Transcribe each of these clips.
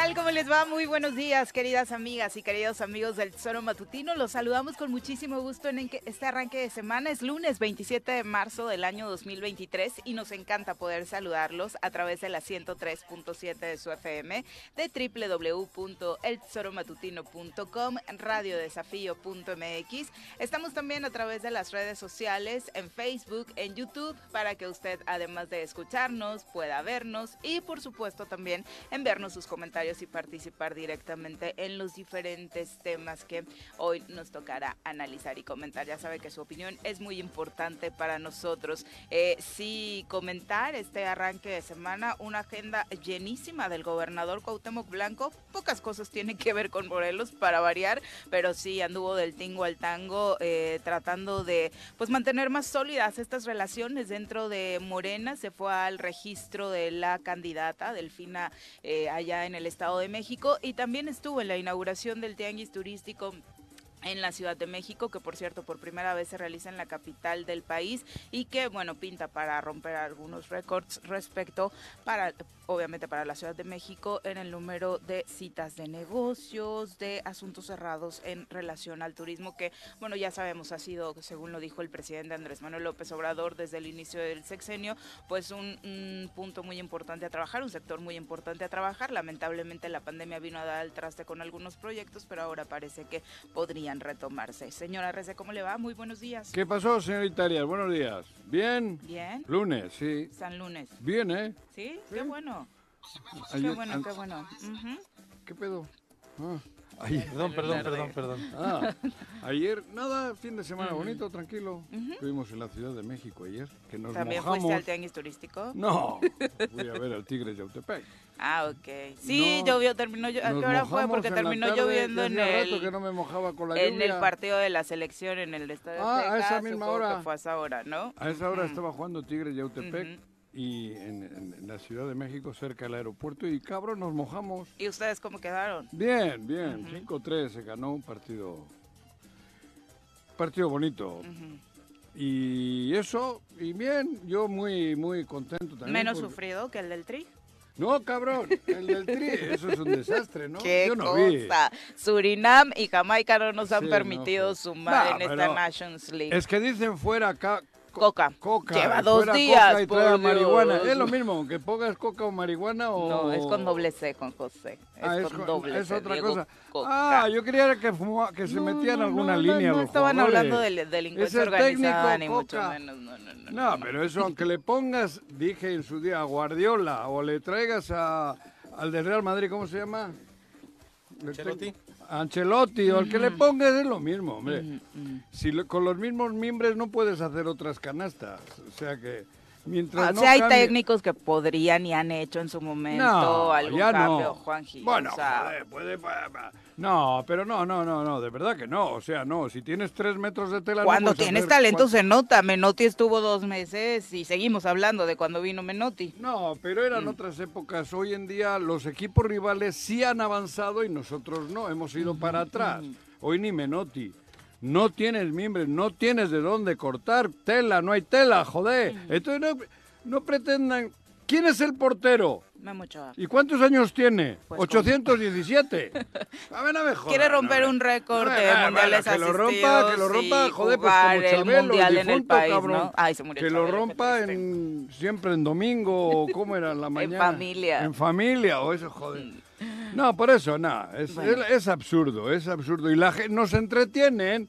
tal? ¿Cómo les va? Muy buenos días, queridas amigas y queridos amigos del Tesoro Matutino. Los saludamos con muchísimo gusto en este arranque de semana. Es lunes 27 de marzo del año 2023 y nos encanta poder saludarlos a través de la 103.7 de su FM, de www.eltesoromatutino.com, radiodesafío.mx. Estamos también a través de las redes sociales, en Facebook, en YouTube, para que usted, además de escucharnos, pueda vernos y, por supuesto, también enviarnos sus comentarios y participar directamente en los diferentes temas que hoy nos tocará analizar y comentar. Ya sabe que su opinión es muy importante para nosotros. Eh, sí, comentar este arranque de semana, una agenda llenísima del gobernador Cuauhtémoc Blanco. Pocas cosas tienen que ver con Morelos para variar, pero sí anduvo del tingo al tango eh, tratando de pues mantener más sólidas estas relaciones dentro de Morena. Se fue al registro de la candidata Delfina eh, allá en el Estado de México y también estuvo en la inauguración del Tianguis Turístico en la Ciudad de México, que por cierto por primera vez se realiza en la capital del país y que bueno pinta para romper algunos récords respecto para obviamente para la Ciudad de México en el número de citas de negocios, de asuntos cerrados en relación al turismo, que, bueno, ya sabemos, ha sido, según lo dijo el presidente Andrés Manuel López Obrador desde el inicio del sexenio, pues un, punto muy importante a trabajar, un sector muy importante a trabajar. Lamentablemente la pandemia vino a dar el traste con algunos proyectos, pero ahora parece que retomarse. Señora Reze, ¿cómo le va? Muy buenos días. ¿Qué pasó, señorita Arias? Buenos días. ¿Bien? Bien. Lunes, sí. San Lunes. Bien, ¿eh? Sí, qué bueno. qué bueno, qué bueno. ¿Qué pedo? Ah. Perdón, perdón, perdón, perdón. Ah, ayer, nada, fin de semana bonito, tranquilo. Estuvimos en la Ciudad de México ayer, que nos ¿También fuiste al tianguis turístico? No, fui a ver al Tigre de Yautepec. Ah, ok. Sí, llovió, terminó, ¿a qué hora fue? Porque terminó lloviendo en el... que no me mojaba con la en el partido de la selección en el Estadio Ah, a esa misma hora. Que fue a esa hora, ¿no? A esa hora estaba jugando Tigre de Yautepec y en, la Ciudad de México, cerca del aeropuerto, y cabrón, nos mojamos. ¿Y ustedes cómo quedaron? Bien, bien, 5-3, se ganó un partido, partido bonito. Y eso, y bien, yo muy, muy contento también. ¿Menos sufrido que el del Tri? No, cabrón, el del Tri, eso es un desastre, ¿no? ¿Qué Yo no cosa? Surinam y Jamaica no nos han permitido sumar en esta Nations League. Es que dicen fuera acá, Coca. Coca. Lleva dos días. Coca y trae marihuana. Es lo mismo, que pongas coca o marihuana o. No, es con doble C, con José. Es ah, con, doble C. Es otra cosa. Ah, yo quería que, fuma, que se metían alguna línea. No, estaban hablando de delincuencia organizada, ni mucho menos. No, no, no. No, pero eso, aunque le pongas, dije en su día, a Guardiola o le traigas a, al del Real Madrid, ¿cómo se llama? Ancelotti. Ancelotti o el que le pongas es lo mismo, hombre. Si con los mismos mimbres no puedes hacer otras canastas. O sea que mientras o sea, hay técnicos que podrían y han hecho en su momento algún cambio, Juan Gil. Bueno, puede, no, pero no, no, no, no, de verdad que no. O sea, no, si tienes tres metros de tela... Cuando tienes talento se nota. Menotti estuvo dos meses y seguimos hablando de cuando vino Menotti. No, pero eran mm. otras épocas. Hoy en día los equipos rivales sí han avanzado y nosotros no, hemos ido para atrás. Hoy ni Menotti. No tienes miembros, no tienes de dónde cortar tela, no hay tela, joder. Entonces no, no pretendan... ¿Quién es el portero? ¿Y cuántos años tiene? 817. Pues a ver, no me Quiere romper un récord de mundiales Que lo rompa, que lo rompa, joder, pues como Chabelo, el, difunto, en el país, cabrón. ¿no? Ay, se murió que lo rompa en, siempre en domingo, o cómo era, en la mañana. en familia. En familia, o eso, joder. No, por eso, nada, es, es, absurdo, es absurdo. Y la nos entretienen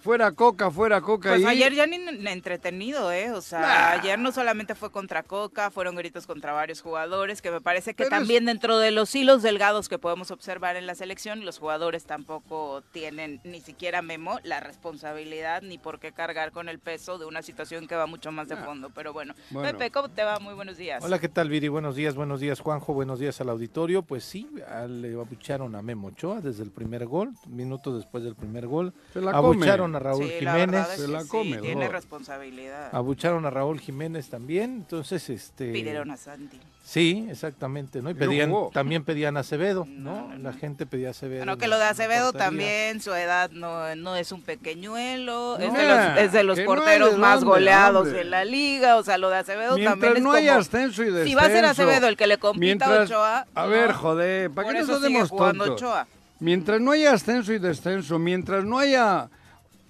Fuera Coca, fuera Coca. Pues ayer ya ni entretenido, ¿eh? O sea, ayer no solamente fue contra Coca, fueron gritos contra varios jugadores, que me parece que también dentro de los hilos delgados que podemos observar en la selección, los jugadores tampoco tienen ni siquiera memo la responsabilidad ni por qué cargar con el peso de una situación que va mucho más de ah. fondo. Pero bueno, Pepe, ¿cómo te va? Muy buenos días. Hola, ¿qué tal, Viri? Buenos días, buenos días, Juanjo, buenos días al auditorio. Pues sí, le abucharon a Memo Ochoa desde el primer gol, minutos después del primer gol. Se la abucharon a Raúl Sí, la verdad Jiménez, es Se que la sí, come, tiene responsabilidad. abucharon a Raúl Jiménez también, entonces este Pidieron a Santi. Sí, exactamente, ¿no? Y no pedían, también pedían a Acevedo, No, ¿no? no, La gente pedía a Acevedo. Bueno, en que lo de Acevedo también, su edad no, no es un pequeñuelo, es de los, es de los que no hay porteros más goleados hombre. de la liga, o sea, lo de Acevedo también Mientras es no haya como... ascenso y descenso. Si va a ser Acevedo el que le compita a Ochoa... A ver, joder, ¿para qué nos hacemos jugando tontos? Ochoa. Mientras no haya ascenso y descenso, mientras no haya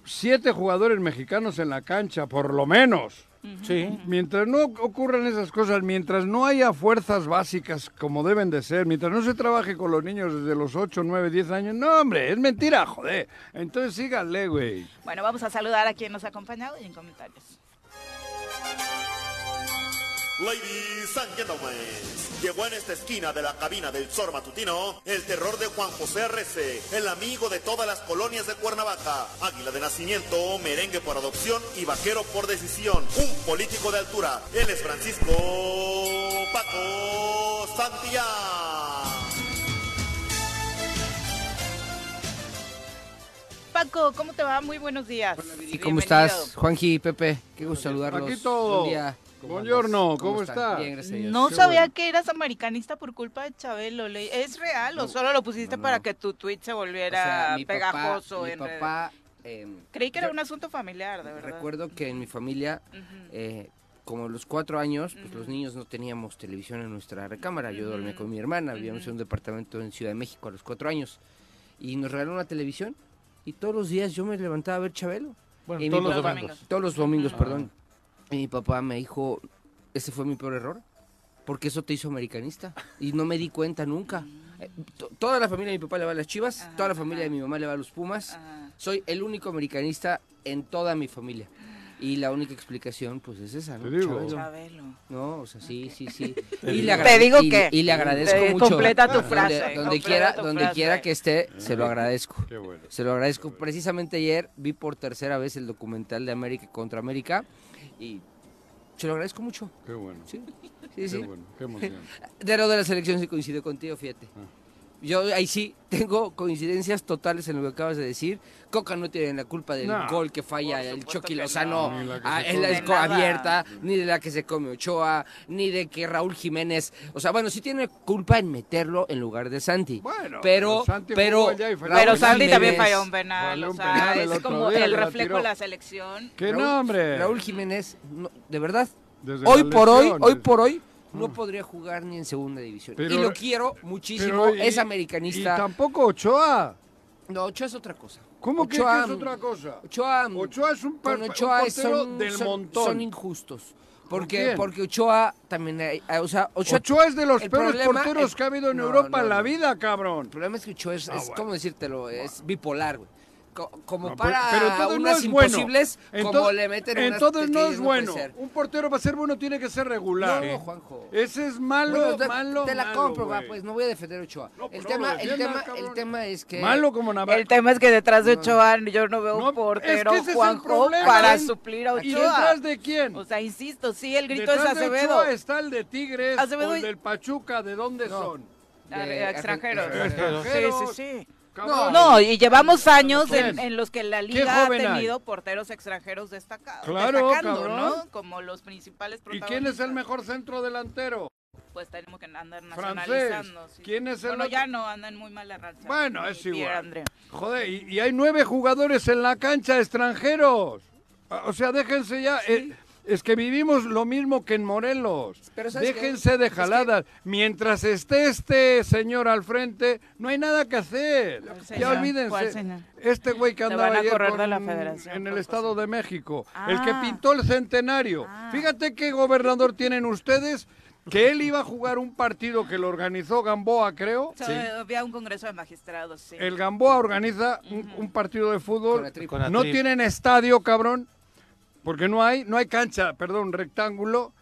siete jugadores mexicanos en la cancha, por lo menos. Sí, Mientras no ocurran esas cosas, mientras no haya fuerzas básicas como deben de ser, mientras no se trabaje con los niños desde los 8, 9, 10 años, no, hombre, es mentira, joder. Entonces síganle, güey. Bueno, vamos a saludar a quien nos ha acompañado y en comentarios. Ladies and gentlemen, llegó en esta esquina de la cabina del Zor Matutino el terror de Juan José Arrece, el amigo de todas las colonias de Cuernavaca, águila de nacimiento, merengue por adopción y vaquero por decisión, un político de altura. Él es Francisco Paco Santillán. Paco, ¿cómo te va? Muy buenos días. ¿Y cómo estás, Juanji y Pepe? Qué gusto saludarlos. Paquito, Un día. ¿Cómo buongiorno? ¿cómo están? está? Bien, gracias a Dios. No Qué sabía bueno. que eras americanista por culpa de Chabelo. ¿Es real o solo lo pusiste no, no. para que tu tweet se O volviera sea, mi pegajoso papá, mi en redes? papá eh, Creí que era un asunto familiar, de verdad. recuerdo que en mi familia, eh, como a los cuatro años, pues los niños no teníamos televisión en nuestra recámara. Yo dormía Ujú. con mi hermana, vivíamos en un departamento en Ciudad de México a los cuatro años. Y nos regalaron una televisión y todos los días yo me levantaba a ver Chabelo. bueno, Y todos mi los papá- domingos. Todos los domingos, perdón. Y mi papá me dijo, ese fue mi peor error, porque eso te hizo americanista. Y no me di cuenta nunca. Eh, to- toda la familia de mi papá le va a las chivas, Ajá, toda la familia ajá. de mi mamá le va a los pumas. Ajá. Soy el único americanista en toda mi familia. Y la única explicación, pues, es esa, ¿no? Te digo. Chabelo. Chabelo. No, o sea, sí, sí, sí. Te Y digo. le, Te digo y- que- y le agradezco te mucho. completa tu Donde- frase, Donde, completa quiera, donde frase. quiera que esté, se lo agradezco. Qué bueno. Se lo agradezco. Precisamente ayer vi por tercera vez el documental de América contra América y se lo agradezco mucho. Qué bueno. Sí, sí, Qué sí. bueno. Qué emoción. De lo de la selección sí coincido contigo, fíjate. Yo ahí sí tengo coincidencias totales en lo que acabas de decir. Coca no tiene la culpa del No. gol que falla el Chucky Lozano no. La ah, en la come. esco De nada. abierta, ni de la que se come Ochoa, ni de que Raúl Jiménez. O sea, bueno, sí tiene culpa en meterlo en lugar de Santi. Bueno, pero, Santi pero, Pero Santi Jiménez- también falló un penal, o sea, penal es como día el reflejo de la selección. Que Raúl- no, hombre. Raúl Jiménez, no, de verdad, Desde hoy por hoy, hoy por hoy, no podría jugar ni en segunda división. Pero- y lo quiero muchísimo, Pero y- es Y americanista. tampoco Ochoa. No, Ochoa es otra cosa. ¿Cómo Ochoa, que es otra cosa? Ochoa, Ochoa es un, par- un Ochoa son, del son- montón. son injustos. ¿Por Porque, porque Ochoa también hay, o sea, Ochoa, Ochoa es de los peores porteros que ha habido en no, Europa no, en la vida, cabrón. El problema es que Ochoa es, Ah, es bueno. ¿cómo decírtelo? Es bipolar, güey. Co- como No, para pero entonces unas no es bueno. imposibles, como le meten unas Entonces no pequeñas, es bueno. puede ser. Un portero para ser bueno tiene que ser regular. No, Juanjo. Ese es malo, Bueno, te, malo, te la malo, compro, va, pues no voy a defender a Ochoa. No, pues el, no tema, el, tema, el tema es que... Malo como Navarro. El tema es que detrás de No. Ochoa yo no veo No, un portero, es que ese es el Juanjo, problema. para ¿Y suplir a ¿Y Ochoa. detrás de quién? O sea, insisto, sí, el grito detrás es Acevedo. de Ochoa está el de Tigres Acevedo o el y- del Pachuca. ¿De dónde No. son? De- extranjeros. extranjeros. Sí, sí, sí. Cabrón. No, y llevamos años en, en los que la liga ha hay? tenido porteros extranjeros destacados. Claro. ¿no? Como los principales ¿Y protagonistas. quién es el mejor centro delantero? Pues tenemos que andar Francés. nacionalizando. sí. ¿Quién es el Bueno, otro? ya no, andan muy mal la racha. Bueno, es igual. Joder, y, y hay nueve jugadores en la cancha extranjeros. O sea, déjense ya. eh, es que vivimos lo mismo que en Morelos. Pero ¿sabes qué? Déjense de Es que- jaladas. Mientras esté este señor al frente, no hay nada que hacer. ¿Cuál Ya olvídense. Este güey que andaba ayer correr con- de la federación en el Estado de México. El que Ah. pintó el centenario. Ah. Fíjate qué gobernador tienen ustedes. Que él iba a jugar un partido que lo organizó Gamboa, creo. Había un congreso de magistrados, sí. El Gamboa organiza un, un partido de Con fútbol. la tripa. Con la No tienen estadio, cabrón. Porque no hay, no hay cancha, perdón, rectángulo.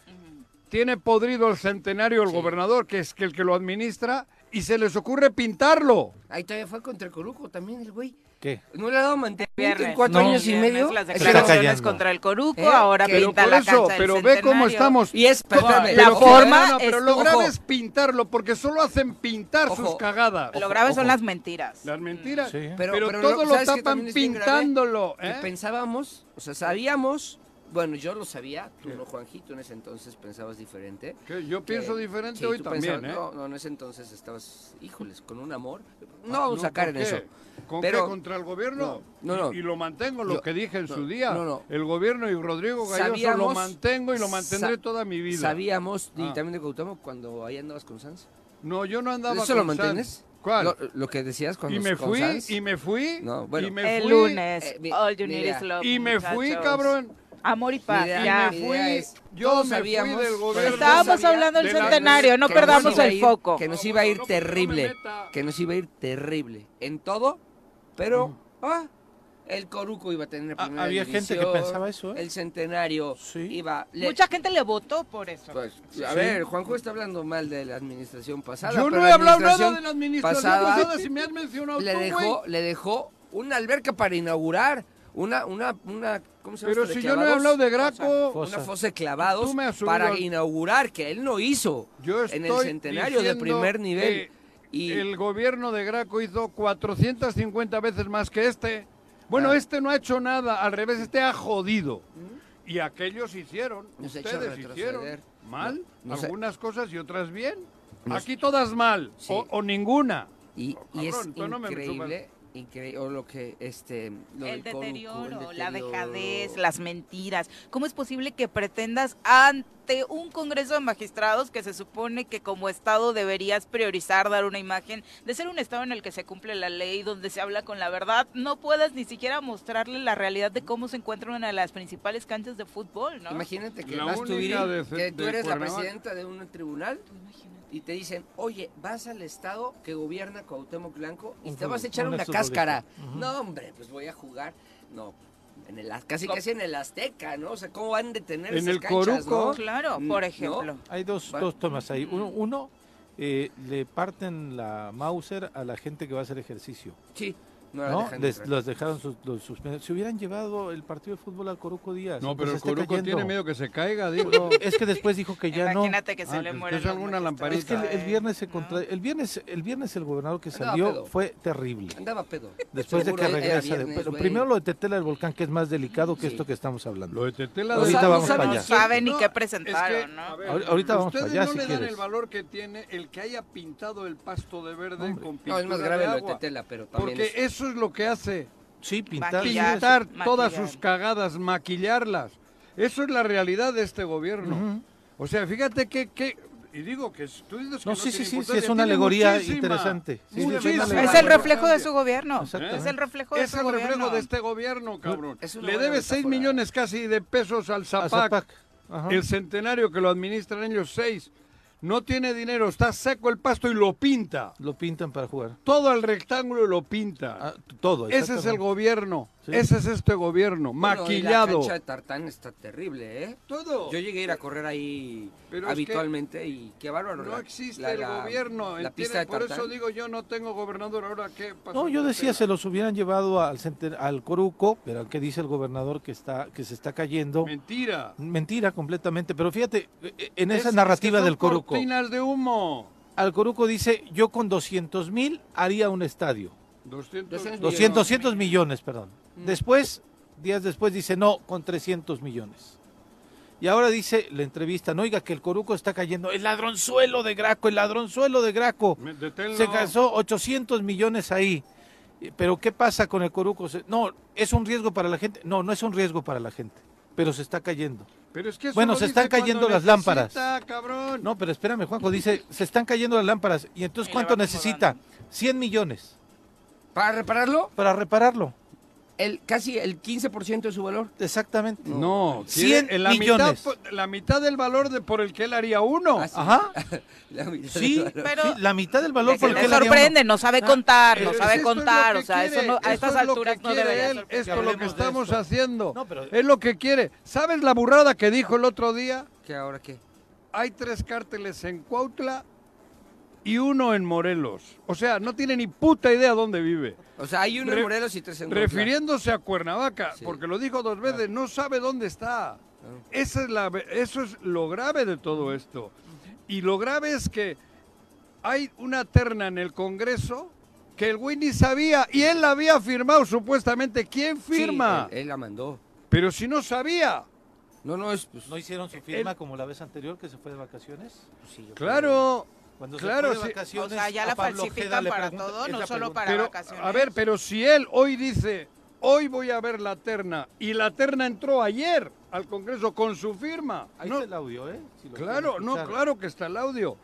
Tiene podrido el centenario el Sí. gobernador, que es que el que lo administra, y se les ocurre pintarlo. Ahí todavía fue contra el Coruco también el güey. ¿Qué? No le ha dado mantenimiento en cuatro No. años y medio. Las declaraciones contra el Coruco, ¿Eh? ahora Que- Pero pinta la eso, cancha del pero ve cómo estamos. Y es, la Pero, forma no, no, pero es- lo grave ojo. es pintarlo, porque solo hacen pintar sus Ojo. cagadas. Lo grave son las mentiras. Las mentiras. Sí. Pero, Pero- pero todo lo- lo, ¿sabes qué tapan pintándolo. ¿eh? pensábamos, o sea, sabíamos, bueno, yo lo sabía, tú no, Juanjito, en ese entonces pensabas diferente. Yo que- pienso diferente sí, hoy también, pensabas- ¿eh? No, no, en ese entonces estabas, híjoles, con un amor. No Ah, vamos a sacar ¿por en qué? eso. ¿Con Pero- qué? ¿Contra el gobierno? No, no, no. Y, y lo mantengo, lo Yo- que dije en no, su día. no, no. El gobierno y Rodrigo Galloso lo mantengo y lo mantendré sa- toda mi vida. Sabíamos, y Ah. también de Cuauhtémoc, cuando ahí andabas con Sanz. No, yo no andaba ¿Eso lo con Sanz. mantienes? ¿Cuál? Lo, lo que decías cuando y me con fui, Sanz. y me fui, No, bueno. y me El fui, lunes, Eh, mi- all you need mira, is love, y me fui, cabrón. Amor y paz, idea- ya. me fui, es, yo todos me fui del gobierno. Estábamos sabía hablando del de la- centenario, no perdamos el ir- foco. Que nos No, iba a no, ir terrible. que nos iba a ir terrible. En todo, pero Mm. ah, el Coruco iba a tener Ah, primera había gente que pensaba eso, ¿eh? El centenario Sí. iba. le- Mucha gente le votó por eso. pues, a Sí. ver, Juanjo está hablando mal de la administración pasada. Yo no la he hablado nada de la administración pasada pasada, si me has mencionado le tú, dejó, le dejó una alberca para inaugurar, una, una, una, ¿cómo se llama Pero si yo no he hablado de Graco, Fosa. Una fosa de clavados para al- inaugurar, que él no hizo yo en el centenario de primer nivel. Y el gobierno de Graco hizo 450 veces más que este. Bueno, Ah. este no ha hecho nada, al revés, este ha jodido. Y aquellos hicieron, Nos ustedes hicieron mal, No, algunas cosas y otras bien. Nos- Aquí todas mal, Sí. o, o ninguna. Y, Oh, y es cabrón, tú no me increíble, increíble, o lo que, este, lo el del Coruco, el deterioro, la dejadez, las mentiras. ¿Cómo es posible que pretendas ante un Congreso de Magistrados que se supone que como Estado deberías priorizar, dar una imagen de ser un Estado en el que se cumple la ley, donde se habla con la verdad, no puedas ni siquiera mostrarle la realidad de cómo se encuentra una de las principales canchas de fútbol, ¿no? Imagínate que La vas tú, que tú eres la presidenta de un tribunal Imagínate. Y te dicen, oye, vas al estado que gobierna Cuauhtémoc Blanco y te vas a echar un una cáscara. No, hombre, pues voy a jugar. No, en el, casi casi en el Azteca, ¿no? O sea, ¿cómo van a detener En esas el canchas, Coruco. no? Claro, Mm, por ¿no? ejemplo. Hay dos, Va- dos temas ahí. Uno, uno, eh, le parten la Mauser a la gente que va a hacer ejercicio. Sí, no ¿no? Les- los dejaron sus, los suspendieron. Se hubieran llevado el partido de fútbol al Coruco Díaz. No, pero el Coruco cayendo. tiene miedo que se caiga, digo. Es que después dijo que ya no. Imagínate que se Ah, le mueren es alguna magistrados. Es que el, el viernes se ¿no? contra... el viernes el viernes el gobernador que salió fue terrible. Andaba pedo. Después Seguro de que regresa. de- pero primero lo de Tetela del Volcán, que es más delicado que Sí. esto que estamos hablando. Lo de Tetela No de- Ahorita vamos no para sabe- allá. No sabe ni No, qué presentaron, ¿no? a ver, Ahor- ahorita vamos ustedes para allá, no si le dan quieres. el valor que tiene el que haya pintado el pasto de verde con pintura No, es más de grave lo de. Tetela, pero también Porque es- eso es lo que hace. Sí, pintar. Maquillar. Pintar maquillar. todas sus cagadas, maquillarlas. Eso es la realidad de este gobierno. O sea, fíjate que, que- y digo que tú dices que No, no sí, tiene sí, sí, es una alegoría muchísima. interesante. Sí, Muchísima. es el reflejo de su gobierno. Es el reflejo de Es su el gobierno. reflejo de este gobierno, cabrón. Es Le debe 6 metáfora. millones casi de pesos al Zapac, el centenario que lo administran ellos 6. No tiene dinero, está seco el pasto y lo pinta. Lo pintan para jugar. Todo el rectángulo lo pinta. Ah, todo. Ese es el gobierno. Sí. Ese es este gobierno. Bueno, y maquillado. la cancha de tartán está terrible, ¿eh? Todo. Yo llegué a ir a correr ahí Pero es que habitualmente y qué bárbaro. No la- existe la- el la- gobierno. La ¿entiendes? pista de Por tartán. eso digo yo no tengo gobernador ahora qué pasó. No, yo decía, se los hubieran llevado al, center- al Coruco, pero que dice el gobernador que está que se está cayendo. Mentira. Mentira completamente, pero fíjate, eh, en esa Es- narrativa es que son del Coruco, cortinas de humo. al Coruco dice, yo con 200 mil haría un estadio. 200. 200 200, millones. 200 millones, perdón. Mm. Después, días después dice, no, con 300 millones. Y ahora dice la entrevista, no, oiga, que el Coruco está cayendo. El ladronzuelo de Graco, el ladronzuelo de Graco. Se gastó 800 millones ahí. Eh, Pero ¿qué pasa con el Coruco? No, ¿es un riesgo para la gente? No, no es un riesgo para la gente, pero se está cayendo. Pero es que eso Bueno, se están cayendo las lámparas. cabrón. No, pero espérame, Juanjo, dice, se están cayendo las lámparas. ¿Y entonces cuánto necesita? 100 millones Para repararlo, para repararlo. El casi el 15% de su valor. Exactamente. No, 100 quiere- en la millones. Mitad, la mitad del valor de por el que él haría uno. Ah, sí. Ajá. La mitad Sí. Pero- sí, la mitad del valor por el que él haría uno. sorprende, no sabe Ah, contar, no sabe es contar, o sea, eso no, a estas es lo que alturas no quiere debería él, ser. Esto es lo que estamos esto. haciendo. No, pero- Es lo que quiere. ¿Sabes la burrada que dijo el otro día? ¿Qué ahora qué? Hay tres cárteles en Cuautla y uno en Morelos. O sea, no tiene ni puta idea dónde vive. O sea, hay uno en Re- Morelos y tres en. Refiriéndose a Cuernavaca, Sí. porque lo dijo dos veces, no sabe dónde está. Esa es la, eso es lo grave de todo esto. Y lo grave es que hay una terna en el Congreso que el güey ni sabía y él la había firmado supuestamente. ¿Quién Sí, firma? él, él la mandó. Pero si no sabía. No, no, es... Pues, ¿No hicieron su firma como la vez anterior que se fue de vacaciones? sí, yo Claro. Cuando Claro, se fue de sí. vacaciones, O sea, ya a la falsifican para pregunta- todo, no solo pregunta. para Pero, vacaciones. a ver, pero si él hoy dice, hoy voy a ver la terna, y la terna entró ayer al Congreso con su firma. Ahí no, está el audio, ¿eh? Si lo Claro, no, claro que está el audio.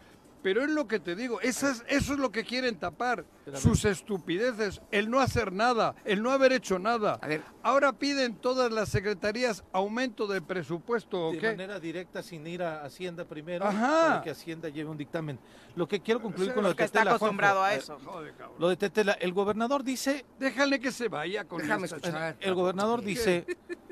Pero es lo que te digo, eso es, eso es lo que quieren tapar, sus estupideces, el no hacer nada, el no haber hecho nada. A ver. Ahora piden todas las secretarías aumento de presupuesto, ¿o de qué? manera directa sin ir a Hacienda primero Ajá. para que Hacienda lleve un dictamen. Lo que quiero concluir Sí, con lo de Porque está Tetela, Juanjo, acostumbrado a eh, eso. Joder, cabrón. Lo de Tetela, el gobernador dice, Déjale que se vaya con Déjame escuchar. el gobernador dice,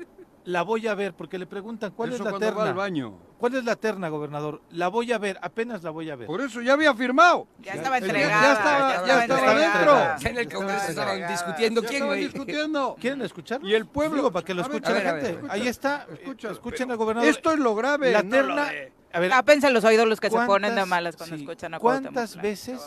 la voy a ver porque le preguntan cuál Eso es la cuando va al terna. baño. ¿Cuál es la terna, gobernador? La voy a ver, apenas la voy a ver. Por eso ya había firmado. Ya estaba Ya- entregada. ya estaba- ya estaba entregada. dentro. Ya en el Congreso Estaba estaban entregada. discutiendo Ya quién, estaban güey. discutiendo. ¿Quieren escucharlo? Y el pueblo- Digo, para que lo escuche la gente. escucha. Ahí está. Escucha, Escuchen al gobernador. Esto es lo grave. la no terna. lo A ver, Tápense los oídos los que se ¿Cuántas- ponen de malas cuando sí, escuchan a ¿Cuántas veces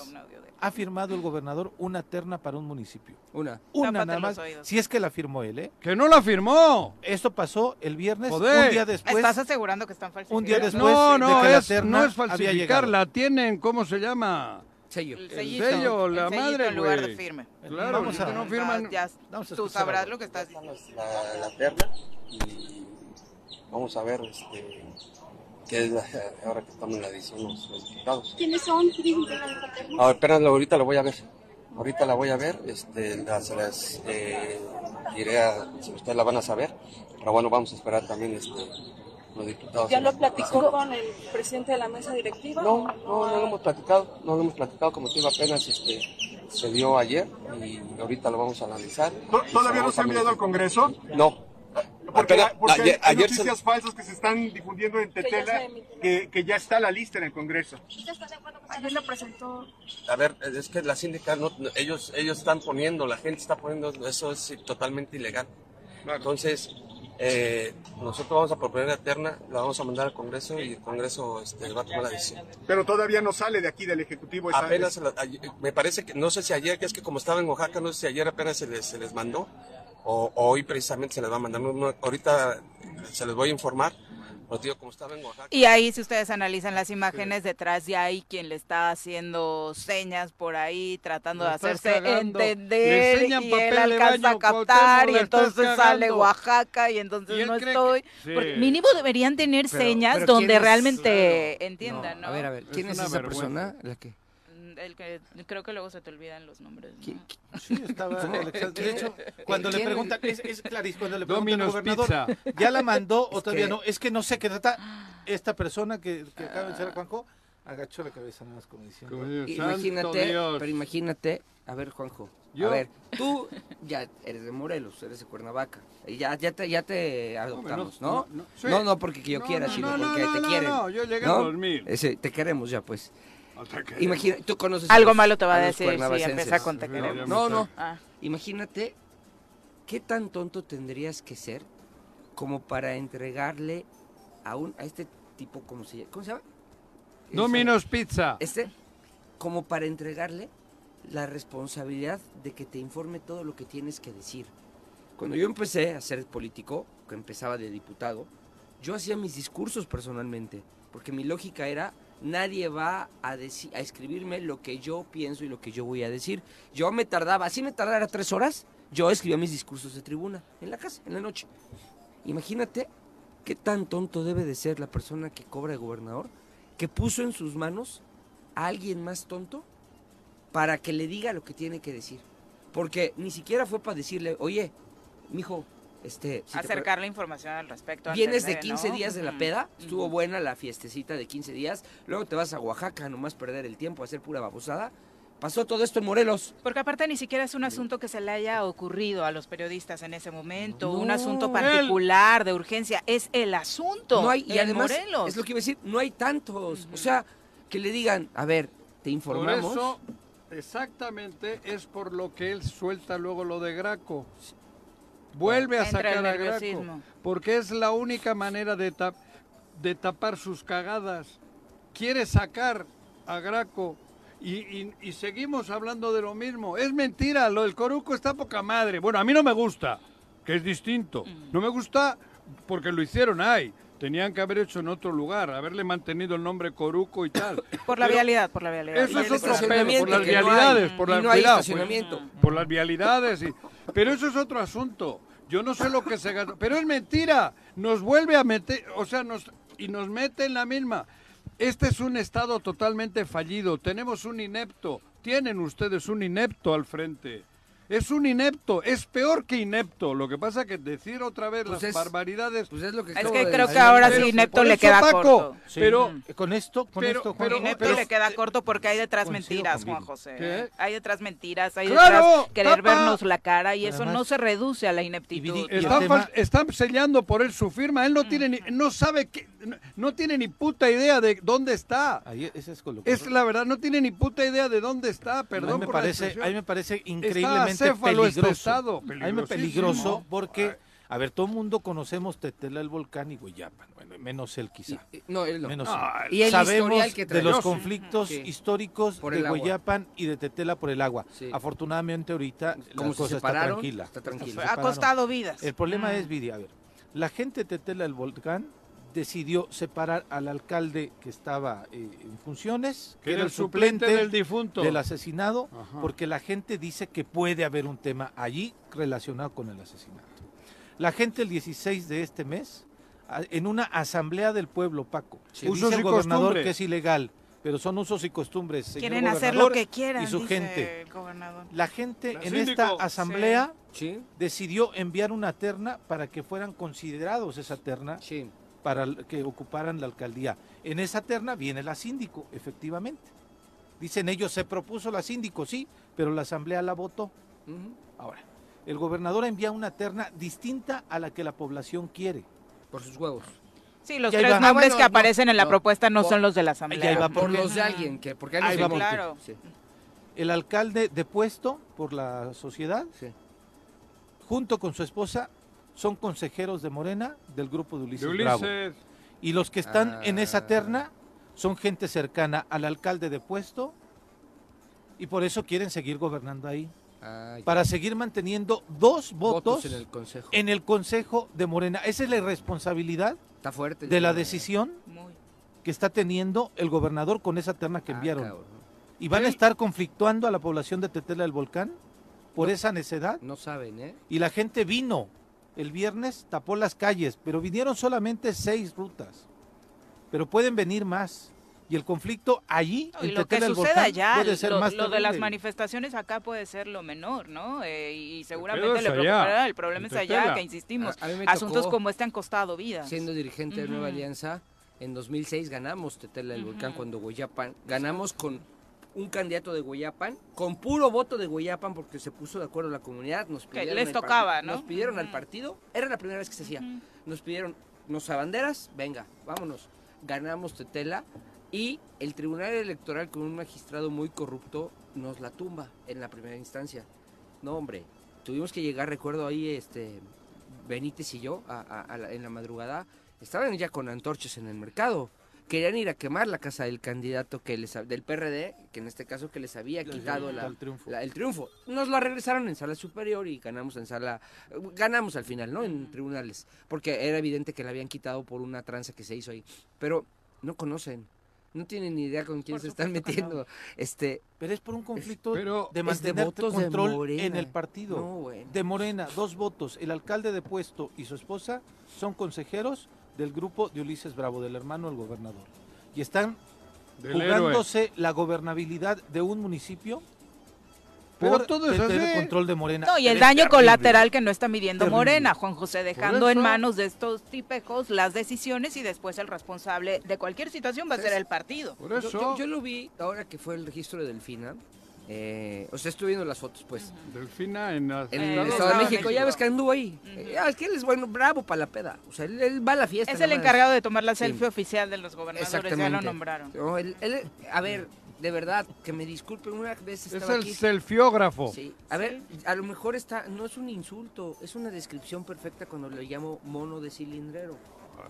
De- ha firmado el gobernador una terna para un municipio? Una. Una Tápate nada más. Si es que la firmó él, ¿eh? Que no la firmó. Esto pasó el viernes, Joder. un día después. ¿Estás asegurando que están falsificando? un día después No, de no, la es, terna no es falsificar, la tienen, ¿cómo se llama? Sello. El El sellito, sello, el la sellito madre, en lugar de firme. Claro, Vamos si a- no firman. Ya, Vamos a tú sabrás algo. lo que estás es la, la terna y vamos a ver este, qué es la- ahora que estamos en la edición los, los diputados. ¿Quiénes son? ¿Quiénes integran esta terna? A ver, espera, ahorita la voy a ver. Ahorita la voy a ver, este, la- se las eh, diré a, si ustedes la van a saber, pero bueno, vamos a esperar también este, los diputados. ¿Ya lo platicó con el presidente de la mesa directiva? No, no, no lo hemos platicado, no lo hemos platicado, como te digo, apenas este, se dio ayer y ahorita lo vamos a analizar. ¿To- ¿Todavía no se ha enviado al Congreso? No. Porque, Apenas- porque ayer, hay ayer se- noticias falsas que se están difundiendo en Tetela que, que ya está la lista en el Congreso. ¿Usted está de acuerdo con Ayer lo presentó. A ver, es que la síndica, no, ellos, ellos están poniendo, la gente está poniendo, eso es totalmente ilegal. Entonces, eh, nosotros vamos a proponer la terna, la vamos a mandar al Congreso y el Congreso este, va a tomar la decisión. Pero todavía no sale de aquí del Ejecutivo. esa- Apenas, la- ayer- me parece que, no sé si ayer, que es que como estaba en Oaxaca, no sé si ayer apenas se les, se les mandó o, o hoy precisamente se les va a mandar. No, no, ahorita se les voy a informar, pero digo, como estaba en Oaxaca. Y ahí, si ustedes analizan las imágenes, detrás ya hay quien le está haciendo señas por ahí, tratando de hacerse cagando. Entender. Y papel él de alcanza baño, a captar, y entonces sale. Oaxaca, y entonces Y no estoy. que- Porque Sí. mínimo deberían tener Pero- señas pero donde realmente entiendan, ¿no? A ver, a ver, ¿quién es, esa vergüenza. persona? La que... El que creo que luego se te olvidan los nombres. ¿no? ¿Qui- qui- Sí, estaba Alexander. De hecho, cuando le preguntan, es, es clarísimo, cuando le preguntan al Domino's gobernador, Pizza. ¿ya la mandó o Es todavía que- no? Es que no sé qué trata. Esta persona que, que acaba de mencionar Juanjo, agachó la cabeza nada más como diciendo. Como dice, "Santo Imagínate, Dios". pero imagínate, a ver Juanjo, Yo- a ver, tú ya eres de Morelos, eres de Cuernavaca, y ya, ya te, ya te adoptamos, no, ¿no? no, No, sí. no, porque yo No, quiera, no, sino no, no, porque no, te no, quieren. no, yo llegué ¿no? en 2000. Ese, te queremos ya, pues. Imagina, tú conoces a Algo los- malo te va a los decir si empieza con te No, No, Ah. imagínate qué tan tonto tendrías que ser como para entregarle a un a este tipo, ¿cómo se llama? ¿Cómo se llama? Domino's Pizza. Este, como para entregarle la responsabilidad de que te informe todo lo que tienes que decir. Cuando yo empecé a ser político, que empezaba de diputado, yo hacía mis discursos personalmente, porque mi lógica era, nadie va a, a escribirme lo que yo pienso y lo que yo voy a decir. Yo me tardaba, así me tardara tres horas, yo escribía mis discursos de tribuna, en la casa, en la noche. Imagínate qué tan tonto debe de ser la persona que cobra de gobernador, que puso en sus manos a alguien más tonto para que le diga lo que tiene que decir. Porque ni siquiera fue para decirle, oye, mijo, este... si Acercar la información al respecto. Vienes de ¿no? 15 días de la peda, estuvo buena la fiestecita de 15 días, luego te vas a Oaxaca a nomás perder el tiempo, a hacer pura babosada. Pasó todo esto en Morelos. Porque aparte ni siquiera es un asunto que se le haya ocurrido a los periodistas en ese momento, un asunto particular de urgencia, es el asunto. No hay, y en además, Morelos. es lo que iba a decir, no hay tantos. O sea, que le digan, a ver, te Por informamos. eso, exactamente, es por lo que él suelta luego lo de Graco. Vuelve a Entra sacar a Graco. Porque es la única manera de, tap- de tapar sus cagadas. Quiere sacar a Graco. Y, y- y seguimos hablando de lo mismo. Es mentira, lo del Coruco está poca madre. Bueno, a mí no me gusta, que es distinto. Mm. No me gusta porque lo hicieron ahí. Tenían que haber hecho en otro lugar, haberle mantenido el nombre Coruco y tal. Por la Pero- vialidad, por la vialidad. Eso es otro pedo, por las que no hay. vialidades, por las no cuidado, pues, por las vialidades. Y, pero eso es otro asunto. Yo no sé lo que se gastó. Pero es mentira. Nos vuelve a meter, o sea, nos y nos mete en la misma. Este es un estado totalmente fallido. Tenemos un inepto. Tienen ustedes un inepto al frente. Es un inepto, es peor que inepto. Lo que pasa que decir otra vez Pues las es- barbaridades. Pues es lo que Es que de creo decir. que ahora Pero sí Inepto le queda Paco, corto. Sí. Pero Eh, con esto, con pero- esto, Juan, pero- Inepto pero- le queda corto porque hay detrás mentiras. Juan José. ¿Qué? Hay detrás mentiras, hay ¡Claro! detrás querer ¡Tapa! vernos la cara y eso no se reduce a la ineptitud. Y Están, tema- están sellando por él su firma. Él no tiene ni, no sabe que, no, tiene ni puta idea de dónde está. Ahí, ese es la verdad, no tiene ni puta idea de dónde está. a mí Perdón me parece, a mí me parece increíblemente este peligroso. A mí me peligroso porque, a ver, todo el mundo conocemos Tetela el volcán y Guayapan, bueno, menos él quizá. Y- No, él no. Menos Ah, Y el Sabemos historial que de los conflictos Sí. históricos Por de el agua. Guayapan y de Tetela por el agua. Sí. Afortunadamente ahorita Como la se cosa está tranquila. está tranquila. ha costado vidas. El problema Mm. es, Viri, a ver, la gente de Tetela del Volcán decidió separar al alcalde que estaba eh, en funciones, que era el suplente del difunto. del asesinado, Ajá. porque la gente dice que puede haber un tema allí relacionado con el asesinato. La gente el 16 de este mes, en una asamblea del pueblo, Paco, dice el y gobernador costumbres. que es ilegal, pero son usos y costumbres. señor Quieren hacer lo que quieran, y su dice gente. el gobernador. La gente La en síndico. esta asamblea Sí, decidió enviar una terna para que fueran considerados esa terna sí. Para que ocuparan la alcaldía. En esa terna viene la síndico, efectivamente. Dicen ellos, se propuso la síndico, sí, pero la asamblea la votó. Ahora, el gobernador envía una terna distinta a la que la población quiere. Por sus huevos. Sí, los tres va. nombres Ah, bueno, que aparecen en la no, propuesta no por- son los de la asamblea. ahí va Por porque- los de alguien, que porque alguien Ahí va Claro. Sí, El alcalde depuesto por la sociedad, sí. junto con su esposa, son consejeros de Morena del grupo de Ulises, de Bravo. Y los que están en esa Ah. terna son gente cercana al alcalde depuesto y por eso quieren seguir gobernando ahí. Ah. Para seguir manteniendo dos votos, en el consejo. en el Consejo de Morena. Esa es la irresponsabilidad Está fuerte. el de la ¿eh? decisión Muy. que está teniendo el gobernador con esa terna que Ah, enviaron. cabrón. y van a estar conflictuando a la población de Tetela del Volcán por esa necedad. No saben, ¿eh? Y la gente vino el viernes, tapó las calles, pero vinieron solamente seis rutas. Pero pueden venir más. Y el conflicto allí, No, y en lo que Tetela del suceda Volcán, allá, puede ser lo, más lo de las manifestaciones acá puede ser lo menor, ¿no? Eh, y seguramente le preocupará. El problema es allá, que insistimos. A- a Asuntos como este han costado vidas. Siendo dirigente de Nueva. Alianza, en 2006 ganamos Tetela del Volcán cuando Goyapan, ganamos con un candidato de Goyapan, con puro voto de Goyapan porque se puso de acuerdo la comunidad, nos Que pidieron les al tocaba, partido- ¿no? Nos pidieron al partido, era la primera vez que se hacía. Nos pidieron, nos abanderas, venga, vámonos. Ganamos Tetela y el Tribunal Electoral con un magistrado muy corrupto nos la tumba en la primera instancia. No, hombre, tuvimos que llegar, recuerdo ahí, este, Benítez y yo, a- a- a la- en la madrugada, estaban ya con antorchas en el mercado. Querían ir a quemar la casa del candidato que les, del PRD, que en este caso que les había quitado la, el triunfo. la- el triunfo. Nos la regresaron en sala superior y ganamos en sala, ganamos al final, ¿no? En tribunales, porque era evidente que la habían quitado por una tranza que se hizo ahí. Pero no conocen, no tienen ni idea con quién Por se están metiendo. Este, Pero es por un conflicto pero de de mantener votos de control Morena. en el partido. no, bueno. De Morena, dos votos. El alcalde de puesto y su esposa son consejeros del grupo de Ulises Bravo, del hermano del gobernador. Y están del héroe. jugándose la gobernabilidad de un municipio Pero por todo tener control de Morena. No, y el daño terrible. colateral que no está midiendo Terrible. Morena, Juan José, dejando en manos de estos tipejos las decisiones y después el responsable de cualquier situación va a ser el partido. Por Yo, eso, yo- yo lo vi ahora que fue el registro de Delfina. Eh, o sea, estuve viendo las fotos, pues. Delfina en, las- En Eh, el Estado Estado de México, ya ves que anduvo ahí. Ujú. Eh, ah, es que él es bueno, bravo para la peda. O sea, él, él va a la fiesta. Es el nomás. encargado de tomar la Sí. selfie oficial de los gobernadores, ya lo nombraron. No, él- él- a ver, de verdad, que me disculpen, una vez Es estaba el aquí. selfiógrafo. Sí. A ver, a lo mejor está, no es un insulto, es una descripción perfecta cuando le llamo mono de cilindrero.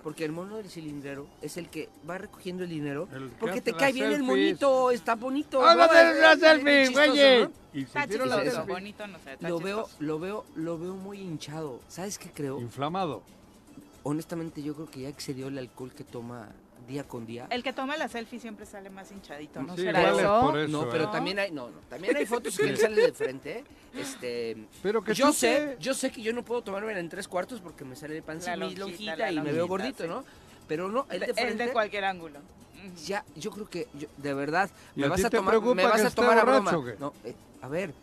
Porque el mono del cilindrero es el que va recogiendo el dinero. El Porque te cae bien el monito, está bonito. ¡Hágame ¿no? una Es- es selfie, güey! Lo veo, lo veo, lo veo muy hinchado. ¿Sabes qué creo? Inflamado. Honestamente, yo creo que ya excedió el alcohol que toma día con día. El que toma la selfie siempre sale más hinchadito, ¿no Sí, será eso? por eso, No, pero ¿eh? también hay, no, no, también hay fotos que él sale de frente. ¿eh? Este, Pero que yo sé, yo sé que yo no puedo tomarme en tres cuartos porque me sale de La mi lonjita, lonjita la y me veo gordito, sí. ¿no? Pero no, el de De- el frente. de cualquier ángulo. Ya, yo creo que, yo- de verdad, ¿Y me a vas a tomar, me vas a tomar a borracho broma. No, eh, a ver,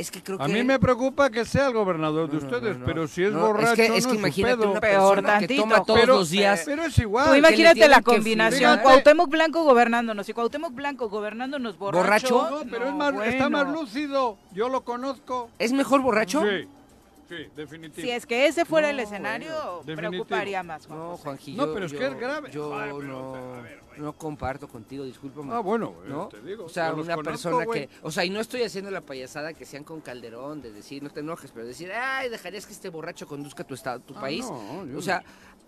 es que creo A que mí me preocupa que sea el gobernador de ustedes, no, no. pero si es No, borracho, es que, es no que imagínate pedo. una Peor persona que tantito. toma todos Pero- los días. Pero es igual. Tú imagínate la combinación. Cuauhtémoc Blanco gobernándonos y Cuauhtémoc Blanco gobernándonos borracho. ¿Borracho? No, pero no, es más, está bueno. más lúcido. Yo lo conozco. ¿Es mejor borracho? Sí, sí, definitivo. Si es que ese fuera el escenario, bueno. preocuparía más. Juan No, José. Juanji, No, yo- pero es que es grave. Yo Ay, pero, no, a ver, güey. no comparto contigo, discúlpame. Ah, bueno, ¿no? te digo. o sea, una conozco, persona güey. que, o sea, y no estoy haciendo la payasada que sean con Calderón de decir, no te enojes, pero decir, ay, dejarías que este borracho conduzca tu estado, tu Ah, país. o sea,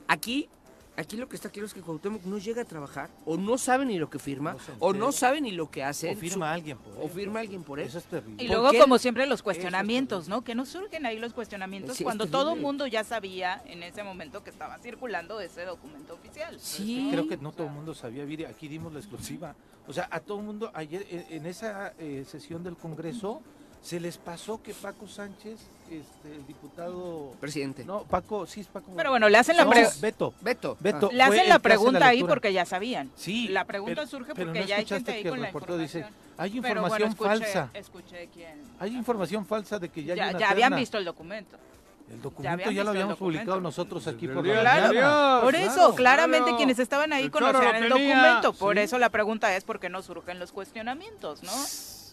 aquí, aquí lo que está claro es que Cuauhtémoc no llega a trabajar, o no sabe ni lo que firma, No o no sabe ni lo que hace. O firma alguien por o él. firma alguien por él. Eso es terrible. Y ¿Por luego, qué? como siempre, los cuestionamientos, ¿no? Que no surgen ahí los cuestionamientos Sí, cuando todo el mundo ya sabía en ese momento que estaba circulando ese documento oficial. Sí. Creo que no todo el mundo sabía, Viri, aquí dimos la exclusiva. O sea, a todo el mundo, ayer en, en esa eh, sesión del Congreso, se les pasó que Paco Sánchez, este, el diputado... Presidente. No, Paco, sí es Paco. Pero bueno, le hacen la No, pre- Beto. Beto. Beto. Le hacen la hace pregunta ahí porque ya sabían. Sí. La pregunta pero- surge pero porque no ya hay escuchaste gente ahí que con la reportero dice, información. hay Pero información bueno, escuché- falsa. Escuché quién. Hay información falsa de que ya, Ya, hay una ya habían visto el documento. El documento ya, lo habíamos publicado nosotros aquí por la día Claro. mañana. Por Claro, eso, claramente claro. quienes estaban ahí conocían el documento. Por sí. eso la pregunta es por qué no surgen los cuestionamientos, ¿no?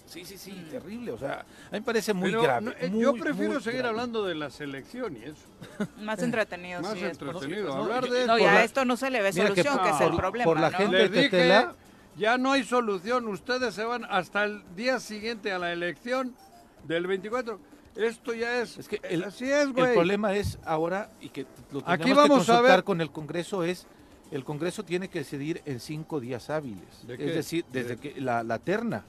Sí, sí, sí, Mm. terrible. O sea, a mí me parece muy Pero, grave. no, eh, muy, yo prefiero muy seguir grave. hablando de la selección y eso. Más entretenido, Más sí. es por- entretenido. hablar de No, ya la- esto no se le ve Mira que solución, que, es por- el problema, por la ¿no? gente- Les de dije, Tetela. ya no hay solución. Ustedes se van hasta el día siguiente a la elección del 24. Esto ya es. Es que el- así es, güey. El problema es ahora, y que lo tenemos Aquí que vamos a consultar ver- con el Congreso, es el Congreso tiene que decidir en cinco días hábiles. ¿De Es qué? decir, desde De- que la, la terna.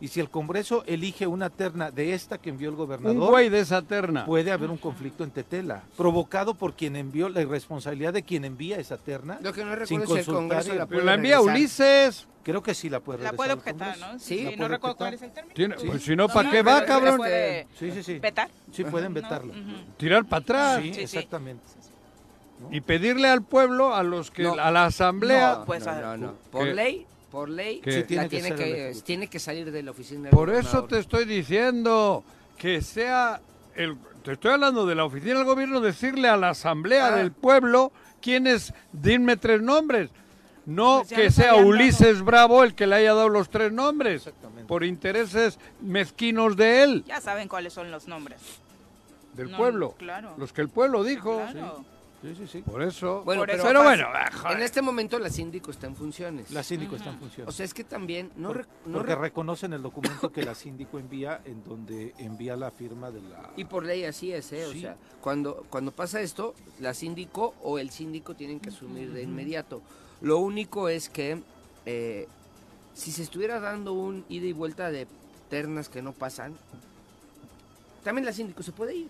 Y si el Congreso elige una terna de esta que envió el Un gobernador, güey de esa terna. puede haber un conflicto en Tetela, provocado por quien envió, la irresponsabilidad de quien envía esa terna. Lo que no Sin recuerdo es si el consultar Congreso y- la puede la envía regresar. Ulises. Creo que sí la puede La puede objetar. ¿no? Sí, no recuerdo cuál es el término. Tiene- Sí. Pues si no, ¿para no, qué va, cabrón? puede Sí, sí, sí. ¿Petar? Sí, pueden. Ujú. Tirar para atrás. Sí, Sí, sí. exactamente. Y pedirle al pueblo, a los que, No. a la asamblea. No, Pues, no, a- no, no. Por ¿Qué? ley, por ley, Sí, tiene, la que tiene, ser el que, Ejecutivo. tiene que salir de la oficina del Por eso te estoy diciendo que sea el. Te estoy hablando de la oficina del gobierno, decirle a la asamblea Ah. del pueblo quiénes, dime tres nombres. No Pues que sea Ulises Bravo el que le haya dado los tres nombres, Exactamente. por intereses mezquinos de él, Ya saben cuáles son los nombres. del No, pueblo. Claro. Los que el pueblo dijo. Claro. Sí, sí, sí. Por eso. Bueno, Por pero, eso pero pasa- bueno, ah, joder. en este momento la síndico está en funciones. La síndico está en función. O sea, es que también no, Por- no porque re- reconocen el documento que la síndico envía en donde envía la firma de la y por ley así es, ¿eh? Sí. O sea, cuando cuando pasa esto, la síndico o el síndico tienen que asumir de inmediato. Lo único es que eh, si se estuviera dando un ida y vuelta de ternas que no pasan, también la síndico se puede ir.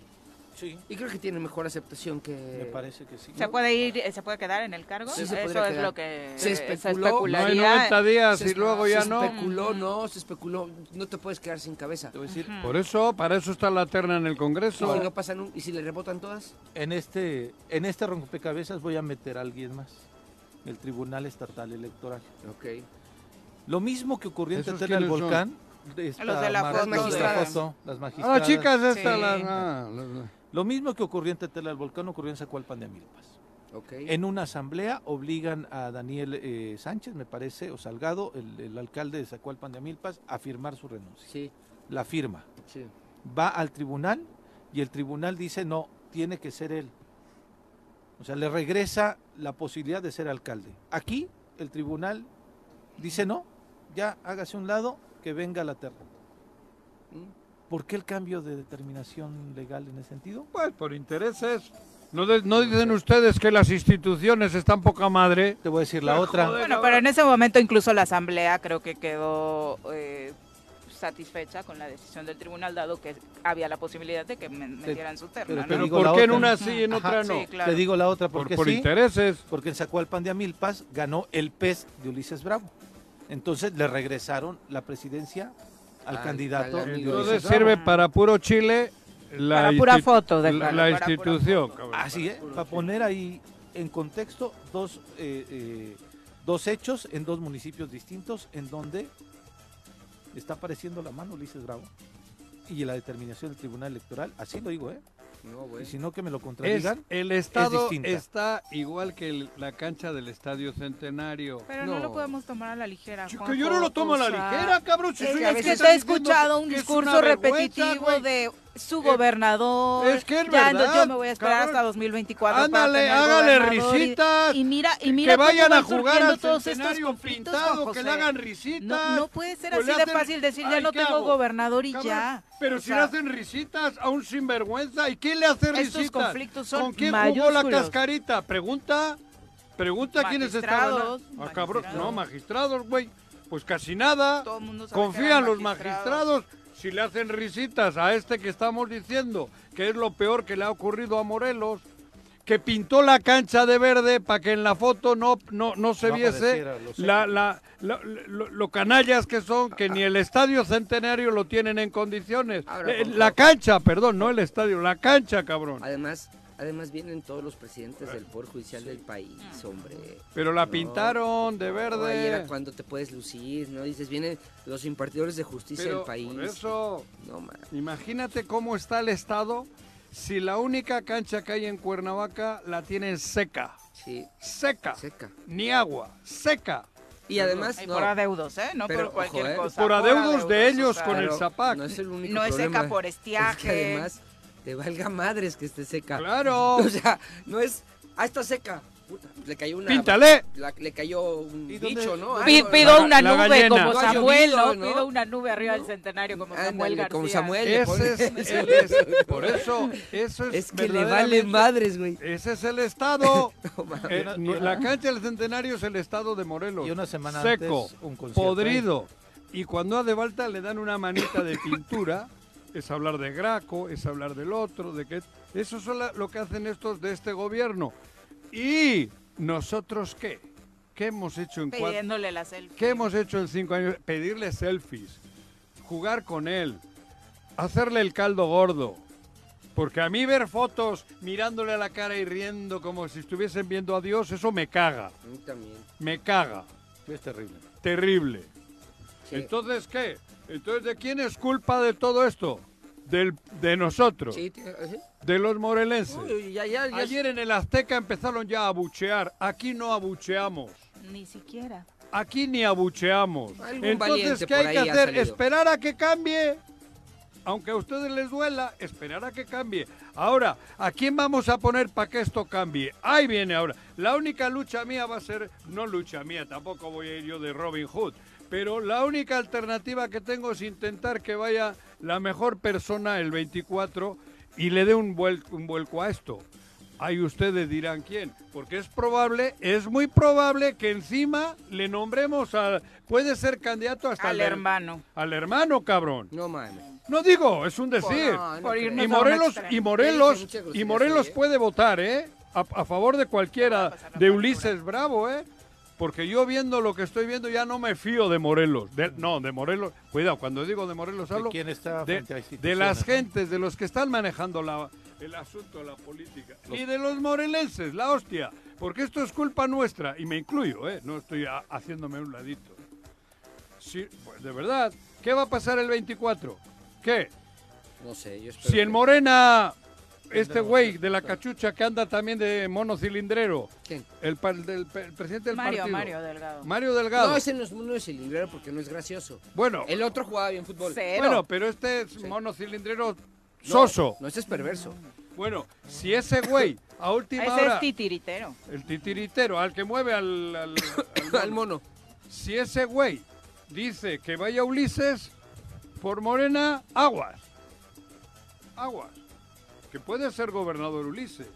Sí, Y creo que tiene mejor aceptación que... me parece que sí. ¿Se puede ir, eh, se puede quedar en el cargo? Sí, se Eso es quedar. lo que Se especuló. No hay especularía. 90 días Se- y luego ya se no. especuló, no, se especuló. No te puedes quedar sin cabeza. Te voy a decir, Por eso, para eso está la terna en el ¿Y Congreso. si no pasan un- ¿Y si le rebotan todas? en este en este rompecabezas voy a meter a alguien más. El Tribunal Estatal Electoral. Ok. Lo mismo que ocurrió en ¿Esos Tetela del? Volcán. Los de la Marta- foto los de la de- foto, las Ah, magistradas. las chicas estas, Sí. las- ah, las- Lo mismo que ocurrió en Tetela del Volcán ocurrió en Zacualpan de Amilpas. Ok. En una asamblea obligan a Daniel eh, Sánchez, me parece, o Salgado, el, el alcalde de Zacualpan de Amilpas, a firmar su renuncia. Sí, La firma. sí. Va al tribunal y el tribunal dice no, tiene que ser él. O sea, le regresa la posibilidad de ser alcalde. Aquí el tribunal dice no, ya hágase un lado, que venga la terna. Mm. ¿Por qué el cambio de determinación legal en ese sentido? Pues por intereses. ¿No, de- no dicen ustedes que las instituciones están poca madre? Te voy a decir la otra. joder. Bueno, pero en ese momento incluso la asamblea creo que quedó eh, satisfecha con la decisión del tribunal dado que había la posibilidad de que me- metieran su terna. pero ¿no? Pero ¿por qué en una sí y en Ajá, otra no? sí, claro. Te digo la otra Por, porque por sí, intereses. porque en Zacualpan de Amilpas ganó el PES de Ulises Bravo. Entonces le regresaron la presidencia al Al- candidato. al de Entonces sirve para puro Chile la, Para pura foto, la, déjalo, la para pura institución. cabrón. Así es, para poner ahí en contexto dos, eh, eh, dos hechos en dos municipios distintos en donde está apareciendo la mano Ulises Bravo y la determinación del Tribunal Electoral, así lo digo, ¿eh? No, güey. Y si no que me lo Es, contradigan, el estado está igual que el- la cancha del Estadio Centenario. Pero no. No. lo podemos tomar a la ligera. Chico, Juanjo, yo no lo tomo a la ligera, cabrón. si Es, soy que- el es que que está te he escuchado un discurso repetitivo de su gobernador. es que es ya, verdad, yo me voy a esperar cabrón. hasta 2024 Ándale, hágale gobernador y- risitas. Y, mira, y mira que vayan a jugar al todos estos pintado, que le hagan risitas. No, no puede ser Pues así de fácil decir ya no ¿qué tengo hago? gobernador y Cabrón, ya. Pero O si sea, le hacen risitas a un sinvergüenza, ¿y quién le hace Estos risitas? conflictos son ¿Con quién jugó la cascarita? Pregunta, pregunta quiénes estaban. Ah, cabrón, no, magistrados, güey. Pues casi nada. todo el mundo sabe que Confían los magistrados. Si le hacen risitas a este que estamos diciendo, que es lo peor que le ha ocurrido a Morelos, que pintó la cancha de verde para que en la foto no, no, no se No viese la, la- la- lo, lo canallas que son, que ni el estadio centenario lo tienen en condiciones. Ahora, Eh, la cancha, perdón, no el estadio, la cancha, cabrón. Además, además vienen todos los presidentes del Poder Judicial del país, hombre. Pero la No. pintaron de No, ahí era verde. cuando te puedes lucir, ¿no? Dices, vienen los impartidores de justicia Pero del país. por eso, No, man. imagínate cómo está el estado si la única cancha que hay en Cuernavaca la tienen seca. Sí, Seca. seca. Ni agua. Seca. Y además, Y no, por adeudos, ¿eh? No Pero, por cualquier ojo, ¿eh? cosa. Por adeudos de o ellos sea, con el Zapac. No es el único No es seca por Es estiaje. que además te valga madres que esté seca. Claro. O sea, no es, ah, está seca. Puta, le cayó una... Píntale. la- le cayó un ¿Y dónde- bicho, ¿no? Pido una la nube como No Samuel, ¿no? llovido, ¿no? Pido una nube arriba del centenario como Samuel Ándale, García. como Samuel. Ese pone- es, el es- por eso, eso es, Es que le vale madres, güey. Ese es el estado. Eh, la cancha del centenario es el estado de Morelos. Y una semana Seco, antes, un concierto podrido. Y cuando hace falta le dan una manita de pintura. Es hablar de Graco, es hablar del otro, de que eso es la- lo que hacen estos de este gobierno. Y nosotros qué? ¿Qué hemos hecho en cuatro? Pidiéndole la selfie. ¿Qué hemos hecho en cinco años? Pedirle selfies, jugar con él, hacerle el caldo gordo. Porque a mí ver fotos mirándole a la cara y riendo como si estuviesen viendo a Dios, eso me caga, A mí también. me caga, Es terrible. terrible. Sí. Entonces, ¿qué? Entonces, ¿de quién es culpa de todo esto? Del, de nosotros, Sí, sí. de los morelenses. Uy, ya, ya, ya. Ayer en el Azteca empezaron ya a abuchear, aquí no abucheamos. Ni siquiera. Aquí ni abucheamos. Algún Entonces, ¿qué hay que hacer? Esperar a que cambie. Aunque a ustedes les duela, esperar a que cambie. Ahora, ¿a quién vamos a poner para que esto cambie? Ahí viene ahora. La única lucha mía va a ser, no lucha mía, tampoco voy a ir yo de Robin Hood, pero la única alternativa que tengo es intentar que vaya la mejor persona el 24 y le dé un vuelco, un vuelco a esto. Ahí ustedes dirán quién, porque es probable, es muy probable que encima le nombremos a, puede ser candidato hasta Al el- hermano. al hermano, cabrón. No mames. No digo, es un decir. No, no Por creo. irnos y Morelos, y Morelos, y Morelos puede votar, ¿eh? A, a favor de cualquiera, de. Ulises Bravo, ¿eh? Porque yo viendo lo que estoy viendo ya no me fío de Morelos. De- no, de Morelos. Cuidado, cuando digo de Morelos ¿De hablo quién está de, frente a de las gentes, de los que están manejando la, el asunto de la política. Y de los morelenses, la hostia. Porque esto es culpa nuestra, y me incluyo, ¿eh? No estoy a- haciéndome un ladito. Sí, pues, de verdad, ¿qué va a pasar el 24? ¿Qué? No sé, yo espero Si en que- Morena, este güey de la cachucha que anda también de mono cilindrero, ¿Quién? el, par- del, el presidente del Mario, partido. Mario Delgado. Mario Delgado. No, ese no es, no es cilindrero porque no es gracioso. Bueno, El otro jugaba bien fútbol. Cero. bueno, pero este es Sí. mono cilindrero No, soso. No, ese es perverso. Bueno, si ese güey a última Ese hora, es titiritero. el titiritero, al que mueve al, al- al Al mono, mono. si ese güey dice que vaya Ulises por Morena, aguas. Aguas. Que puede ser gobernador Ulises.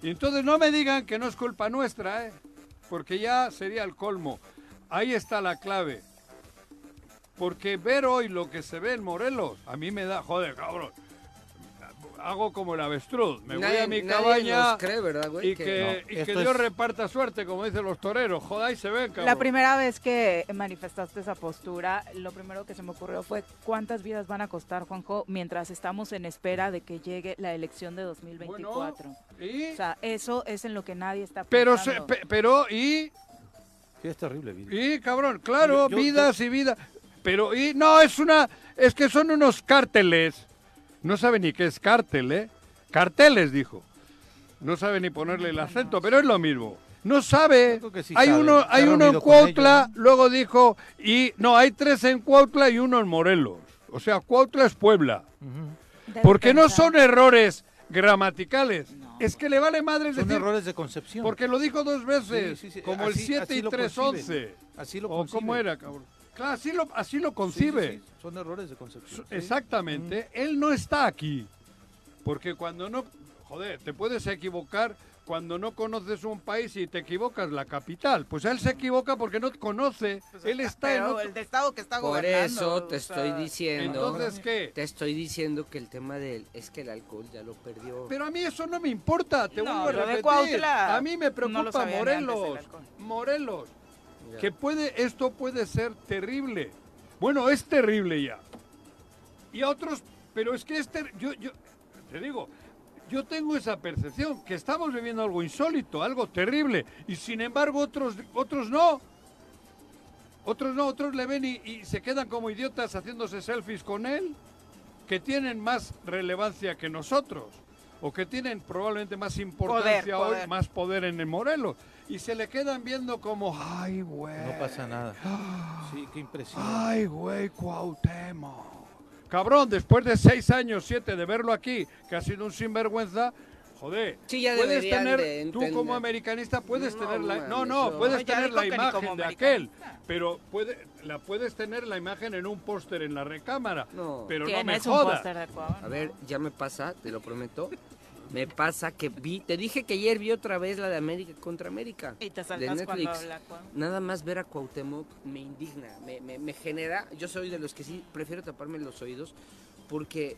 Y entonces no me digan que no es culpa nuestra, ¿eh? Porque ya sería el colmo. Ahí está la clave. Porque ver hoy lo que se ve en Morelos, a mí me da, joder, cabrón. Hago como el avestruz. Me voy Nadie- a mi nadie cabaña nos cree, ¿verdad, güey? y Que- No, y que Dios es- reparta suerte, como dicen los toreros. Ahí se ven, cabrón. La primera vez que manifestaste esa postura, lo primero que se me ocurrió fue cuántas vidas van a costar, Juanjo, mientras estamos en espera de que llegue la elección de 2024. ¿Y? O sea, eso es en lo que nadie está Pero, se- pensando. pe- pero, y, Sí, es terrible, Viri. y, cabrón, claro, Yo- yo- vidas y vidas. Pero, y, no, es una, es que son unos cárteles. No sabe ni qué es cártel, ¿eh? Carteles, dijo. No sabe ni ponerle el acento, pero es lo mismo. No sabe. Yo creo que sí hay sabe. uno, Se ha hay uno en reunido con Cuautla, ellos, luego dijo, y no, hay tres en Cuautla y uno en Morelos. O sea, Cuautla es Puebla. Porque no son errores gramaticales. No. Es que le vale madre Son decir, errores de concepción. porque lo dijo dos veces, Sí, sí, sí. como Así- el 7 así y lo 3, concibe. 11. Así lo ¿O concibe. cómo era, cabrón? Claro, así lo, así lo Sí, sí, concibe. sí, Son errores de concepción. sí. Exactamente. Él no está aquí. Porque cuando no... Joder, te puedes equivocar cuando no conoces un país y te equivocas la capital. Pues él se equivoca porque no conoce. él está en otro... el de estado que está Por gobernando. eso te o sea, estoy diciendo. Entonces, ¿qué? Te estoy diciendo que el tema del es que el alcohol ya lo perdió. Pero a mí eso no me importa, te No, vuelvo a de repetir. A mí me preocupa Morelos. alcohol. Morelos. Que puede, esto puede ser terrible. Bueno, es terrible ya. Y a otros, pero es que es ter- yo, yo, te digo, yo tengo esa percepción que estamos viviendo algo insólito, algo terrible, y sin embargo otros, otros no. Otros no, otros le ven y, y se quedan como idiotas haciéndose selfies con él, que tienen más relevancia que nosotros, o que tienen probablemente más importancia hoy, poder. más poder en el Morelos, y se le quedan viendo como, ay, güey. No pasa nada. Sí, qué impresión. Ay, güey, Cuauhtémoc. Cabrón, después de seis años, siete de verlo aquí, que ha sido un sinvergüenza, joder. Sí, ya puedes tener, de tú como americanista puedes No, tener la, no, no, no. puedes No, tener la imagen de aquel, pero puede, la puedes tener la imagen en un póster en la recámara, No. pero no me jodas. A ver, ya me pasa, te lo prometo. Me pasa que vi, te dije que ayer vi otra vez la de América contra América. Y te de Netflix. habla. Nada más ver a Cuauhtémoc me indigna, me, me- me genera, yo soy de los que sí prefiero taparme los oídos porque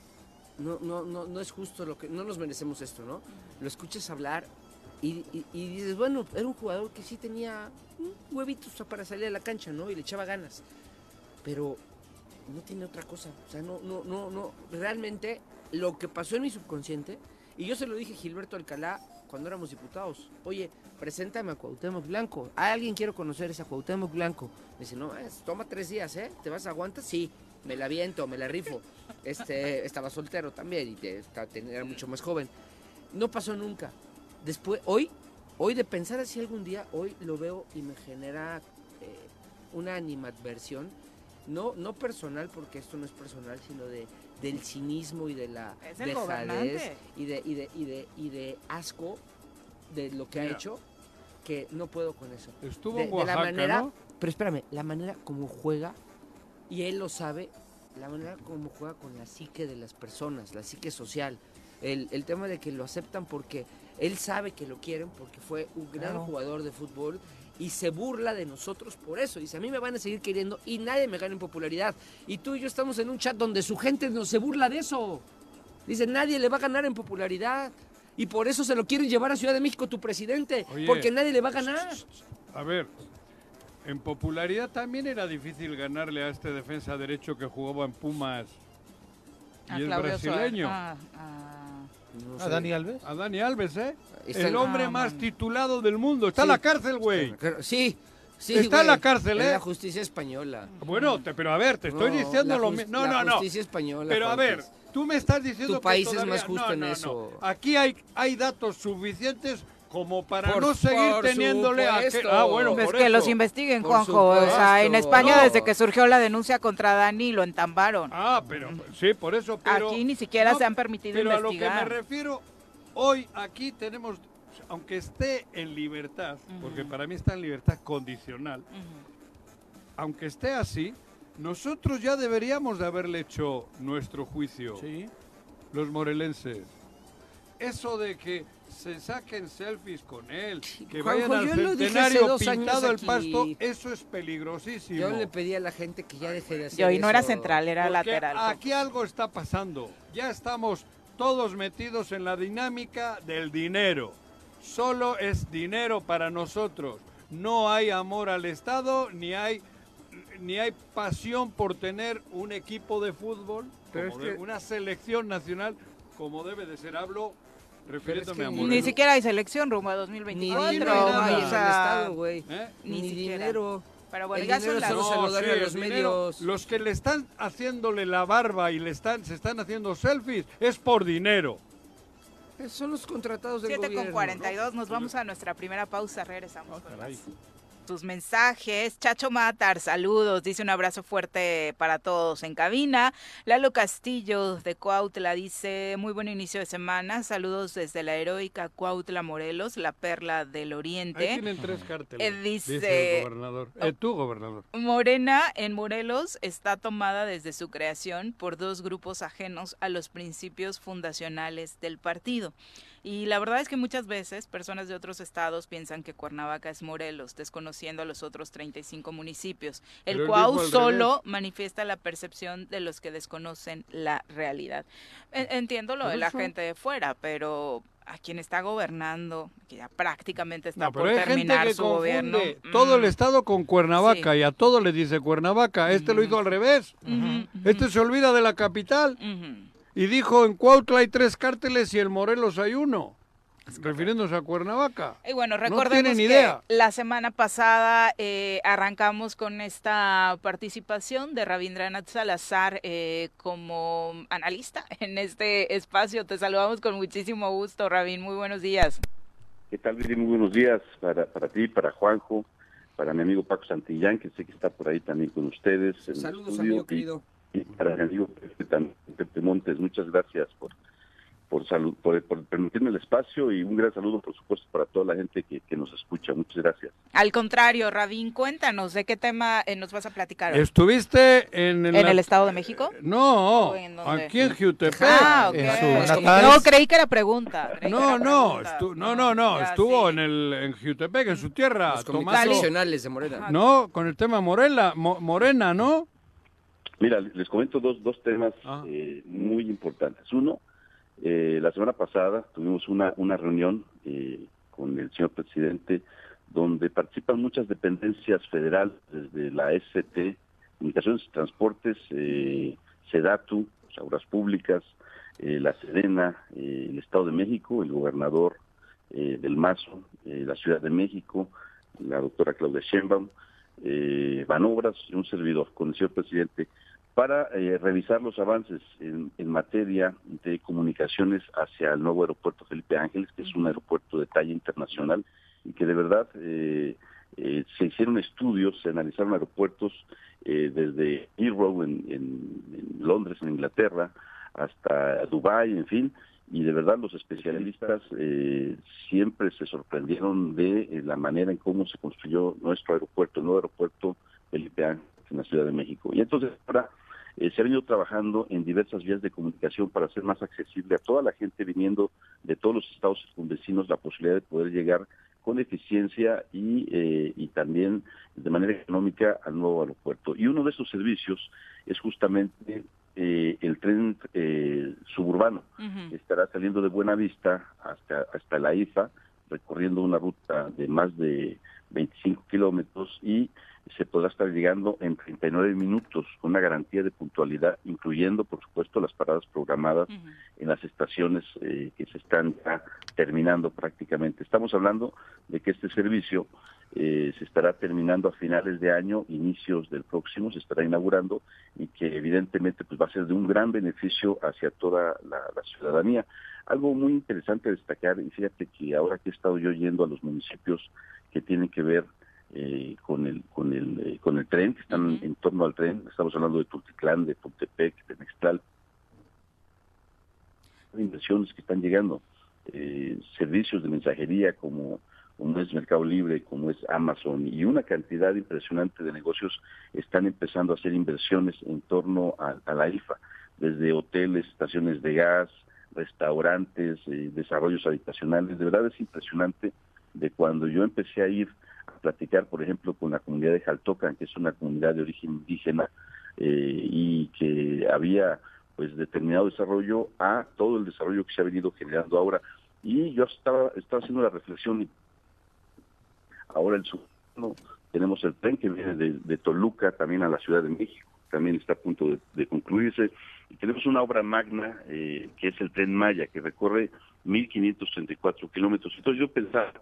no, no, no, no es justo lo que, no nos merecemos esto, ¿no? Lo escuchas hablar y, y- dices, bueno, era un jugador que sí tenía huevitos para salir a la cancha, ¿no? Y le echaba ganas, pero no tiene otra cosa, o sea, no, no, no, no, realmente lo que pasó en mi subconsciente, y yo se lo dije a Gilberto Alcalá cuando éramos diputados, oye, preséntame a Cuauhtémoc Blanco, a alguien quiero conocer esa Cuauhtémoc Blanco. Me dice, no, es- toma tres días, ¿eh? ¿Te vas a aguantar? Sí, me la viento, me la rifo. Este, estaba soltero también y te- era mucho más joven. No pasó nunca. Después, hoy, hoy de pensar así algún día, hoy lo veo y me genera eh, una animadversión, no, no personal, porque esto no es personal, sino de, del cinismo y de la dejadez y de, y, de, y, de, y de asco de lo que ha Mira. hecho, que no puedo con eso. Estuvo De, en de Oaxaca, la manera, ¿no? pero espérame, la manera como juega, y él lo sabe, la manera como juega con la psique de las personas, la psique social. El, el tema de que lo aceptan porque él sabe que lo quieren, porque fue un gran Claro. jugador de fútbol y se burla de nosotros por eso. Dice, a mí me van a seguir queriendo y nadie me gana en popularidad. Y tú y yo estamos en un chat donde su gente nos se burla de eso. Dice, nadie le va a ganar en popularidad. Y por eso se lo quieren llevar a Ciudad de México tu presidente, Oye. porque nadie le va a ganar. A ver, en popularidad también era difícil ganarle a este defensa derecho que jugaba en Pumas. A Y es Claudio brasileño. Ah, ah. No ¿A. Dani Alves? A Dani Alves, ¿eh? El hombre Ah, más man. titulado del mundo. Está en la cárcel, güey. Sí, sí. Está en la cárcel, en ¿eh? la justicia española. Bueno, te- pero a ver, te estoy No, diciendo la lo mismo. No, la no, no. justicia española. Pero a ver, tú me estás diciendo Tu que país es más justo no, en no. eso. Aquí hay, hay datos suficientes como para Por- no seguir teniéndole a supuesto. Ah, bueno, Pues por que eso. los investiguen, Por Juanjo. O sea, en. España No. desde que surgió la denuncia contra Dani lo entambaron. Ah, pero sí, por eso. Pero, Aquí ni siquiera no, se han permitido Pero a lo que me investigar. refiero, hoy aquí tenemos, aunque esté en libertad, porque para mí está en libertad condicional, aunque esté así, nosotros ya deberíamos de haberle hecho nuestro juicio, Sí. los morelenses. Eso de que se saquen selfies con él, que Juanjo, vayan al yo lo dije hace centenario pintado el pasto, eso es peligrosísimo. Yo le pedí a la gente que ya deje de hacer Y hoy no era eso. central, era Porque lateral. Aquí algo está pasando. Ya estamos todos metidos en la dinámica del dinero. Solo es dinero para nosotros. No hay amor al Estado, ni hay ni hay pasión por tener un equipo de fútbol, como es de- una selección nacional como debe de ser. Hablo refiriéndome que a ni- Morelos. Ni siquiera hay selección rumbo a Ni 2024. dinero nada. hay en o sea, Estado, güey. ¿Eh? Ni Ni, siquiera. dinero. Pero bueno, El ya dinero son las lo dan a los dinero, medios. Los que le están haciéndole la barba y le están, se están haciendo selfies es por dinero. Son los contratados del 7 gobierno. con 42, nos vamos a nuestra primera pausa, regresamos. con caray. más. Tus mensajes, Chacho Matar, saludos, dice un abrazo fuerte para todos en cabina. Lalo Castillo de Cuautla dice, muy buen inicio de semana, saludos desde la heroica Cuautla Morelos, la perla del Ahí oriente. tienen tres cárteles. Eh, dice- dice el gobernador. Eh, tú, gobernador. Morena en Morelos está tomada desde su creación por dos grupos ajenos a los principios fundacionales del partido. Y la verdad es que muchas veces personas de otros estados piensan que Cuernavaca es Morelos, desconociendo a los otros 35 municipios. El Pero cuau solo revés. manifiesta la percepción de los que desconocen la realidad. En- Entiendo lo de la gente de fuera, pero a quien está gobernando, que ya prácticamente está No, por terminar que su gobierno. todo el mm, estado con Cuernavaca Sí. y a todo le dice Cuernavaca. Este lo hizo al revés. Este se olvida de la capital. Y dijo en Cuautla hay tres cárteles y en Morelos hay uno. Refiriéndose a Cuernavaca. Y bueno, No recordemos tienen que idea. la semana pasada eh, arrancamos con esta participación de Rabindranath Salazar eh, como analista en este espacio. Te saludamos con muchísimo gusto, Rabin. Muy buenos días. ¿Qué tal, Viri? Muy buenos días para, para ti, para Juanjo, para mi amigo Paco Santillán, que sé que está por ahí también con ustedes. en el Saludos, estudio, amigo y- querido. Y para mi amigo Pepe, también, Pepe Montes, muchas gracias por por, salud, por, por permitirme el espacio y un gran saludo, por supuesto, para toda la gente que, que nos escucha. Muchas gracias. Al contrario, Rabin, cuéntanos de qué tema eh, nos vas a platicar. hoy? ¿Estuviste en, ¿En la- el Estado de México? No, ¿O en aquí en Jutepec. Ah, ok. en su No, creí que era pregunta. creí No, era no, pregunta. estu- no, no, no, Ya, estuvo sí. en el en Jutepec, en su tierra, Los tomando, de Morena. no, con el tema Morela, Mo- Morena, ¿no? Mira, les comento dos, dos temas Ah. eh, muy importantes. Uno, eh, la semana pasada tuvimos una, una reunión eh, con el señor presidente donde participan muchas dependencias federales, desde la ST, Comunicaciones y Transportes, eh, SEDATU, sea, Obras Públicas, eh, la Sedena, eh, el Estado de México, el gobernador del Mazo, la Ciudad de México, la doctora Claudia Sheinbaum, eh, Banobras y un servidor con el señor presidente para eh, revisar los avances en, en materia de comunicaciones hacia el nuevo aeropuerto Felipe Ángeles, que es un aeropuerto de talla internacional y que de verdad eh, eh, se hicieron estudios, se analizaron aeropuertos eh, desde Heathrow en, en- en Londres, en Inglaterra, hasta Dubái, en fin, y de verdad los especialistas eh, siempre se sorprendieron de la manera en cómo se construyó nuestro aeropuerto, el nuevo aeropuerto Felipe Ángeles en la Ciudad de México. Y entonces ahora eh, se ha venido trabajando en diversas vías de comunicación para hacer más accesible a toda la gente viniendo de todos los estados circunvecinos la posibilidad de poder llegar con eficiencia y, eh, y también de manera económica al nuevo aeropuerto. Y uno de esos servicios es justamente eh, el tren eh, suburbano. Ujú. Estará saliendo de Buenavista hasta, hasta la IFA, recorriendo una ruta de más de 25 kilómetros y se podrá estar llegando en 39 minutos una garantía de puntualidad, incluyendo, por supuesto, las paradas programadas en las estaciones eh, que se están ya terminando prácticamente. Estamos hablando de que este servicio eh, se estará terminando a finales de año, inicios del próximo, se estará inaugurando y que evidentemente pues va a ser de un gran beneficio hacia toda la, la ciudadanía. Algo muy interesante destacar, y fíjate que ahora que he estado yo yendo a los municipios que tienen que ver eh, con el con el eh, con el tren, que están en torno al tren, estamos hablando de Tultitlán, de Tultepec, de Nextral, inversiones que están llegando, eh, servicios de mensajería como como es Mercado Libre, como es Amazon, y una cantidad impresionante de negocios están empezando a hacer inversiones en torno a, a la IFA, desde hoteles, estaciones de gas, restaurantes, eh, desarrollos habitacionales. De verdad es impresionante de cuando yo empecé a ir platicar, por ejemplo, con la comunidad de Jaltocan, que es una comunidad de origen indígena, eh, y que había pues determinado desarrollo a todo el desarrollo que se ha venido generando ahora. Y yo estaba, estaba haciendo la reflexión, y ahora el sur, tenemos el tren que viene de, de, Toluca también a la Ciudad de México, también está a punto de, de concluirse, y tenemos una obra magna eh, que es el tren Maya, que recorre 1.534 kilómetros. Entonces yo pensaba,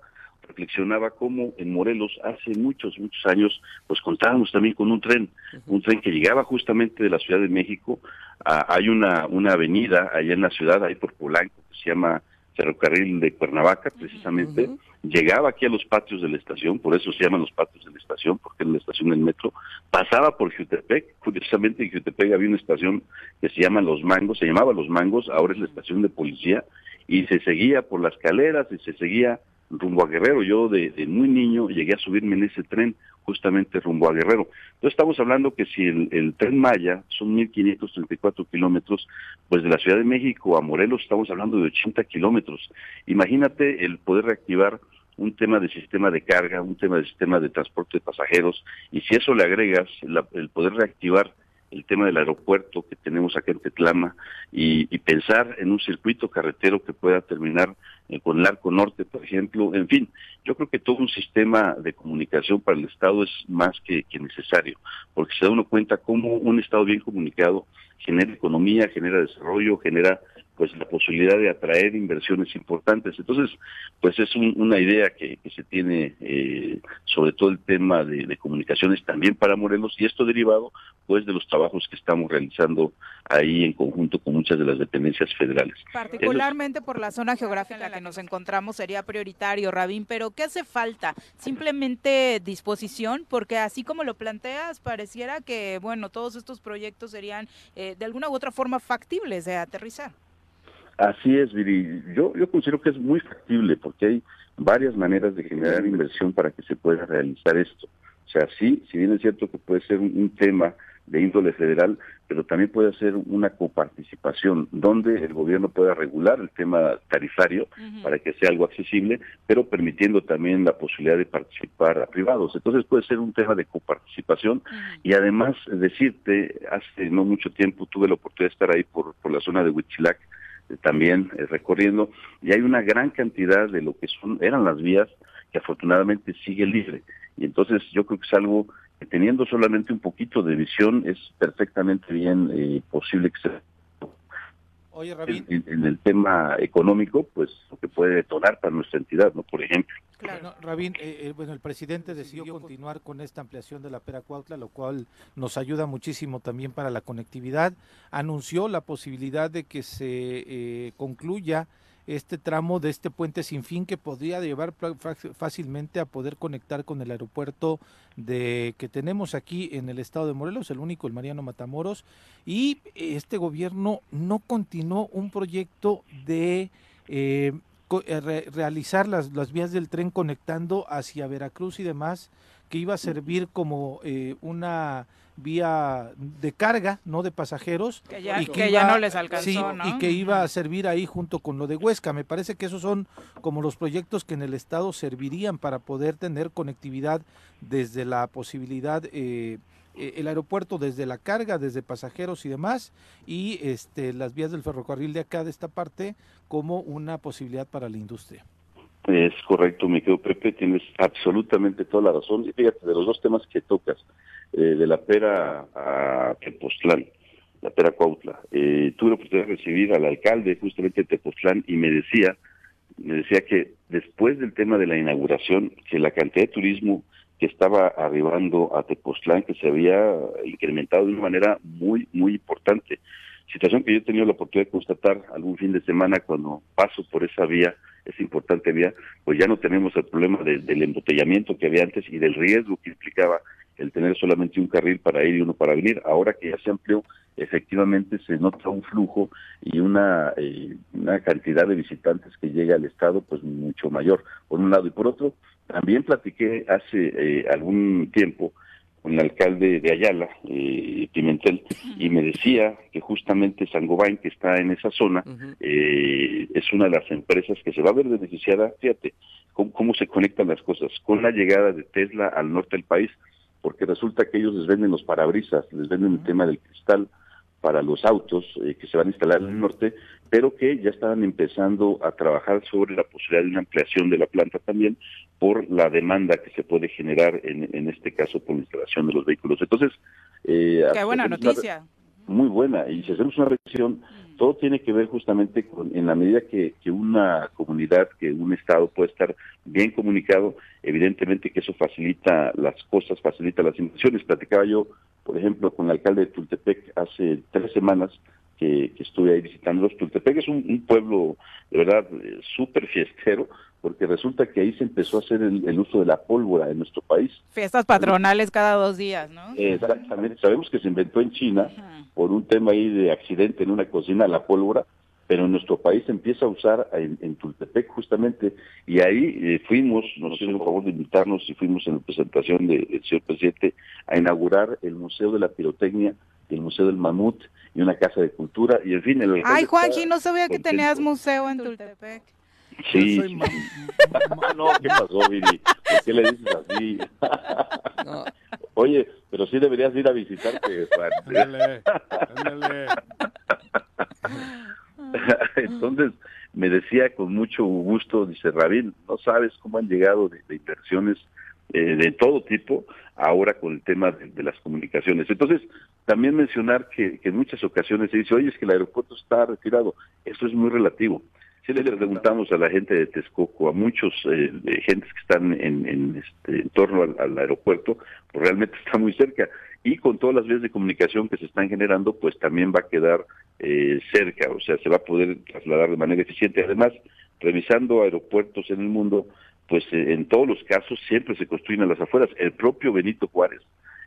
reflexionaba cómo en Morelos hace muchos, muchos años, pues contábamos también con un tren, un tren que llegaba justamente de la Ciudad de México. Ah, hay una, una avenida allá en la ciudad, ahí por Polanco, que se llama Ferrocarril de Cuernavaca, precisamente. Uh -huh. Llegaba aquí a los patios de la estación, por eso se llaman los patios de la estación, porque es la estación del metro. Pasaba por Jutepec, curiosamente en Jutepec había una estación que se llama Los Mangos, se llamaba Los Mangos, ahora es la estación de policía, y se seguía por las escaleras y se seguía rumbo a Guerrero. Yo de, muy niño llegué a subirme en ese tren justamente rumbo a Guerrero. Entonces estamos hablando que si el, tren Maya son 1.534 kilómetros, pues de la Ciudad de México a Morelos estamos hablando de 80 kilómetros. Imagínate el poder reactivar un tema de sistema de carga, un tema de sistema de transporte de pasajeros, y si eso le agregas el poder reactivar el tema del aeropuerto que tenemos acá en Tetlama y, pensar en un circuito carretero que pueda terminar eh, con el Arco Norte, por ejemplo. En fin, yo creo que todo un sistema de comunicación para el Estado es más que, que necesario, porque se da uno cuenta cómo un Estado bien comunicado genera economía, genera desarrollo, genera pues la posibilidad de atraer inversiones importantes. Entonces, pues es un, una idea que, que se tiene eh, sobre todo el tema de, de, comunicaciones también para Morelos y esto derivado pues de los trabajos que estamos realizando ahí en conjunto con muchas de las dependencias federales. Particularmente por la zona geográfica en la que nos encontramos sería prioritario, Rabín, pero ¿qué hace falta? Simplemente disposición, porque así como lo planteas, pareciera que, bueno, todos estos proyectos serían eh, de alguna u otra forma factibles de aterrizar. Así es, Viri. Yo, yo considero que es muy factible porque hay varias maneras de generar inversión para que se pueda realizar esto. O sea, sí, si bien es cierto que puede ser un, un tema de índole federal, pero también puede ser una coparticipación donde el gobierno pueda regular el tema tarifario uh -huh. para que sea algo accesible, pero permitiendo también la posibilidad de participar a privados. Entonces puede ser un tema de coparticipación uh -huh. y además decirte, hace no mucho tiempo tuve la oportunidad de estar ahí por, por la zona de Huitzilac, también eh, recorriendo y hay una gran cantidad de lo que son eran las vías que afortunadamente sigue libre. Y entonces yo creo que es algo que teniendo solamente un poquito de visión es perfectamente bien eh, posible que se Oye, Rabín. En, en, el tema económico, pues lo que puede detonar para nuestra entidad, ¿no? Por ejemplo. Claro. Bueno, Rabín, eh, eh, bueno, el presidente decidió continuar con esta ampliación de la Pera Cuautla, lo cual nos ayuda muchísimo también para la conectividad. Anunció la posibilidad de que se eh, concluya este tramo de este puente sin fin que podría llevar fácilmente a poder conectar con el aeropuerto de que tenemos aquí en el estado de Morelos, el único, el Mariano Matamoros, y este gobierno no continuó un proyecto de eh, re realizar las, las vías del tren conectando hacia Veracruz y demás, que iba a servir como eh, una vía de carga, no de pasajeros. Que ya, y que ya no les alcanzó, sí, ¿no? Y que iba a servir ahí junto con lo de Huesca. Me parece que esos son como los proyectos que en el Estado servirían para poder tener conectividad desde la posibilidad... Eh, el aeropuerto desde la carga, desde pasajeros y demás, y este, las vías del ferrocarril de acá, de esta parte, como una posibilidad para la industria. Es correcto, mi querido Pepe, tienes absolutamente toda la razón. Y fíjate, de los dos temas que tocas, eh, de la pera a Tepoztlán, la pera Cuautla, eh, tuve la oportunidad de recibir al alcalde justamente de Tepoztlán y me decía, me decía que después del tema de la inauguración, que la cantidad de turismo que estaba arribando a Tepoztlán, que se había incrementado de una manera muy, muy importante. Situación que yo he tenido la oportunidad de constatar algún fin de semana cuando paso por esa vía, esa importante vía, pues ya no tenemos el problema de, del embotellamiento que había antes y del riesgo que implicaba el tener solamente un carril para ir y uno para venir. Ahora que ya se amplió, efectivamente se nota un flujo y una, eh, una cantidad de visitantes que llega al estado pues mucho mayor, por un lado. Y por otro, también platiqué hace eh, algún tiempo con el alcalde de Ayala, eh, Pimentel, y me decía que justamente Sangobain, que está en esa zona, eh, es una de las empresas que se va a ver beneficiada, fíjate, cómo, cómo se conectan las cosas, con la llegada de Tesla al norte del país, porque resulta que ellos les venden los parabrisas, les venden el tema del cristal para los autos eh, que se van a instalar en el norte, pero que ya estaban empezando a trabajar sobre la posibilidad de una ampliación de la planta también por la demanda que se puede generar en, en este caso por la instalación de los vehículos. Entonces, eh, Qué buena una- noticia. muy buena. Y si hacemos una revisión, todo tiene que ver justamente con, en la medida que, que una comunidad, que un Estado puede estar bien comunicado, evidentemente que eso facilita las cosas, facilita las inversiones. Platicaba yo, por ejemplo, con el alcalde de Tultepec hace tres semanas que, que estuve ahí visitándolos. Tultepec es un, un pueblo, de verdad, eh, súper fiestero, porque resulta que ahí se empezó a hacer el, el uso de la pólvora en nuestro país. Fiestas patronales cada dos días, ¿no? Exactamente. Sabemos que se inventó en China por un tema ahí de accidente en una cocina la pólvora, pero en nuestro país se empieza a usar en, en Tultepec justamente, y ahí eh, fuimos, nos hicieron el favor de invitarnos y fuimos en la presentación de- del señor presidente a inaugurar el Museo de la Pirotecnia, el Museo del Mamut y una casa de cultura, y en fin... El Ay, Juanji, no sabía que tenías museo en Tultepec. Sí. No, ¿qué pasó, Viri? ¿Por qué le dices así? No. Oye, pero sí deberías ir a visitarte, Juan. Ándale, ándale. Entonces, me decía con mucho gusto, dice Rabín, no sabes cómo han llegado de, de inversiones eh, de todo tipo ahora con el tema de, las comunicaciones. Entonces, también mencionar que, que en muchas ocasiones se dice, oye, es que el aeropuerto está retirado. Eso es muy relativo. Si le preguntamos a la gente de Texcoco, a muchos eh, gentes que están en, en, este, en torno al, al aeropuerto, pues realmente está muy cerca. Y con todas las vías de comunicación que se están generando, pues también va a quedar eh, cerca, o sea, se va a poder trasladar de manera eficiente. Además, revisando aeropuertos en el mundo, pues eh, en todos los casos siempre se construyen a las afueras. El propio Benito Juárez,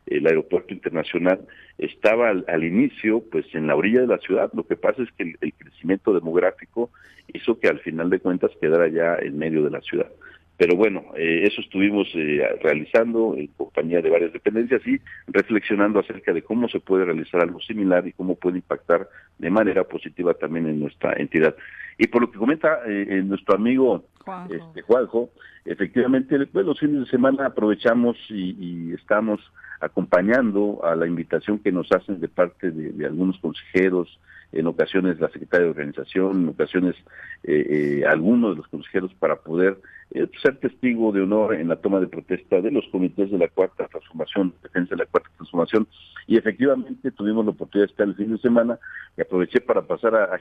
el aeropuerto internacional, estaba al, inicio, pues en la orilla de la ciudad. Lo que pasa es que el, el crecimiento demográfico hizo que al final de cuentas quedara ya en medio de la ciudad. Pero bueno, eh, eso estuvimos eh, realizando en compañía de varias dependencias y reflexionando acerca de cómo se puede realizar algo similar y cómo puede impactar de manera positiva también en nuestra entidad. Y por lo que comenta eh, nuestro amigo Juanjo. este, Juanjo, efectivamente, pues, los fines de semana aprovechamos y, y estamos acompañando a la invitación que nos hacen de parte de, de algunos consejeros, en ocasiones la secretaria de organización, en ocasiones eh, eh, algunos de los consejeros para poder eh, ser testigo de honor en la toma de protesta de los comités de la cuarta transformación, defensa de la cuarta transformación, y efectivamente tuvimos la oportunidad de estar el fin de semana. Y aproveché para pasar a, a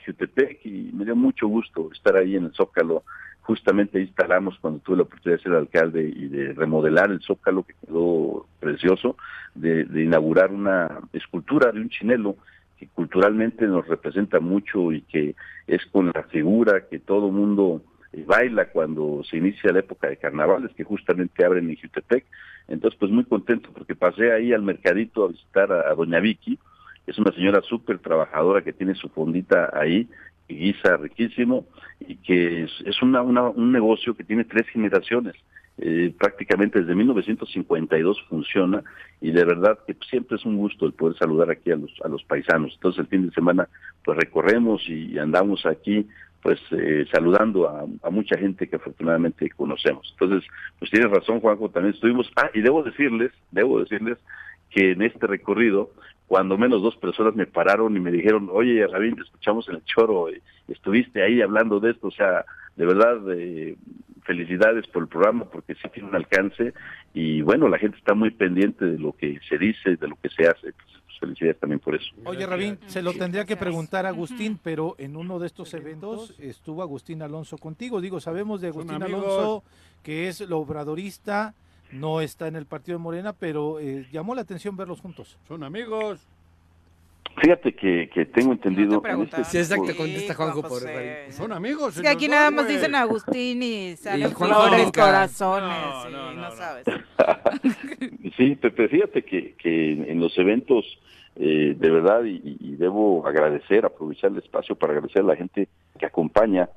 y me dio mucho gusto estar ahí en el Zócalo, justamente ahí instalamos cuando tuve la oportunidad de ser alcalde y de remodelar el Zócalo que quedó precioso, de, de inaugurar una escultura de un chinelo que culturalmente nos representa mucho y que es con la figura que todo mundo eh, baila cuando se inicia la época de carnavales, que justamente abren en Jutepec. Entonces, pues muy contento porque pasé ahí al mercadito a visitar a, doña Vicky, es una señora súper trabajadora que tiene su fondita ahí, que guisa riquísimo y que es, es una, una, un negocio que tiene tres generaciones. Eh, prácticamente desde 1952 funciona y de verdad que siempre es un gusto el poder saludar aquí a los, a los paisanos. Entonces el fin de semana pues recorremos y andamos aquí pues eh, saludando a, a, mucha gente que afortunadamente conocemos. Entonces, pues tienes razón Juanjo, también estuvimos, ah, y debo decirles, debo decirles que en este recorrido, cuando menos dos personas me pararon y me dijeron, oye, Rabín, te escuchamos en el choro, estuviste ahí hablando de esto, o sea, de verdad, eh, felicidades por el programa porque sí tiene un alcance y bueno, la gente está muy pendiente de lo que se dice, de lo que se hace. Pues, felicidades también por eso. Oye, Rabín, se lo tendría que preguntar a Agustín, pero en uno de estos eventos estuvo Agustín Alonso contigo. Digo, sabemos de Agustín Alonso que es lo obradorista, no está en el partido de Morena, pero eh, llamó la atención verlos juntos. Son amigos. Fíjate que, que tengo entendido. No en este sí, exacto, contesta Juanjo por Son amigos. Es que aquí nada más dicen Agustín y salen flores, corazones, no, no. sabes. sí, Pepe, fíjate que, que en los eventos eh, de verdad, y, y debo agradecer, aprovechar el espacio para agradecer a la gente que acompaña,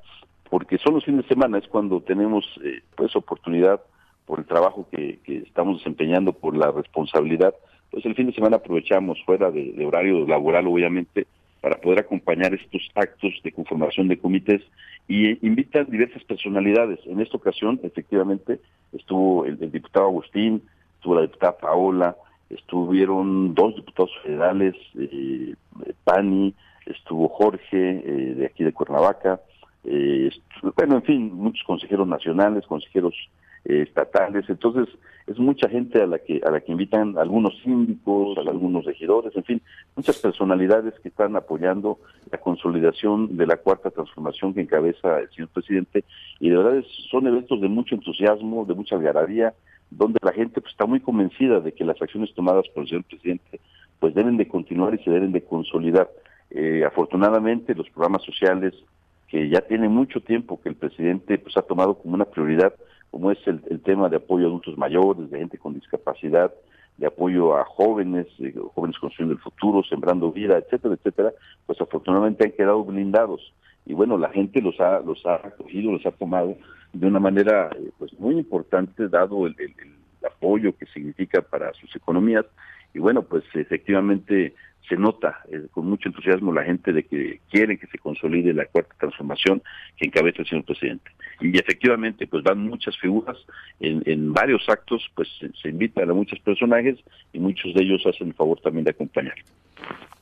porque son los fines de semana, es cuando tenemos eh, pues oportunidad por el trabajo que, estamos desempeñando, por la responsabilidad, pues el fin de semana aprovechamos fuera de, horario laboral, obviamente, para poder acompañar estos actos de conformación de comités y invitan diversas personalidades. En esta ocasión, efectivamente, estuvo el, diputado Agustín, estuvo la diputada Paola, estuvieron dos diputados federales, eh, Pani, estuvo Jorge eh, de aquí de Cuernavaca, eh, bueno, en fin, muchos consejeros nacionales, consejeros estatales, entonces es mucha gente a la que a la que invitan algunos síndicos, a algunos regidores, en fin, muchas personalidades que están apoyando la consolidación de la cuarta transformación que encabeza el señor presidente y de verdad son eventos de mucho entusiasmo, de mucha algarabía, donde la gente pues, está muy convencida de que las acciones tomadas por el señor presidente pues deben de continuar y se deben de consolidar. Eh, afortunadamente los programas sociales que ya tiene mucho tiempo que el presidente pues ha tomado como una prioridad, como es el, el tema de apoyo a adultos mayores, de gente con discapacidad, de apoyo a jóvenes, eh, jóvenes construyendo el futuro, sembrando vida, etcétera, etcétera, pues afortunadamente han quedado blindados. Y bueno, la gente los ha, los ha acogido, los ha tomado de una manera eh, pues muy importante, dado el, el- el apoyo que significa para sus economías. Y bueno, pues efectivamente se nota eh, con mucho entusiasmo la gente de que quieren que se consolide la cuarta transformación que encabeza el señor presidente. Y efectivamente, pues van muchas figuras, en, en varios actos, pues se, se invitan a muchos personajes y muchos de ellos hacen el favor también de acompañar.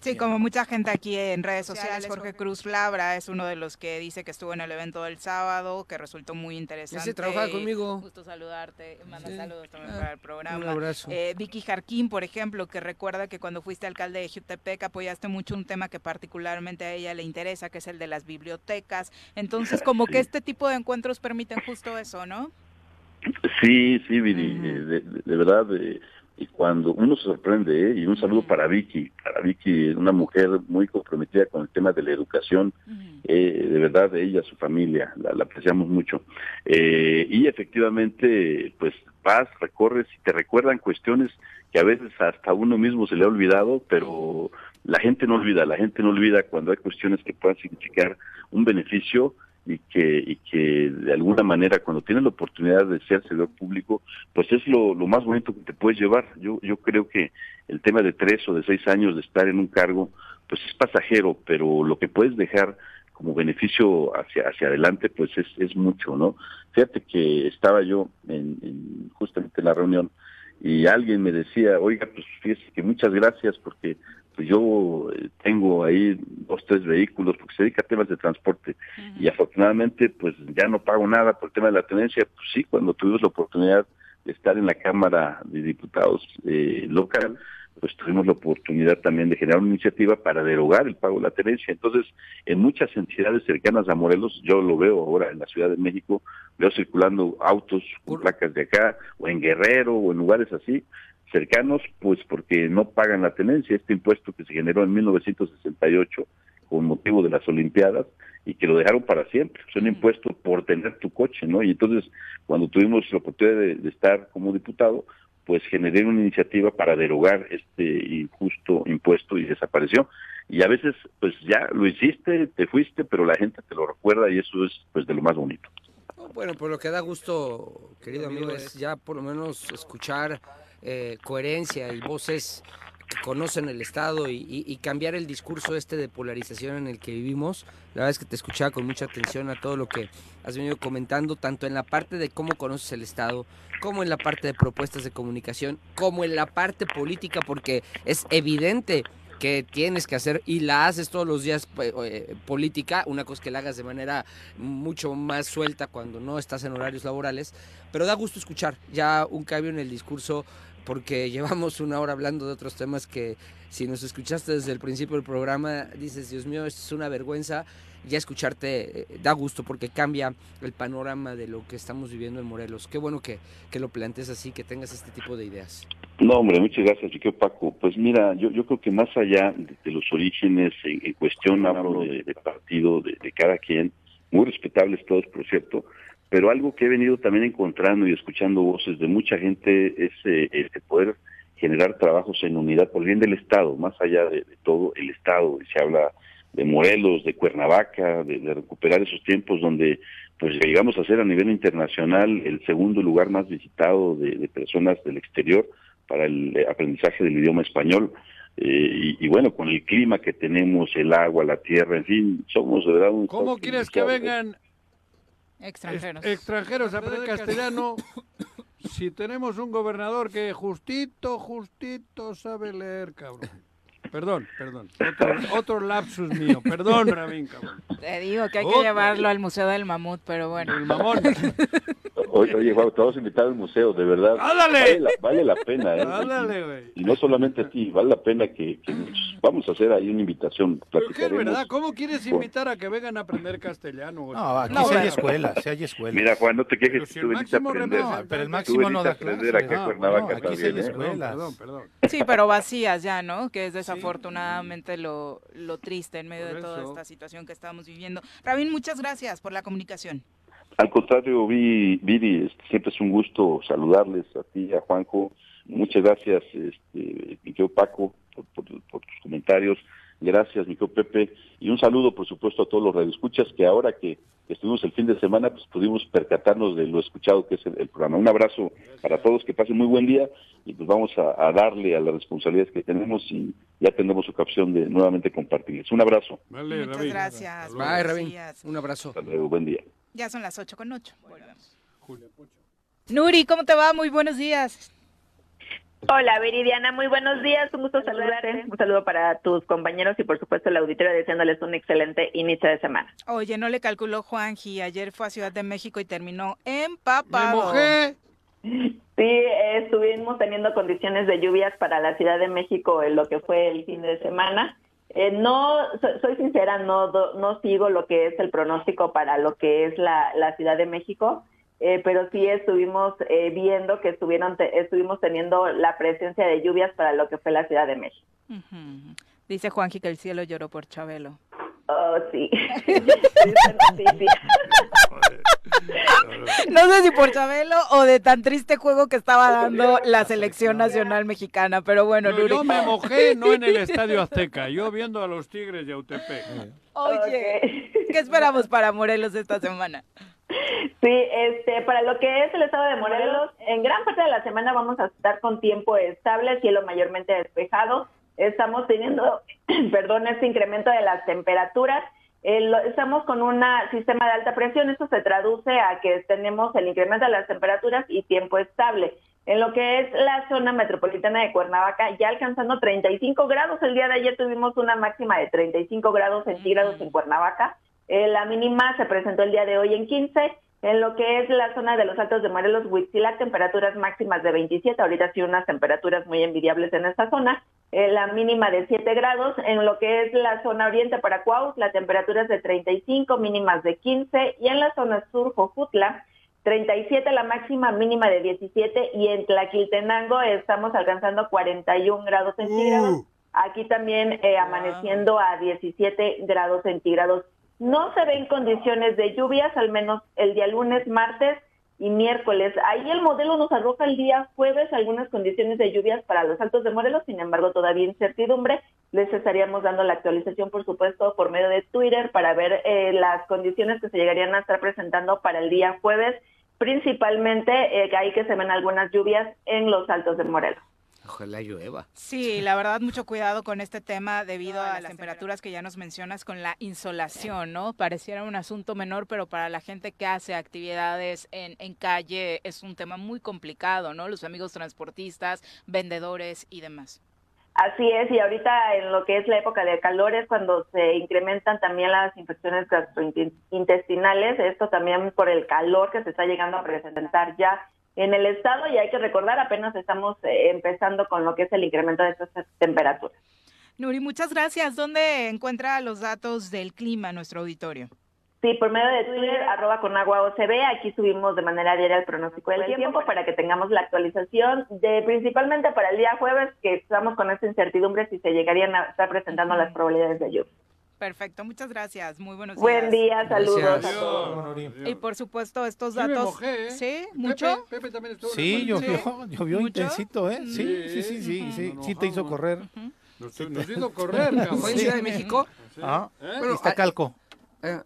Sí, como mucha gente aquí en redes sociales, Jorge Cruz Labra es uno de los que dice que estuvo en el evento del sábado, que resultó muy interesante. trabajaba y conmigo. Gusto saludarte, manda Sí. saludos también Ah, para el programa. un abrazo. Eh, Vicky Jarquín, por ejemplo, que recuerda que cuando fuiste alcalde de Jutepec apoyaste mucho un tema que particularmente a ella le interesa, que es el de las bibliotecas. Entonces, como que este tipo de encuentros permiten justo eso, ¿no? Sí, sí, Viri, eh, de, de- de verdad, eh, y cuando uno se sorprende, ¿eh? y un saludo para Vicky, para Vicky, una mujer muy comprometida con el tema de la educación, eh, de verdad, de ella, su familia, la, la apreciamos mucho. Eh, y efectivamente, pues vas, recorres y te recuerdan cuestiones que a veces hasta uno mismo se le ha olvidado, pero la gente no olvida, la gente no olvida cuando hay cuestiones que puedan significar un beneficio y que, y que de alguna manera cuando tienes la oportunidad de ser servidor público, pues es lo, lo más bonito que te puedes llevar. Yo, yo creo que el tema de tres o de seis años de estar en un cargo, pues es pasajero, pero lo que puedes dejar como beneficio hacia, hacia adelante, pues es, es mucho, ¿no? Fíjate que estaba yo en, en- justamente en la reunión y alguien me decía, oiga, pues fíjese que muchas gracias porque pues yo eh, tengo ahí dos, tres vehículos porque se dedica a temas de transporte y afortunadamente pues ya no pago nada por el tema de la tenencia. Pues sí, cuando tuvimos la oportunidad de estar en la Cámara de Diputados eh, local, pues tuvimos la oportunidad también de generar una iniciativa para derogar el pago de la tenencia. Entonces, en muchas entidades cercanas a Morelos, yo lo veo ahora en la Ciudad de México, veo circulando autos con placas de acá, o en Guerrero, o en lugares así, cercanos, pues porque no pagan la tenencia, este impuesto que se generó en 1968 con motivo de las Olimpiadas y que lo dejaron para siempre. Es un impuesto por tener tu coche, ¿no? Y entonces, cuando tuvimos la oportunidad de, de estar como diputado, pues generé una iniciativa para derogar este injusto impuesto y desapareció. Y a veces, pues ya lo hiciste, te fuiste, pero la gente te lo recuerda y eso es pues de lo más bonito. Bueno, por lo que da gusto, querido amigo, es ya por lo menos escuchar eh, coherencia y voces que conocen el Estado y, cambiar el discurso este de polarización en el que vivimos. La verdad es que te escuchaba con mucha atención a todo lo que has venido comentando, tanto en la parte de cómo conoces el Estado, como en la parte de propuestas de comunicación, como en la parte política, porque es evidente que tienes que hacer y la haces todos los días pues, eh, política, una cosa que la hagas de manera mucho más suelta cuando no estás en horarios laborales, pero da gusto escuchar ya un cambio en el discurso porque llevamos una hora hablando de otros temas que si nos escuchaste desde el principio del programa dices, Dios mío, esto es una vergüenza, ya escucharte eh, da gusto porque cambia el panorama de lo que estamos viviendo en Morelos. Qué bueno que, que lo plantees así, que tengas este tipo de ideas. No, hombre, muchas gracias, Chiquio Paco. Pues mira, yo, yo creo que más allá de, los orígenes, en, en cuestión hablo de, partido, de cada quien, muy respetables todos, por cierto, pero algo que he venido también encontrando y escuchando voces de mucha gente es eh, el poder generar trabajos en unidad por bien del Estado, más allá de, de todo el Estado. Y se habla de Morelos, de Cuernavaca, de, de recuperar esos tiempos donde pues llegamos a ser a nivel internacional el segundo lugar más visitado de, de personas del exterior para el eh, aprendizaje del idioma español. Eh, y, y bueno, con el clima que tenemos, el agua, la tierra, en fin, somos de verdad un... ¿Cómo quieres que vengan Extranjeros. ex- extranjeros a aprender castellano si tenemos un gobernador que justito, justito sabe leer, cabrón? Perdón, perdón. Otro, otro lapsus mío. Perdón, Rabín, cabrón. Te digo que hay que Otro. llevarlo al Museo del Mamut, pero bueno. El mamón. Oye, oye Juan, te vamos a invitar al museo, de verdad. ¡Ándale! Vale la, vale la pena, ¿eh? Ándale, güey. Y no solamente a ti, vale la pena que, que nos- vamos a hacer ahí una invitación. Pero qué es verdad, ¿cómo quieres invitar a que vengan a aprender castellano? güey? No, aquí No, sí hay bueno. escuelas, sí hay escuelas. Mira, Juan, no te quejes Pero que si tú el veniste a máximo aprender. No, pero el máximo no a da aprender clases. acá en No, Cuernavaca no, aquí sí hay también, ¿eh? escuelas. Perdón, perdón. Sí, pero vacías ya, ¿no? Que es desafortunadamente lo, lo triste en medio Por de toda eso. esta situación que estamos viviendo. Rabín, muchas gracias por la comunicación. Al contrario, Vi- Viri, este, siempre es un gusto saludarles a ti, a Juanjo. Muchas gracias, este, querido Paco, por, por- por tus comentarios. Gracias, mi Pepe. Y un saludo, por supuesto, a todos los radioescuchas que ahora que estuvimos el fin de semana, pues pudimos percatarnos de lo escuchado que es el, el programa. Un abrazo para todos, que pasen muy buen día y pues vamos a, a darle a las responsabilidades que tenemos y ya tendremos ocasión de nuevamente compartirles. Un abrazo. Vale, Muchas Rabín. gracias. Bye, Rabín. Un abrazo. Hasta luego, buen día. Ya son las 8 con 8. Volvemos. Julia Pocho. Nuri, ¿cómo te va? Muy buenos días. Hola, Viridiana, muy buenos días, un gusto saludarte. Un saludo para tus compañeros y por supuesto el auditorio deseándoles un excelente inicio de semana. Oye, no le calculó Juanji. Ayer fue a Ciudad de México y terminó Me empapado. mojé. Sí, eh, estuvimos teniendo condiciones de lluvias para la Ciudad de México en lo que fue el fin de semana. Eh, no, so- soy sincera, no, do- no sigo lo que es el pronóstico para lo que es la, la Ciudad de México, eh, pero sí estuvimos eh, viendo que estuvieron te- estuvimos teniendo la presencia de lluvias para lo que fue la Ciudad de México. Dice Juanji que el cielo lloró por Chabelo. Oh, sí. No sé si por Chabelo o de tan triste juego que estaba dando la selección nacional mexicana, pero bueno, No, yo me mojé no en el Estadio Azteca, yo viendo a los Tigres de Autepec. Oye. ¿qué esperamos para Morelos esta semana? Sí, este, para lo que es el estado de Morelos, en gran parte de la semana vamos a estar con tiempo estable, cielo mayormente despejado. Estamos teniendo, perdón, este incremento de las temperaturas. Eh, lo- estamos con un sistema de alta presión. Esto se traduce a que tenemos el incremento de las temperaturas y tiempo estable. En lo que es la zona metropolitana de Cuernavaca, ya alcanzando 35 grados. El día de ayer tuvimos una máxima de 35 grados centígrados en Cuernavaca. Eh, la mínima se presentó el día de hoy en 15. En lo que es la zona de los Altos de Morelos, Huitzilac, temperaturas máximas de 27. Ahorita sí unas temperaturas muy envidiables en esta zona. Eh, la mínima de 7 grados. En lo que es la zona oriente para Cuaus, la temperatura es de 35, mínimas de 15. Y en la zona sur, Jojutla, 37 la máxima, mínima de 17. Y en Tlaquiltenango estamos alcanzando 41 grados centígrados. Aquí también eh, amaneciendo a 17 grados centígrados. No se ven condiciones de lluvias, al menos el día lunes, martes y miércoles. Ahí el modelo nos arroja el día jueves algunas condiciones de lluvias para los altos de Morelos, sin embargo todavía incertidumbre. Les estaríamos dando la actualización, por supuesto, por medio de Twitter para ver eh, las condiciones que se llegarían a estar presentando para el día jueves, principalmente eh, ahí que se ven algunas lluvias en los altos de Morelos. Ojalá llueva. Sí, la verdad, mucho cuidado con este tema debido a las temperaturas que ya nos mencionas con la insolación, ¿no? Pareciera un asunto menor, pero para la gente que hace actividades en, en calle es un tema muy complicado, ¿no? Los amigos transportistas, vendedores y demás. Así es, y ahorita en lo que es la época de calor es cuando se incrementan también las infecciones gastrointestinales, esto también por el calor que se está llegando a presentar ya en el estado y hay que recordar, apenas estamos eh, empezando con lo que es el incremento de estas temperaturas. Nuri, muchas gracias. ¿Dónde encuentra los datos del clima nuestro auditorio? Sí, por medio de Twitter, arroba con agua OCB, aquí subimos de manera diaria el pronóstico del tiempo para que tengamos la actualización de principalmente para el día jueves, que estamos con esta incertidumbre si se llegarían a estar presentando las probabilidades de lluvia. Perfecto, muchas gracias. Muy buenos días. Buen día, saludos Gracias. a todos. Bueno, Ori. Y por supuesto, estos Sí me datos. mojé, ¿eh? Sí, Pepe, mucho. Pepe también estuvo Sí, llovió, llovió intensito, ¿eh? Sí, Sí, sí, sí, sí, sí, nos sí te hizo correr. Nos, nos hizo correr. ¿Fue en Ciudad de México? Ah, ¿Eh? bueno, está calco. Eh,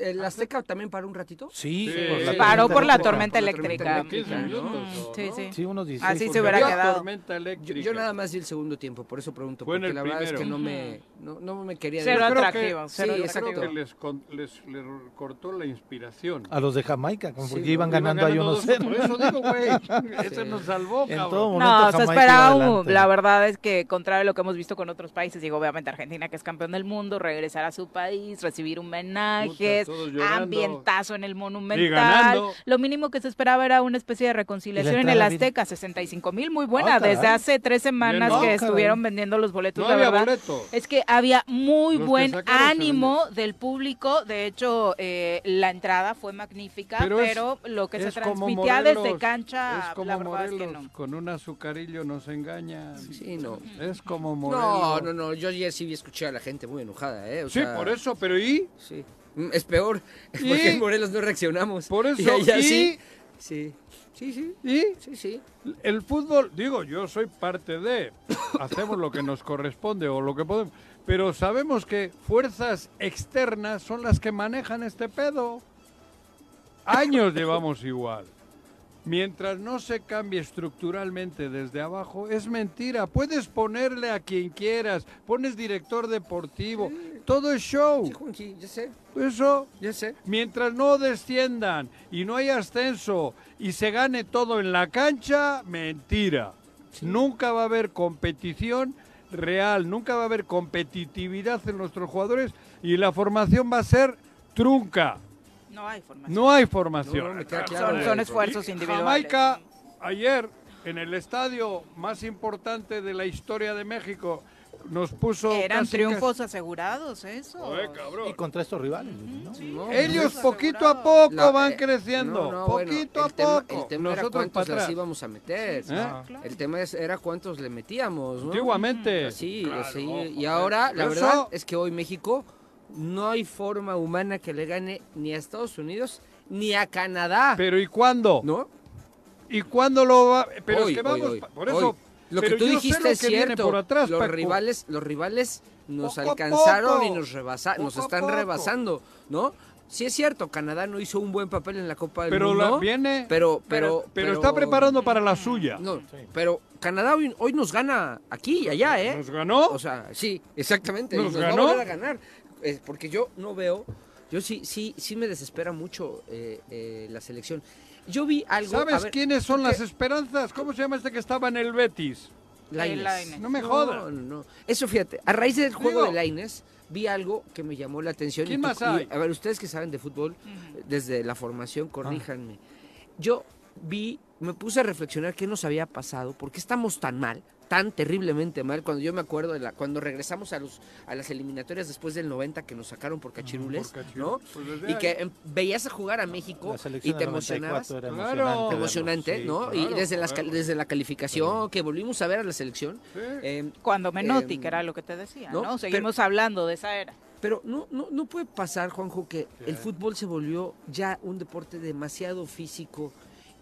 ¿El Azteca también para un ratito? Sí, Sí. por la Paró por la tormenta eléctrica. tormenta eléctrica, 15 ¿no? minutos, Sí, sí. Sí, unos 16. Así se hubiera Yo- quedado. tormenta Yo, eléctrica. yo nada más di el segundo tiempo, por eso pregunto, porque la verdad es que primero. no me, no, no me quería Cero atractivo, Sí, cero exacto. creo que les, con- les, les cortó la inspiración. A los de Jamaica, como Sí, porque iban Iban ganando ahí unos 2-0. Por eso digo, güey, ese nos salvó, En todo momento No, se esperaba, un- la verdad es que contrario a lo que hemos visto con otros países, digo, obviamente Argentina que es campeón del mundo, regresar a su país, recibir homenajes, Puta, ambientazo en el monumental. Lo mínimo que se esperaba era una especie de reconciliación en el? Azteca, 65 mil, muy buena, Ah, desde hace tres semanas que Caray. estuvieron vendiendo los boletos, No la había verdad. boleto. Es que había muy Los buen ánimo del público. De hecho, eh, la entrada fue magnífica, pero, Pero es- lo que se transmitía desde cancha, es como la verdad es que no. con un azucarillo nos engañan. Sí, no. Es como Morelos. No, no, no, yo ayer sí escuché a la gente muy enojada, ¿eh? O Sí, sea, por eso, pero ¿y? Sí. Mm, Es peor, porque en Morelos no reaccionamos. Por eso, Y allá ¿y? sí. Sí, sí, sí, ¿Y? sí, sí. El fútbol, digo, yo soy parte de, hacemos lo que nos corresponde o lo que podemos, pero sabemos que fuerzas externas son las que manejan este pedo. Años llevamos igual. Mientras no se cambie estructuralmente desde abajo, es mentira. Puedes ponerle a quien quieras, pones director deportivo, todo es show. Sí, ya sé, Eso, ya sé. mientras no desciendan y no hay ascenso y se gane todo en la cancha, mentira. Nunca va a haber competición real, nunca va a haber competitividad en nuestros jugadores y la formación va a ser trunca. No hay formación. No hay formación. No, no, me queda claro. Son, son esfuerzos Y individuales. Jamaica, ayer, en el estadio más importante de la historia de México, nos puso... Eran casi, triunfos asegurados, eso. cabrón. Y contra estos rivales, ¿no? No, Ellos poquito a poco van eh, creciendo, no, no, bueno, poquito el a tema- poco. El tema era Nosotros cuántos para las íbamos a meter. ¿Eh? El tema es, era cuántos le metíamos, ¿no? Antiguamente. Sí, Claro, sí, joder. y ahora la Eso- verdad es que hoy México no hay forma humana que le gane ni a Estados Unidos ni a Canadá, Pero ¿y cuándo? ¿no? ¿Y cuándo lo va? Pero Hoy, es que hoy, vamos, hoy, pa- por eso. hoy. Lo que tú dijiste es que cierto. por atrás, los Paco. rivales, los rivales nos Poco alcanzaron poco. y nos rebasa, nos están rebasando, ¿no? Sí es cierto, Canadá no hizo un buen papel en la Copa del Pero Mundo. la- viene. pero, pero, pero, está preparando para la suya. No, pero Canadá hoy, hoy nos gana aquí y allá, ¿eh? ¿Nos ganó? O sea, sí, exactamente. ¿Nos Nos, va a ganó? volver a ganar. Eh, porque yo no veo, yo sí, sí, sí me desespera mucho eh, eh, la selección. Yo vi algo. ¿Sabes ver, quiénes son ¿tú las esperanzas? ¿Cómo se llama este que estaba en el Betis? Lainez. Lainez. No me jodas. No, no, no. Eso fíjate, a raíz del juego Digo- de Laines vi algo que me llamó la atención. ¿Quién y tú- más y, hay? a ver, ustedes que saben de fútbol, desde la Ah. formación, corríjanme. Yo vi, me puse a reflexionar qué nos había pasado, por qué estamos tan mal, tan terriblemente mal, cuando yo me acuerdo de la, cuando regresamos a los a las eliminatorias después del 90 que nos sacaron por cachirules, por. ¿no? Pues Y ahí. que em, veías a jugar a México y te emocionabas. 94 era Claro. emocionante. ¿no? y desde, las, claro. desde la calificación que volvimos a ver a la selección. Sí. em, Cuando Menotti, Em, que era lo que te decía, ¿no? ¿no? Pero- Seguimos hablando de esa era. Pero no, no, no puede pasar, Juanjo, que el fútbol se volvió ya un deporte demasiado físico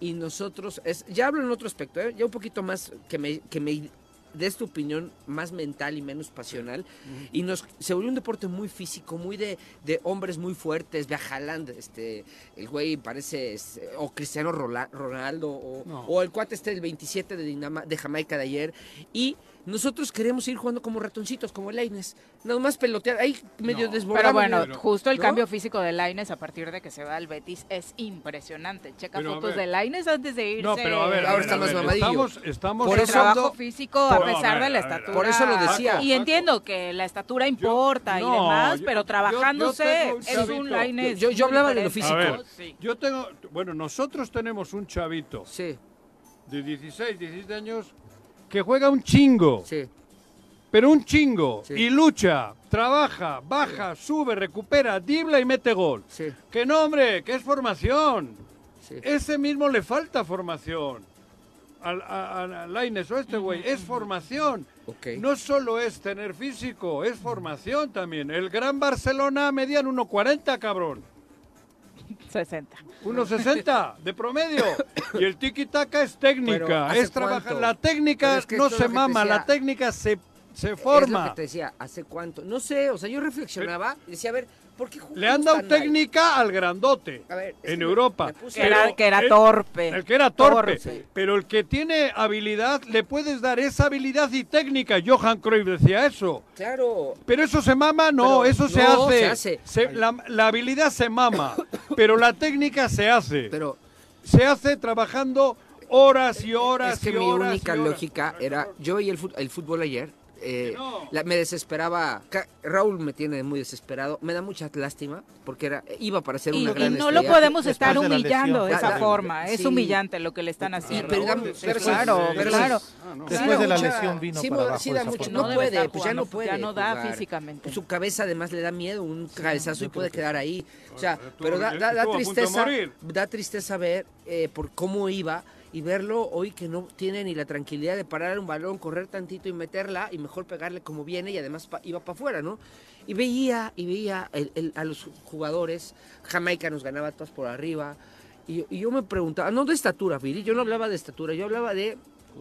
y nosotros, es, ya hablo en otro aspecto, ¿eh? ya un poquito más que me, que me des tu opinión más mental y menos pasional, y nos se volvió un deporte muy físico, muy de, de hombres muy fuertes, ve a Haaland, este, el güey parece, este, o Cristiano Ronaldo, o, No. o el cuate este del 27 de, Dinama- de Jamaica de ayer, y nosotros queremos ir jugando como ratoncitos, como Laines, nada más pelotear, ahí medio No. desbordado. Pero bueno, pero- justo el ¿no? cambio físico de Laines a partir de que se va al Betis es impresionante. Checa Pero, fotos de Laines antes de irse. No, pero a ver, Ahora está más mamadillo. Estamos, estamos Por el eso- hablando- trabajo físico, Por- a pesar a ver, de la ver, estatura. Por eso lo decía. Y entiendo que la estatura importa y demás, yo- pero yo- yo trabajándose es un Laines. Yo- hablaba de lo. A físico. ver, Sí. yo tengo, bueno, nosotros tenemos un chavito Sí, de 16, 17 años que juega un chingo, sí. pero un chingo, Sí. y lucha, trabaja, baja, sube, recupera, dibla y mete gol. Sí, Que no, hombre, que es formación. Ese mismo le falta formación. Al, a, a- Lainez o este güey, es formación. No solo es tener físico, es formación también. El Gran Barcelona medían 1.40, cabrón. 60. 1.60 de promedio. Y el tiki-taka es técnica, Pero, ¿hace es trabajar. La técnica Pero es que no se mama, la técnica se, se Es lo forma. que te decía, ¿hace cuánto? No sé, o sea, yo reflexionaba y decía, a ver, ¿por qué Le han dado técnica al grandote A ver, en que Europa. puse- Que era, que era el- torpe. El que era torpe. Torpe. Pero el que tiene habilidad, le puedes dar esa habilidad y técnica. Johan Cruyff decía eso. Claro, Pero eso se mama, no, Pero eso se no, hace. se hace. Se- la, la habilidad se mama, pero la técnica se hace. pero Se hace trabajando horas y horas es que y mi horas única y horas. lógica era, yo veía el, el fútbol ayer, eh, No. la- me desesperaba, Ca- Raúl me tiene muy desesperado, me da mucha lástima, porque era iba para ser Y, una y gran no lo podemos Después estar humillando de esa forma. Es Sí. humillante lo que le están Y, haciendo. pero da- Raúl, pero claro, pero claro. Ah, no. Después de la lesión vino sí, para abajo sí da mucho- no puede, pues ya no puede Ya no da jugar. físicamente. Su cabeza además le da miedo, un cabezazo y puede quedar ahí. O sea, pero da, tristeza, da tristeza ver eh, por cómo iba y verlo hoy que no tiene ni la tranquilidad de parar un balón, correr tantito y meterla y mejor pegarle como viene y además pa- iba para afuera, ¿no? Y veía y veía el- el- a los jugadores, Jamaica nos ganaba todos por arriba y, y yo me preguntaba, no de estatura, Viri, yo no hablaba de estatura, yo hablaba de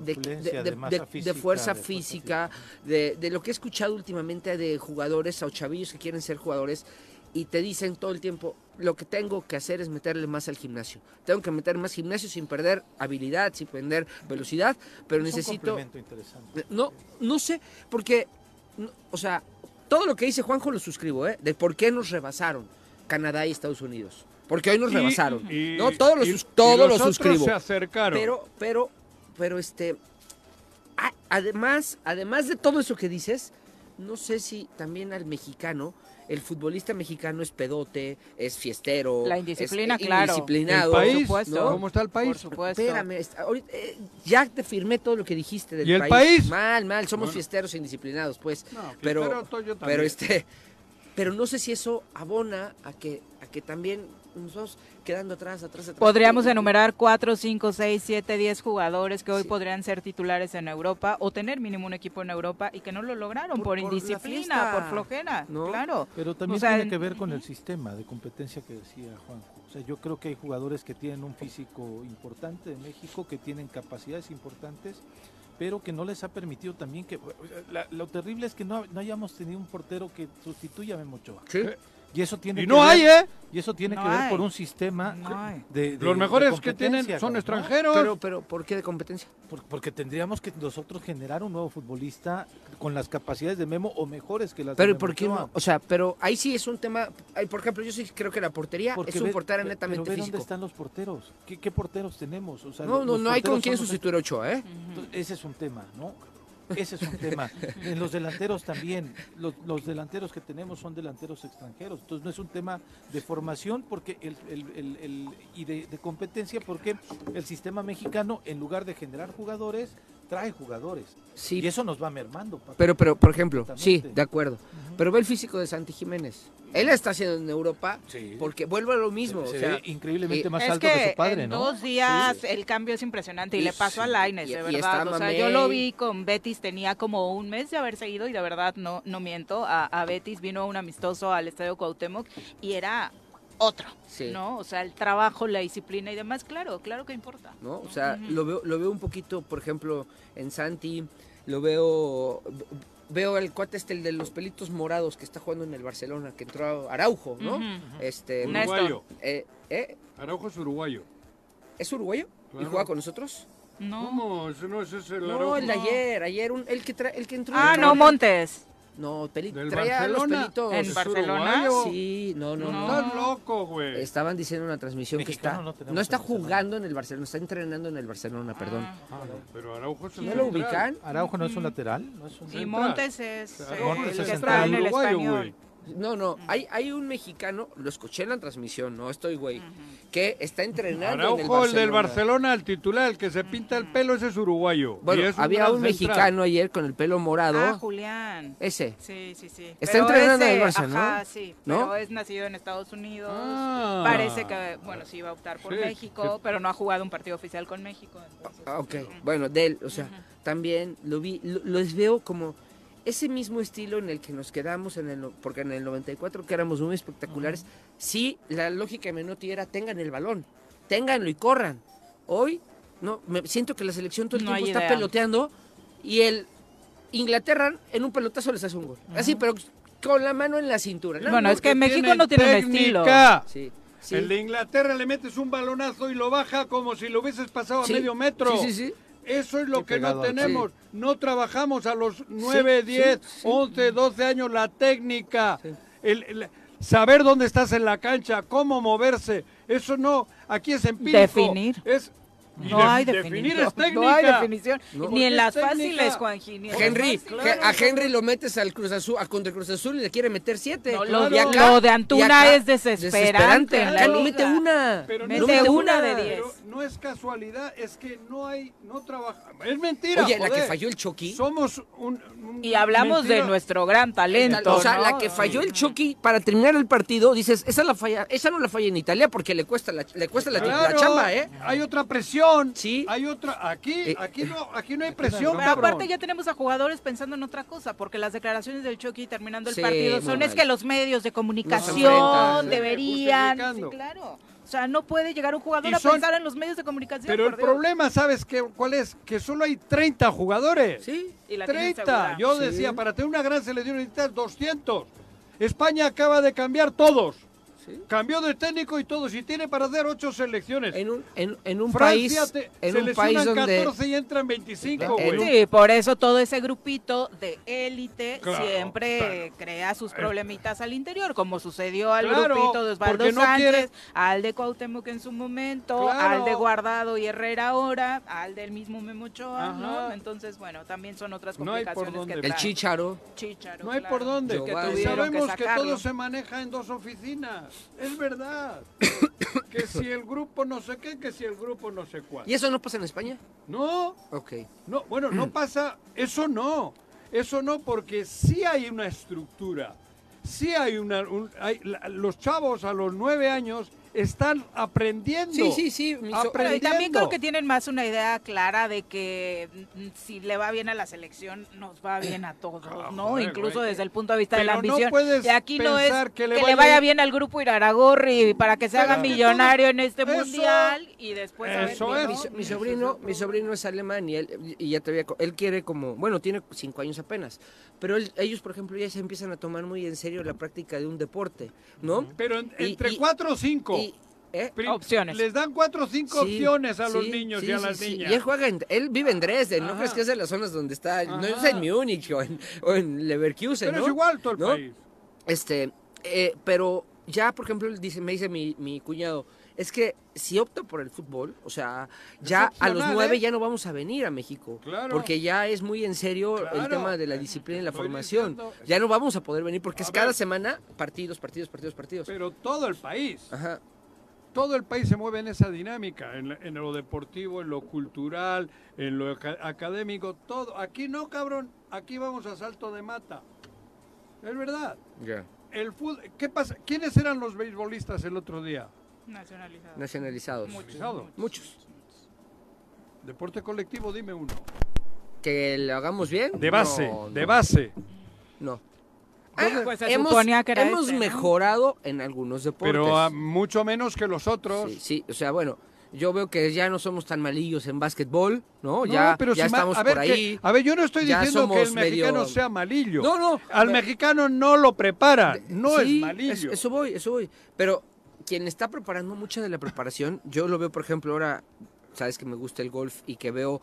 de, Corpulencia, de- de masa de- de física, fuerza física, de, de lo que he escuchado últimamente de jugadores o chavillos que quieren ser jugadores y te dicen todo el tiempo, lo que tengo que hacer es meterle más al gimnasio. Tengo que meter más gimnasio sin perder habilidad, sin perder velocidad, pero Es necesito... interesante. No, no sé, porque, no, o sea, todo lo que dice Juanjo lo suscribo, ¿eh? De por qué nos rebasaron Canadá y Estados Unidos. Porque hoy nos Y- rebasaron. y- no, todo lo, y- todo los lo suscribo. se acercaron. Pero, pero, pero este, a- además, además de todo eso que dices, no sé si también al mexicano, el futbolista mexicano es pedote, es fiestero, La indisciplina, es, claro. indisciplinado. ¿El país? supuesto. ¿Cómo está el país? Por supuesto. Espérame, ahorita, eh, ya te firmé todo lo que dijiste del ¿Y el país? Mal, mal, somos Bueno. fiesteros e indisciplinados, pues. No, pero, yo también. pero este, pero no sé si eso abona a que, a que también nos vamos quedando atrás, atrás, atrás. Podríamos enumerar 4, 5, 6, 7, 10 jugadores que hoy Sí. podrían ser titulares en Europa o tener mínimo un equipo en Europa y que no lo lograron Por- por, por la indisciplina, por flojera. ¿No? Claro. Pero también O sea, tiene en- que ver con el sistema de competencia que decía Juanjo. O sea, yo creo que hay jugadores que tienen un físico importante de México, que tienen capacidades importantes, pero que no les ha permitido también que... la- lo terrible es que no, no hayamos tenido un portero que sustituya a Memo Ochoa. Sí. Y eso tiene Y que no ver- hay, ¿eh? Y eso tiene No que ver hay. por un sistema No hay. de, de- Los de mejores que tienen son ¿no? extranjeros. Pero, pero, ¿por qué de competencia? Por- Porque tendríamos que nosotros generar un nuevo futbolista con las capacidades de Memo o mejores que las de Pero Memo ¿por qué no? O sea, pero ahí sí es un tema. ay, Por ejemplo, yo sí creo que la portería Porque es un portero netamente pero ve físico. ¿Dónde están los porteros? ¿Qué, qué porteros tenemos? O sea, No, no, no hay con quién sustituir a Ochoa, ¿eh? Entonces, Ese es un tema, ¿no? Ese es un tema. En los delanteros también. Los, los delanteros que tenemos son delanteros extranjeros. Entonces no es un tema de formación porque el, el- el- y de competencia porque el sistema mexicano, en lugar de generar jugadores, trae jugadores. Sí. Y eso nos va mermando. Paco. Pero, pero, por ejemplo, sí, de acuerdo. Pero ve el físico de Santi Jiménez. Él está haciendo en Europa Sí. porque vuelve a lo mismo. se o sea, ve increíblemente más Es alto que, que su padre, en ¿no? dos días Sí. el cambio es impresionante y Y le pasó sí. a Laines, de y está verdad. O sea, yo lo vi con Betis, tenía como un mes de haber seguido y de verdad no, no miento. A, a Betis vino un amistoso al Estadio Cuauhtémoc y era otro, Sí. ¿no? O sea, el trabajo, la disciplina y demás, claro, claro que importa. ¿no? O sea, lo veo, lo veo un poquito, por ejemplo, en Santi, lo veo, veo el cuate este, el de los pelitos morados que está jugando en el Barcelona, que entró a Araujo, ¿no? Este. Uruguayo. eh, eh, Araujo es uruguayo. ¿Es uruguayo? ¿Y juega con nosotros? No. ¿Cómo? Ese no es ese el No, el de ayer, ayer, un- el que tra- el que entró. Ah, no, Montes. No, peli- ¿Del traía los Barcelona? pelitos. ¿En Barcelona? Sí, no, no, no. Estás loco, güey. Estaban diciendo en una transmisión que Mexicano está. no No, tenemos está en Barcelona. jugando en el Barcelona, está entrenando en el Barcelona, perdón. Ah. Ah, no, pero Araujo es el ¿No lo central. ubican? Araujo no es un lateral, no es un Y Central. Montes es Central. eh, Montes el es que central está en el uruguayo, español. güey. No, no, hay, hay un mexicano, lo escuché en la transmisión, no estoy güey, que está entrenando en el Araujo, el del Barcelona. Barcelona, el titular, el que se pinta el pelo, ese es uruguayo. Y Bueno, es un había un central. mexicano ayer con el pelo morado. Ah, Julián. Ese. Sí, sí, sí. Está Pero entrenando en el ¿no? Ajá, sí. ¿No? Pero es nacido en Estados Unidos. Ah. Parece que, bueno, sí iba a optar por Sí, México, sí. pero no ha jugado un partido oficial con México. entonces, Ah, ok, bueno, de él, o sea, también lo vi, lo- los veo como ese mismo estilo en el que nos quedamos en el, porque en el 94 que éramos muy espectaculares, sí, la lógica de Menotti era tengan el balón, ténganlo y corran. Hoy, no, me siento que la selección todo el No tiempo está idea. peloteando y el Inglaterra en un pelotazo les hace un gol. Así, pero con la mano en la cintura. ¿no? Bueno, es que México no tiene un estilo. técnica. Sí, sí. El de Inglaterra le metes un balonazo y lo baja como si lo hubieses pasado Sí, a medio metro. Sí, sí, sí. Eso es lo Qué que no tenemos. No trabajamos a los 9, sí, 10, sí. 11, 12 años la técnica. Sí. El, el- saber dónde estás en la cancha, cómo moverse. Eso no, aquí es empírico. Definir. Es, No de- hay definición. No hay definición. No. Ni en las fáciles, Juanji. Henry, a Henry lo metes al Cruz Azul, a contra Cruz Azul y le quiere meter siete. No, lo- Y acá- lo de Antuna acá, es desesperante Acá no mete una. Pero Mete una de diez. Pero no es casualidad, es que no hay, no trabaja. Es mentira. Oye, la que falló el Chucky. Somos un. un- Y hablamos de nuestro gran talento. o sea, ¿no? la que falló el Chucky para terminar el partido, dices, esa la falla, esa no la falla en Italia porque le cuesta la, le cuesta la, la Claro, chamba, ¿eh? Hay otra presión. Sí. Hay otra. Aquí, Eh, aquí no, aquí no hay presión, Pero cabrón. aparte ya tenemos a jugadores pensando en otra cosa, porque las declaraciones del Chucky terminando el Sí, partido son es que los medios de comunicación deberían, sí, claro. O sea, no puede llegar un jugador a pensar en los medios de comunicación. Pero el Dios. problema, ¿sabes qué, cuál es? Que solo hay 30 jugadores. Sí. Y la tienen 30. segura. Yo Sí. decía, para tener una gran selección necesitas 200. España acaba de cambiar todos. Sí. Cambió de técnico y todos. Y tiene para hacer 8 selecciones. En un, en, en un Francia país, te- en un país donde 14 y entran 25, En güey. Sí, por eso todo ese grupito de élite Claro, siempre claro. crea sus problemitas al interior, como sucedió al Claro, grupito de Osvaldo no Sánchez, quiere- al de Cuauhtémoc en su momento, al de Guardado y Herrera ahora, al del mismo Memo Ochoa, ¿no? Ajá. Entonces, bueno, también son otras No complicaciones dónde. que el trae. Chicharo, Chícharo, No hay por dónde. Que Sabemos que, todo se maneja en dos oficinas. Es verdad. que si el grupo no sé qué, que si el grupo no sé cuál. ¿y eso no pasa en España? No, Ok. no, bueno, no pasa, eso no. Eso no, porque sí hay una estructura. Sí hay una. un- hay- la- los chavos a los nueve años están aprendiendo. Sí, sí, sí. y también aprendiendo. creo que tienen más una idea clara de que mm, si le va bien a la selección, nos va bien a todos, Ah, ¿no? joder, Incluso güey. desde el punto de vista de la Pero no ambición. puedes y aquí no es pensar que que le, le vaya bien. al grupo Iraragorri para que se Pero haga es que millonario en este eso- mundial y después a ver eso es. ¿no? Mi, so- mi sobrino, mi sobrino es alemán y él, y ya te había co- él quiere como, bueno, tiene cinco años apenas, pero él- ellos, por ejemplo, ya se empiezan a tomar muy en serio la práctica de un deporte, ¿no? Pero en- Y- entre y- cuatro o cinco. ¿Eh? Opciones. Les dan cuatro o cinco Sí, opciones a los niños sí, y a las niñas. Y él juega en, él vive en Dresden, ¿no crees que es de las zonas donde está? No es en Múnich o en, o en Leverkusen, Pero ¿no? es igual todo el ¿No? país. Este, eh, pero ya, por ejemplo, dice, me dice mi, mi cuñado, es que si opta por el fútbol, o sea, ya a los nueve ¿eh? ya no vamos a venir a México. Claro. Porque ya es muy en serio el tema de la disciplina y la Estoy formación. diciendo- Ya no vamos a poder venir porque A es cada semana partidos, partidos, partidos, partidos. Pero todo el país. Ajá. Todo el país se mueve en esa dinámica, en, la- en lo deportivo, en lo cultural, en lo aca- académico, todo. Aquí no, cabrón. Aquí vamos a salto de mata. Es verdad. Ya. El fútbol, ¿qué pasa? ¿Quiénes eran los beisbolistas el otro día? Nacionalizado. Nacionalizados. Nacionalizados. Muchos. Deporte colectivo, dime uno. Que lo hagamos bien. De base, No, de base. No. Ah, pues se hemos suponía que era hemos este, ¿no? mejorado en algunos deportes. Pero mucho menos que los otros. Sí, sí, o sea, bueno, yo veo que ya no somos tan malillos en básquetbol, ¿no? No, ya pero ya si estamos a ver, por que- ahí. a ver, yo no estoy diciendo que el medio- mexicano sea malillo. No, no. Al pero- mexicano no lo preparan, no Sí, es malillo. es- eso voy, eso voy. Pero quien está preparando mucha de la preparación, yo lo veo, por ejemplo, ahora, sabes que me gusta el golf y que veo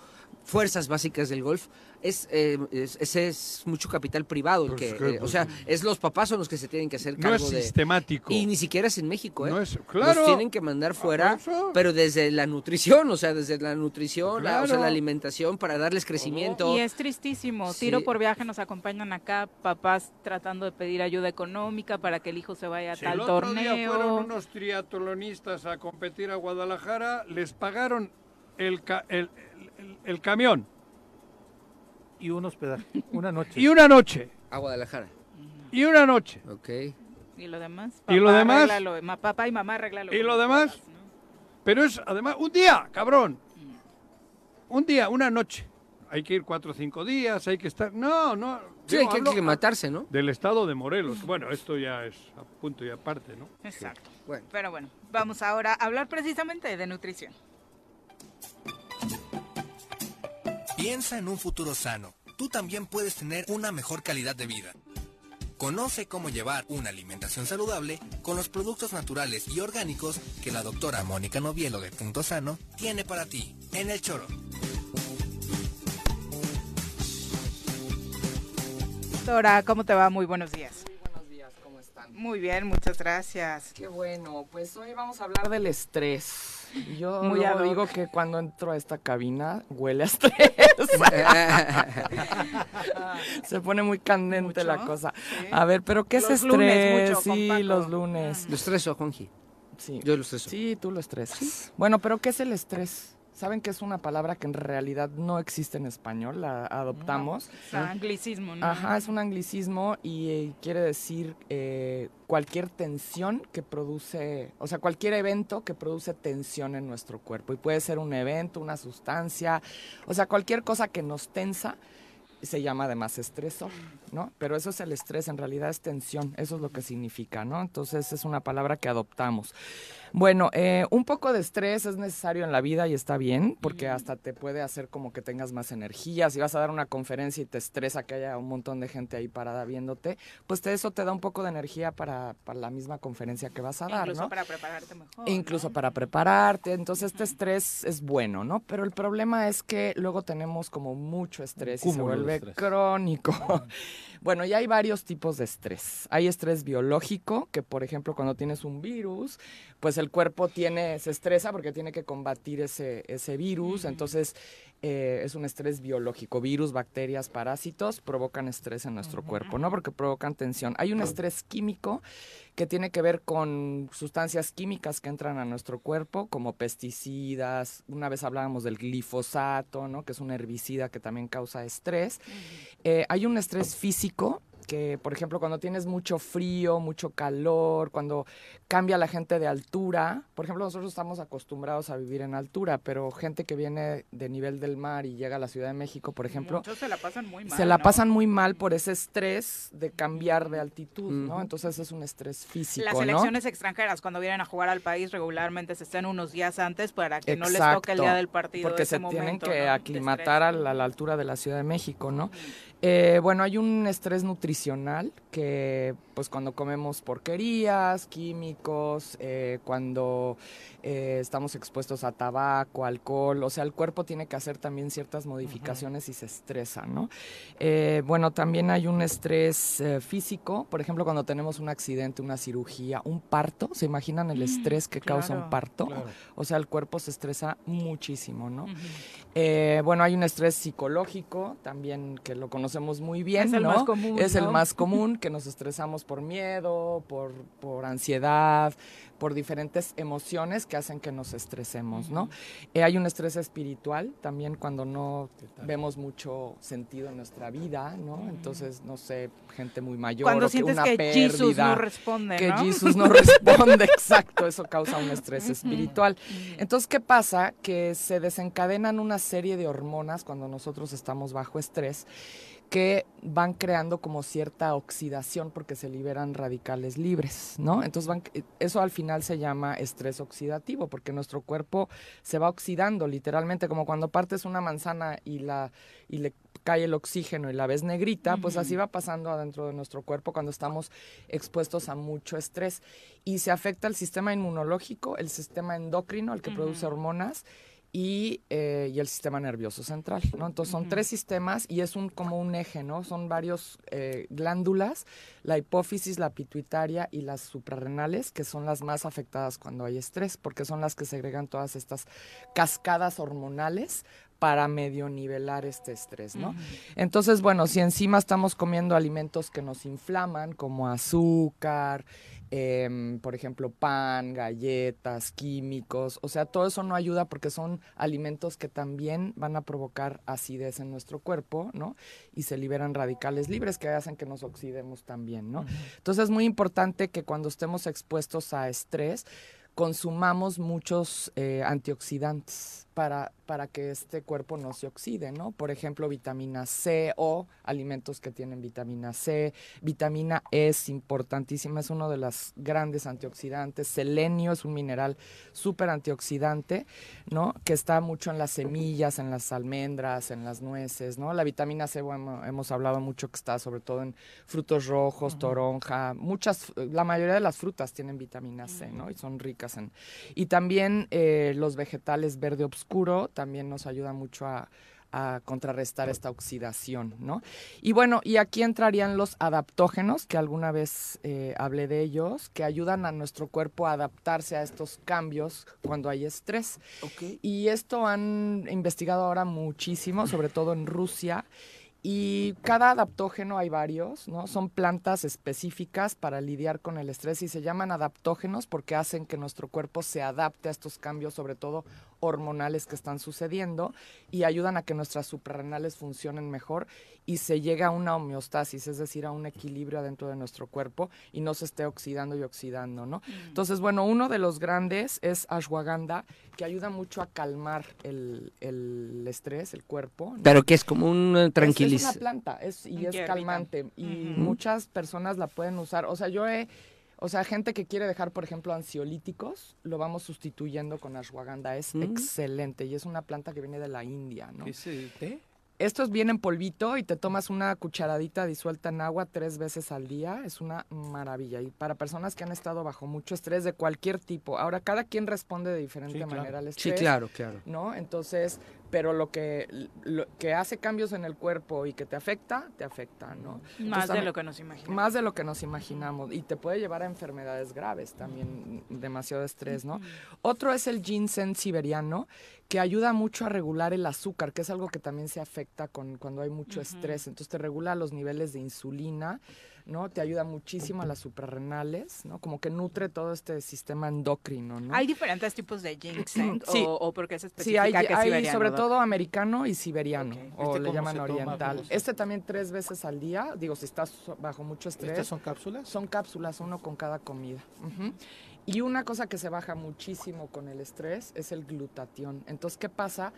fuerzas básicas del golf. es, eh, es- ese es mucho capital privado el que, que, eh, o sea, es los papás son los que se tienen que hacer No cargo es de sistemático. y ni siquiera es en México, ¿eh? No es- claro. Los tienen que mandar fuera, eso. pero desde la nutrición, o sea, desde la nutrición, la- o sea, la alimentación para darles crecimiento. Y es tristísimo. Sí. Tiro por viaje nos acompañan acá papás tratando de pedir ayuda económica para que el hijo se vaya a Si tal el otro día torneo. fueron unos triatlonistas a competir a Guadalajara, les pagaron el, ca- el, el- el camión Y un hospedaje, una noche. y una noche. A Guadalajara. Y una noche. Ok. Y lo demás. ¿Y lo demás? ma- papá y mamá arréglalo. ¿Y lo demás? Pero es además un día, cabrón. Un día, una noche. Hay que ir cuatro o cinco días, hay que estar. No, no. Sí, hay que matarse, ¿no? Del estado de Morelos. Bueno, esto ya es a punto y aparte, ¿no? Exacto. Bueno. Pero bueno, vamos ahora a hablar precisamente de nutrición. Piensa en un futuro sano. Tú también puedes tener una mejor calidad de vida. Conoce cómo llevar una alimentación saludable con los productos naturales y orgánicos que la doctora Mónica Novielo de Punto Sano tiene para ti en el choro. Dora, ¿cómo te va? Muy buenos días. Buenos días, ¿cómo están? Muy bien, muchas gracias. Qué bueno, pues hoy vamos a hablar del estrés. Yo Muy luego digo que cuando entro a esta cabina huele a estrés. Se pone muy candente la cosa. sí. A ver, pero ¿qué es Los estrés? lunes mucho sí, los lunes. Lo estreso, Juanji. Sí. Yo lo estreso. Sí, tú lo estresas. Bueno, pero ¿qué es el estrés? ¿Saben que es una palabra que en realidad no existe en español? La adoptamos. Es anglicismo, ¿no? Ajá, es un anglicismo y eh, quiere decir eh, cualquier tensión que produce, o sea, cualquier evento que produce tensión en nuestro cuerpo. Y puede ser un evento, una sustancia, o sea, cualquier cosa que nos tensa se llama además estresor, ¿no? Pero eso es el estrés, en realidad es tensión, eso es lo que significa, ¿no? Entonces es una palabra que adoptamos. Bueno, eh, un poco de estrés es necesario en la vida y está bien, porque hasta te puede hacer como que tengas más energía. Si vas a dar una conferencia y te estresa que haya un montón de gente ahí parada viéndote, pues te, eso te da un poco de energía para, para la misma conferencia que vas a dar, Incluso ¿no? para prepararte mejor. Incluso para prepararte. Entonces este estrés es bueno, ¿no? Pero el problema es que luego tenemos como mucho estrés y se vuelve estrés. crónico. bueno, y hay varios tipos de estrés. Hay estrés biológico, que por ejemplo cuando tienes un virus, pues el cuerpo tiene, se estresa porque tiene que combatir ese, ese virus. Entonces eh, es un estrés biológico. Virus, bacterias, parásitos provocan estrés en nuestro cuerpo, ¿no? Porque provocan tensión. Hay un estrés químico que tiene que ver con sustancias químicas que entran a nuestro cuerpo, como pesticidas. Una vez hablábamos del glifosato, ¿no? Que es un herbicida que también causa estrés. Eh, hay un estrés físico que, por ejemplo, cuando tienes mucho frío, mucho calor, cuando cambia la gente de altura, por ejemplo, nosotros estamos acostumbrados a vivir en altura, pero gente que viene de nivel del mar y llega a la Ciudad de México, por ejemplo, Muchos se la pasan muy mal. se la ¿no? pasan muy mal por ese estrés de cambiar de altitud, ¿no? Entonces es un estrés físico, Las ¿no? selecciones extranjeras, cuando vienen a jugar al país, regularmente se están unos días antes para que no les toque el día del partido. Porque ese se tienen que aclimatar a la, a la altura de la Ciudad de México, ¿no? Eh, bueno, hay un estrés nutricional que, pues, cuando comemos porquerías, químicos, eh, cuando eh, estamos expuestos a tabaco, alcohol, o sea, el cuerpo tiene que hacer también ciertas modificaciones y se estresa, ¿no? Eh, bueno, también hay un estrés eh, físico, por ejemplo, cuando tenemos un accidente, una cirugía, un parto, ¿se imaginan el estrés que causa un parto? claro. O sea, el cuerpo se estresa muchísimo, ¿no? Eh, bueno, hay un estrés psicológico también que lo conocemos muy bien, Es el ¿no? más común, Es el más común, que nos estresamos por miedo, por, por ansiedad, por diferentes emociones que hacen que nos estresemos, ¿no? Eh, hay un estrés espiritual también cuando no vemos mucho sentido en nuestra vida, ¿no? Entonces, no sé, gente muy mayor Cuando o que sientes una que pérdida, Jesús no responde, que ¿no? Jesús no responde, exacto, eso causa un estrés espiritual. Entonces, ¿qué pasa? Que se desencadenan una serie de hormonas cuando nosotros estamos bajo estrés que van creando como cierta oxidación porque se liberan radicales libres, ¿no? Entonces van, eso al final se llama estrés oxidativo porque nuestro cuerpo se va oxidando literalmente como cuando partes una manzana y la y le cae el oxígeno y la ves negrita, pues así va pasando adentro de nuestro cuerpo cuando estamos expuestos a mucho estrés. Y se afecta el sistema inmunológico, el sistema endocrino, el que produce hormonas y, eh, y el sistema nervioso central, ¿no? Entonces son tres sistemas y es un como un eje, ¿no? Son varios eh, glándulas, la hipófisis, la pituitaria y las suprarrenales, que son las más afectadas cuando hay estrés, porque son las que segregan todas estas cascadas hormonales para medio nivelar este estrés, ¿no? Entonces, bueno, si encima estamos comiendo alimentos que nos inflaman, como azúcar, em, por ejemplo, pan, galletas, químicos, o sea, todo eso no ayuda porque son alimentos que también van a provocar acidez en nuestro cuerpo, ¿no? Y se liberan radicales libres que hacen que nos oxidemos también, ¿no? Entonces es muy importante que cuando estemos expuestos a estrés, consumamos muchos eh, antioxidantes para, para que este cuerpo no se oxide, ¿no? Por ejemplo, vitamina C o alimentos que tienen vitamina C. Vitamina E es importantísima, es uno de los grandes antioxidantes. Selenio es un mineral súper antioxidante, ¿no? Que está mucho en las semillas, en las almendras, en las nueces, ¿no? La vitamina C, bueno, hemos hablado mucho que está sobre todo en frutos rojos, toronja, muchas, la mayoría de las frutas tienen vitamina C, ¿no? Y son ricas en... Y también eh, los vegetales verde oscuro también nos ayuda mucho a, a contrarrestar esta oxidación, ¿no? Y bueno, y aquí entrarían los adaptógenos, que alguna vez eh, hablé de ellos, que ayudan a nuestro cuerpo a adaptarse a estos cambios cuando hay estrés. Y esto han investigado ahora muchísimo, sobre todo en Rusia. Y cada adaptógeno hay varios, ¿no? Son plantas específicas para lidiar con el estrés y se llaman adaptógenos porque hacen que nuestro cuerpo se adapte a estos cambios, sobre todo hormonales que están sucediendo y ayudan a que nuestras suprarrenales funcionen mejor y se llegue a una homeostasis, es decir, a un equilibrio dentro de nuestro cuerpo y no se esté oxidando y oxidando, ¿no? Entonces, bueno, uno de los grandes es ashwagandha, que ayuda mucho a calmar el, el estrés, el cuerpo. ¿no? Pero que es como un eh, Es- una planta es, y es calmante y muchas personas la pueden usar. O sea, yo he, o sea, gente que quiere dejar, por ejemplo, ansiolíticos, lo vamos sustituyendo con ashwagandha. Es Mm. excelente y es una planta que viene de la India, ¿no? ¿Qué es el té? Estos vienen en polvito y te tomas una cucharadita disuelta en agua tres veces al día. Es una maravilla. Y para personas que han estado bajo mucho estrés de cualquier tipo. Ahora, cada quien responde de diferente Sí, claro. manera al Sí, estrés. claro, claro. ¿No? Entonces, pero lo que, lo que hace cambios en el cuerpo y que te afecta, te afecta, ¿no? Más Entonces, de lo que nos imaginamos. Más de lo que nos imaginamos. Y te puede llevar a enfermedades graves también, demasiado estrés, ¿no? Otro es el ginseng siberiano, que ayuda mucho a regular el azúcar, que es algo que también se afecta con, cuando hay mucho estrés. Entonces te regula los niveles de insulina, ¿no? Te ayuda muchísimo a las suprarrenales, ¿no? Como que nutre todo este sistema endocrino, ¿no? Hay diferentes tipos de ginseng Sí. o, o porque se Sí, hay, que es hay siberiano, sobre todo americano y siberiano, o ¿Este le llaman oriental. ¿Cómo se- Este también tres veces al día, digo, si estás bajo mucho estrés. ¿Estas son cápsulas? Son cápsulas, uno con cada comida. Y una cosa que se baja muchísimo con el estrés es el glutatión. Entonces, ¿qué pasa?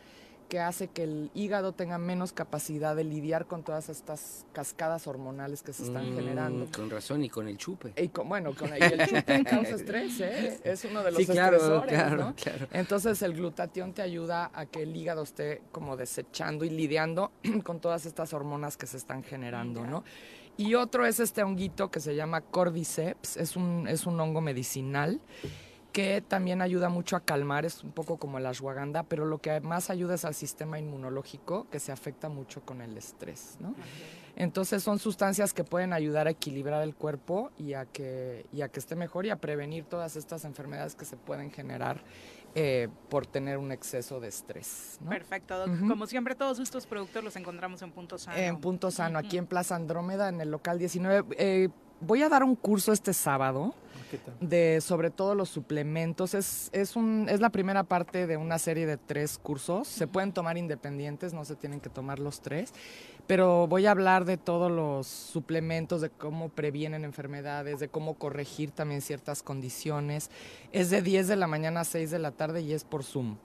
Que hace que el hígado tenga menos capacidad de lidiar con todas estas cascadas hormonales que se están Mm, generando. Con razón y con el chupe. Y con- bueno, con y el chute causa estrés, ¿eh? Es uno de los Sí, claro, estresores, claro, ¿no? claro. Entonces el glutatión te ayuda a que el hígado esté como desechando y lidiando con todas estas hormonas que se están generando, ¿no? Y otro es este honguito que se llama Cordyceps, es un, es un hongo medicinal que también ayuda mucho a calmar, es un poco como la ashwagandha, pero lo que más ayuda es al sistema inmunológico que se afecta mucho con el estrés, ¿no? Entonces son sustancias que pueden ayudar a equilibrar el cuerpo y a que, y a que esté mejor y a prevenir todas estas enfermedades que se pueden generar eh, por tener un exceso de estrés. ¿no? Perfecto, doc. Como siempre, todos estos productos los encontramos en Punto Sano. En Punto Sano, aquí en Plaza Andrómeda, en el local 19. Eh, voy a dar un curso este sábado ¿Qué tal? de sobre todo los suplementos. Es, es, un, es la primera parte de una serie de tres cursos. Se pueden tomar independientes, no se tienen que tomar los tres. Pero voy a hablar de todos los suplementos, de cómo previenen enfermedades, de cómo corregir también ciertas condiciones. Es de 10 de la mañana a 6 de la tarde y es por Zoom.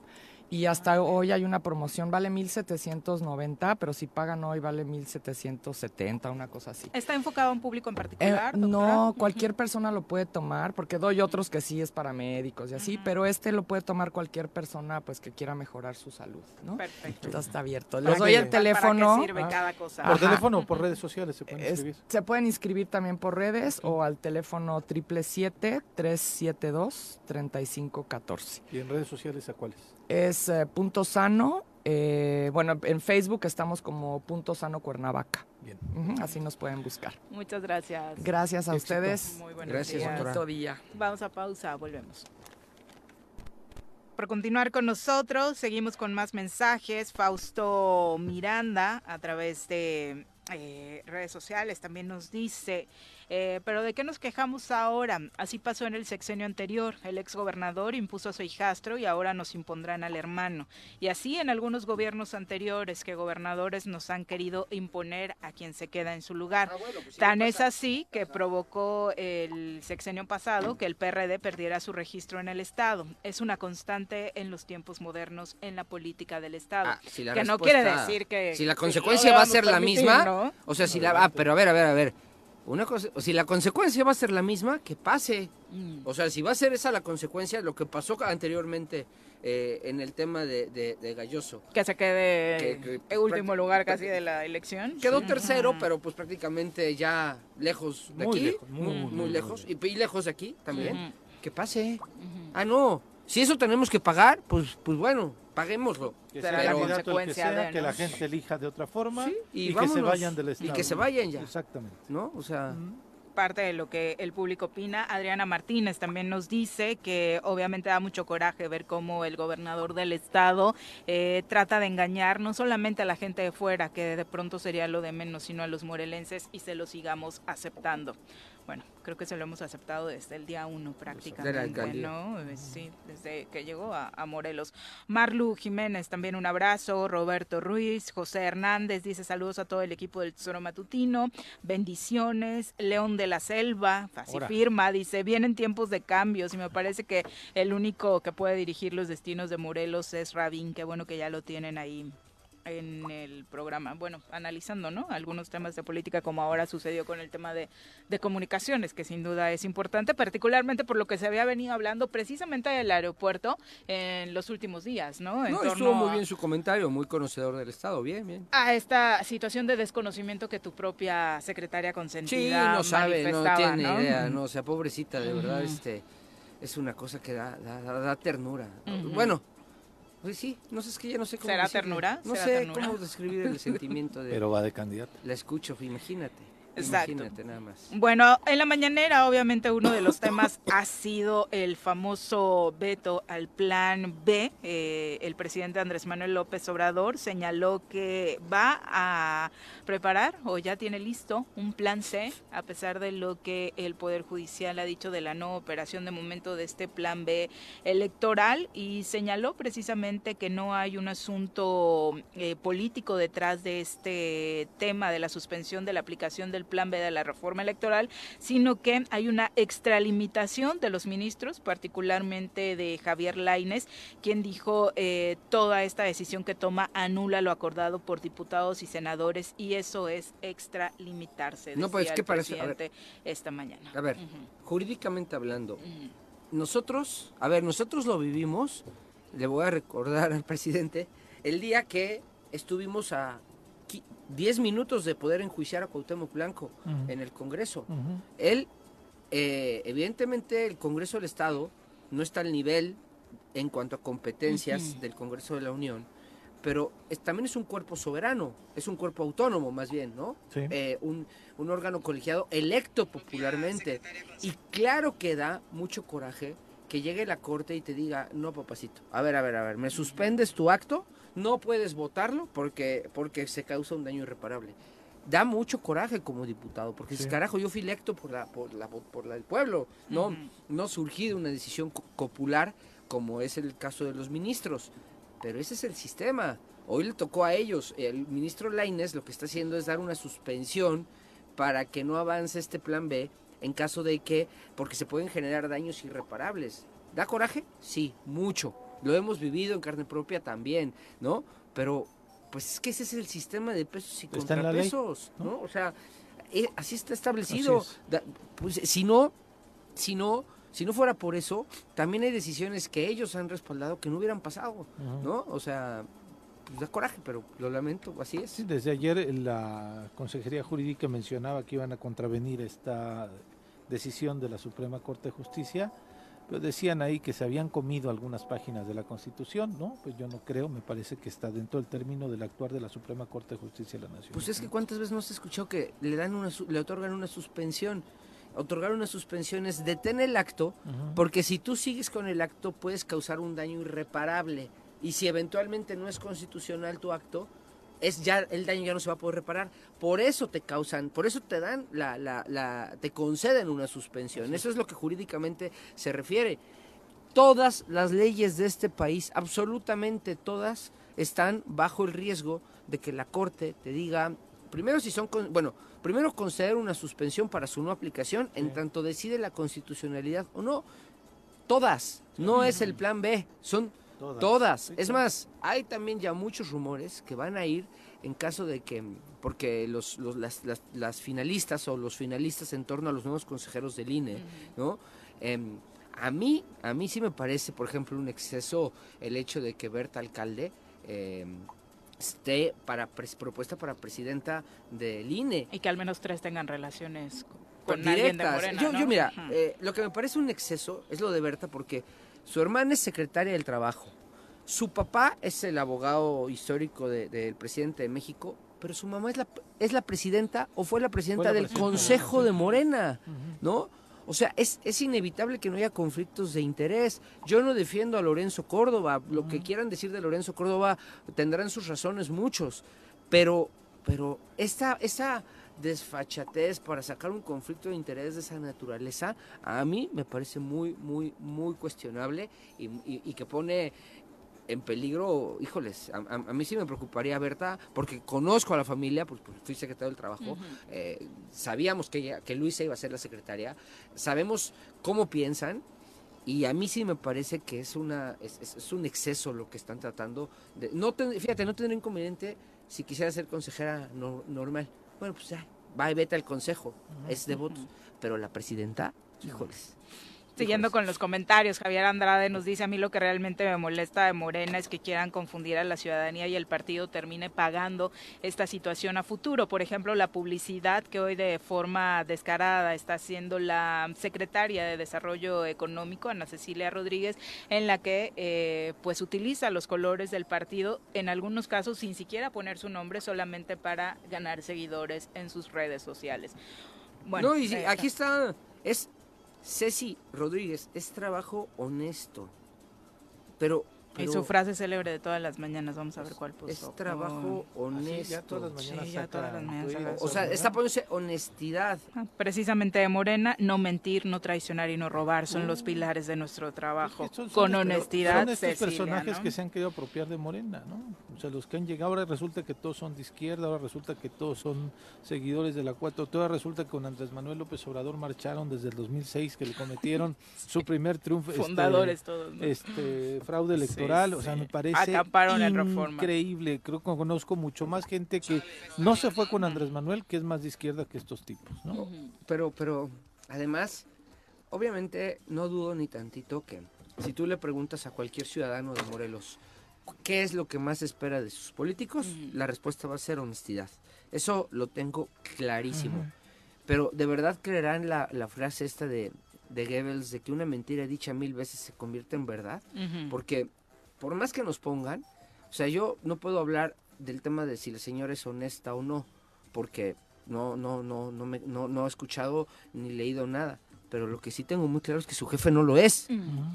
Y hasta hoy hay una promoción, vale 1790, pero si pagan hoy vale 1770, una cosa así. ¿Está enfocado a un público en Eh, particular? no, cualquier persona lo puede tomar, porque doy otros que sí es para médicos y así, pero este lo puede tomar cualquier persona pues que quiera mejorar su salud, ¿no? Perfecto. Entonces está abierto. ¿Para Les doy qué? el teléfono. ¿Para qué sirve Ah. cada cosa? ¿Por Ajá. teléfono o por redes sociales se pueden Es- escribir? se pueden inscribir también por redes o al teléfono 777-372-3514. ¿Y en redes sociales a cuáles? Es eh, Punto Sano. eh, bueno, en Facebook estamos como Punto Sano Cuernavaca. Bien. Así nos pueden buscar. Muchas gracias. Gracias a Éxito. ustedes. Muy buenos Gracias, días. doctora. Día. Vamos a pausa, volvemos. Por continuar con nosotros, seguimos con más mensajes. Fausto Miranda, a través de eh, redes sociales, también nos dice, eh, pero ¿de qué nos quejamos ahora? Así pasó en el sexenio anterior. El exgobernador impuso a su hijastro y ahora nos impondrán al hermano. Y así en algunos gobiernos anteriores que gobernadores nos han querido imponer a quien se queda en su lugar. Tan es así que provocó el sexenio pasado que el PRD perdiera su registro en el Estado. Es una constante en los tiempos modernos en la política del Estado. Ah, si la que no quiere decir que... Si la consecuencia va a ser la misma, ¿no? o sea, si la... Ah, pero a ver, a ver, a ver. Una cosa, si la consecuencia va a ser la misma, que pase. Mm. O sea, si va a ser esa la consecuencia, lo que pasó anteriormente eh, en el tema de, de, de Galloso. Que se quede Que- que- en último lugar casi de la elección. Quedó Sí. tercero, pero pues prácticamente ya lejos de Muy aquí. lejos, muy, muy, muy lejos. Y, y lejos de aquí también. Que pase. Ah, no. Si eso tenemos que pagar, pues, pues bueno, paguémoslo. Que sea la que consecuencia sea, de, que ¿no? la gente elija de otra forma Sí, y y, que se vayan del Y Estado. que se vayan ya. Exactamente. ¿No? O sea... parte de lo que el público opina. Adriana Martínez también nos dice que obviamente da mucho coraje ver cómo el gobernador del estado eh, trata de engañar no solamente a la gente de fuera, que de pronto sería lo de menos, sino a los morelenses y se lo sigamos aceptando. Bueno, creo que se lo hemos aceptado desde el día uno prácticamente. ¿no? Eh, Sí, desde que llegó a, a Morelos. Marlu Jiménez, también un abrazo. Roberto Ruiz, José Hernández dice saludos a todo el equipo del Tesoro Matutino. Bendiciones. León de la Selva, así firma, dice, vienen tiempos de cambios y me parece que el único que puede dirigir los destinos de Morelos es Rabín. Qué bueno que ya lo tienen ahí en el programa, bueno, analizando, ¿no? Algunos temas de política como ahora sucedió con el tema de, de comunicaciones, que sin duda es importante, particularmente por lo que se había venido hablando precisamente del aeropuerto en los últimos días, ¿no? En No, torno estuvo muy bien su comentario, muy conocedor del Estado, bien, bien. a esta situación de desconocimiento que tu propia secretaria Sí, consentida no sabe, no tiene ¿no? idea, no, o sea, pobrecita, de verdad, este, es una cosa que da, da, da- ternura. Bueno, pues sí, no sé, es que ya no sé cómo ¿Será decirle. ternura? No ¿Será sé ternura? cómo describir el sentimiento de... Pero va de candidato. La escucho, imagínate, Exacto. imagínate nada más. Bueno, en la mañanera obviamente uno de los temas ha sido el famoso veto al plan B. Eh, el presidente Andrés Manuel López Obrador señaló que va a preparar o ya tiene listo un plan C, a pesar de lo que el Poder Judicial ha dicho de la no operación de momento de este plan B electoral y señaló precisamente que no hay un asunto eh, político detrás de este tema de la suspensión de la aplicación del plan B de la reforma electoral, sino que hay una extralimitación de los ministros, particularmente de Javier Laines, quien dijo eh, toda esta decisión que toma anula lo acordado por diputados y senadores y eso es extralimitarse. No, pues, ¿qué el parece? A ver. presidente esta mañana. A ver, jurídicamente hablando, nosotros, a ver, nosotros lo vivimos, le voy a recordar al presidente, el día que estuvimos a 10 minutos de poder enjuiciar a Cuauhtémoc Blanco en el Congreso. Él, eh, evidentemente, el Congreso del Estado no está al nivel en cuanto a competencias del Congreso de la Unión, pero es- también es un cuerpo soberano, es un cuerpo autónomo más bien, ¿no? Sí. Eh, un, un órgano colegiado electo popularmente. Y claro que da mucho coraje que llegue la corte y te diga, no, papacito, a ver, a ver, a ver, me suspendes tu acto, no puedes votarlo porque, porque se causa un daño irreparable. Da mucho coraje como diputado, porque dices, Sí. carajo, yo fui electo por la, por la, por la- el pueblo, no, Ujú. no surgí de una decisión popular como es el caso de los ministros. Pero ese es el sistema. Hoy le tocó a ellos. El ministro Laines lo que está haciendo es dar una suspensión para que no avance este plan B en caso de que, porque se pueden generar daños irreparables. ¿Da coraje? Sí, mucho. Lo hemos vivido en carne propia también, ¿no? Pero, pues es que ese es el sistema de pesos y Está ley, contrapesos, ¿no? ¿no? O sea, eh, así está establecido. Así es. Da- pues, si no, si no, si no fuera por eso, también hay decisiones que ellos han respaldado que no hubieran pasado. ¿no? O sea, pues da coraje, pero lo lamento, así es. Sí, desde ayer eh, la Consejería Jurídica mencionaba que iban a contravenir esta decisión de la Suprema Corte de Justicia Pero decían ahí que se habían comido algunas páginas de la Constitución, ¿no? Pues yo no creo, me parece que está dentro del término del actuar de la Suprema Corte de Justicia de la Nación. Pues es que cuántas veces no se escuchó que le dan una le otorgan una suspensión. Otorgar una suspensión es detén el acto, porque si tú sigues con el acto puedes causar un daño irreparable. Y si eventualmente no es constitucional tu acto, es ya el daño ya no se va a poder reparar. Por eso te causan, por eso te dan la, la, la te conceden una suspensión. Eso es lo que jurídicamente se refiere. Todas las leyes de este país, absolutamente todas, están bajo el riesgo de que la corte te diga primero si son con- bueno primero conceder una suspensión para su no aplicación en tanto decide la constitucionalidad o no todas no es el plan B son Todas. todas, Sí, es más hay también ya muchos rumores que van a ir en caso de que porque los, los- las, las- las finalistas o los finalistas en torno a los nuevos consejeros del INE no Em, a mí a mí sí me parece por ejemplo un exceso el hecho de que Berta alcalde em, esté para pres- propuesta para presidenta del INE. Y que al menos tres tengan relaciones con, Con con alguien de directas. Morena, yo, ¿no? yo, mira, eh, lo que me parece un exceso es lo de Berta porque su hermana es secretaria del trabajo. Su papá es el abogado histórico de- del presidente de México, pero su mamá es la, es la presidenta o fue la presidenta Fue la del Consejo de Morena, ¿no? O sea, es, es inevitable que no haya conflictos de interés. Yo no defiendo a Lorenzo Córdoba. Lo que quieran decir de Lorenzo Córdoba tendrán sus razones muchos. Pero, pero esta, esa desfachatez para sacar un conflicto de interés de esa naturaleza, a mí me parece muy, muy, muy cuestionable y, y- y que pone en peligro, híjoles, a, a- mí sí me preocuparía Berta, porque conozco a la familia, pues, pues, fui secretario del trabajo, eh, sabíamos que, ella- que Luisa iba a ser la secretaria, sabemos cómo piensan, y a mí sí me parece que es una es, es- es un exceso lo que están tratando. De, no ten- fíjate, no tendría inconveniente si quisiera ser consejera no- normal. Bueno, pues ya, va y vete al consejo, es de votos. Pero la presidenta, híjoles. Siguiendo con los comentarios, Javier Andrade nos dice, a mí lo que realmente me molesta de Morena es que quieran confundir a la ciudadanía y el partido termine pagando esta situación a futuro. Por ejemplo, la publicidad que hoy de forma descarada está haciendo la secretaria de Desarrollo Económico, Ana Cecilia Rodríguez, en la que eh, pues utiliza los colores del partido, en algunos casos sin siquiera poner su nombre, solamente para ganar seguidores en sus redes sociales. Bueno, no, y aquí está, es Ceci Rodríguez, es trabajo honesto. Pero, Y su frase célebre de todas las mañanas, vamos a ver cuál puso. es trabajo honesto. ya todas las mañanas Sí, ya saca todas las mañanas tweets, saca O sea, está poniéndose honestidad. Ah, Precisamente de Morena, no mentir, no traicionar y no robar son los pilares de nuestro trabajo. Son- son Con estos- honestidad, Son estos Cecilia, personajes ¿no? que se han querido apropiar de Morena, ¿no? O sea, los que han llegado, ahora resulta que todos son de izquierda, ahora resulta que todos son seguidores de la 4, ahora resulta que con Andrés Manuel López Obrador marcharon desde el 2006, que le cometieron su primer triunfo. este, Fundadores todos, ¿no? Este, fraude electoral, o sea, sí. me parece increíble. Creo que conozco mucho más gente que no se fue con Andrés Manuel, que es más de izquierda que estos tipos, ¿no? Pero, pero, además, obviamente no dudo ni tantito que si tú le preguntas a cualquier ciudadano de Morelos qué es lo que más espera de sus políticos, la respuesta va a ser honestidad. Eso lo tengo clarísimo. Pero de verdad creerán la, la frase esta de, de Goebbels de que una mentira dicha mil veces se convierte en verdad. Porque por más que nos pongan, o sea, yo no puedo hablar del tema de si la señora es honesta o no, porque no, no, no, no, me, no, no he escuchado ni leído nada. Pero lo que sí tengo muy claro es que su jefe no lo es.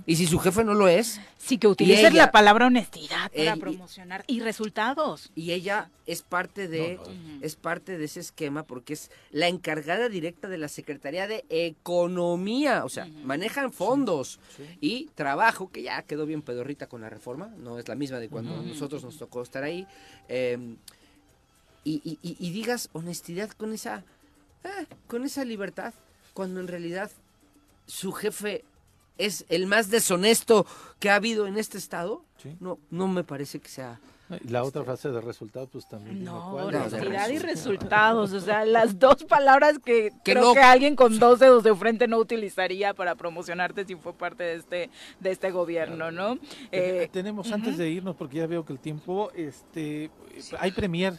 Y si su jefe no lo es, Sí, que utilicen ella- la palabra honestidad para Ella- promocionar y resultados. y ella es parte de es parte de ese esquema porque es la encargada directa de la Secretaría de Economía, o sea, manejan fondos y trabajo que ya quedó bien pedorrita con la reforma, no es la misma de cuando nosotros nos tocó estar ahí. eh, y, y- y- y digas honestidad con esa eh, con esa libertad cuando en realidad su jefe es el más deshonesto que ha habido en este estado, no no me parece que sea la otra frase de resultado, pues también. No, honestidad y resultados, o sea, las dos palabras que, Que creo no- que alguien con dos dedos de frente no utilizaría para promocionarte si fue parte de este de este gobierno, ¿no? Eh, Eh, Tenemos antes de irnos, porque ya veo que el tiempo, este, hay premier.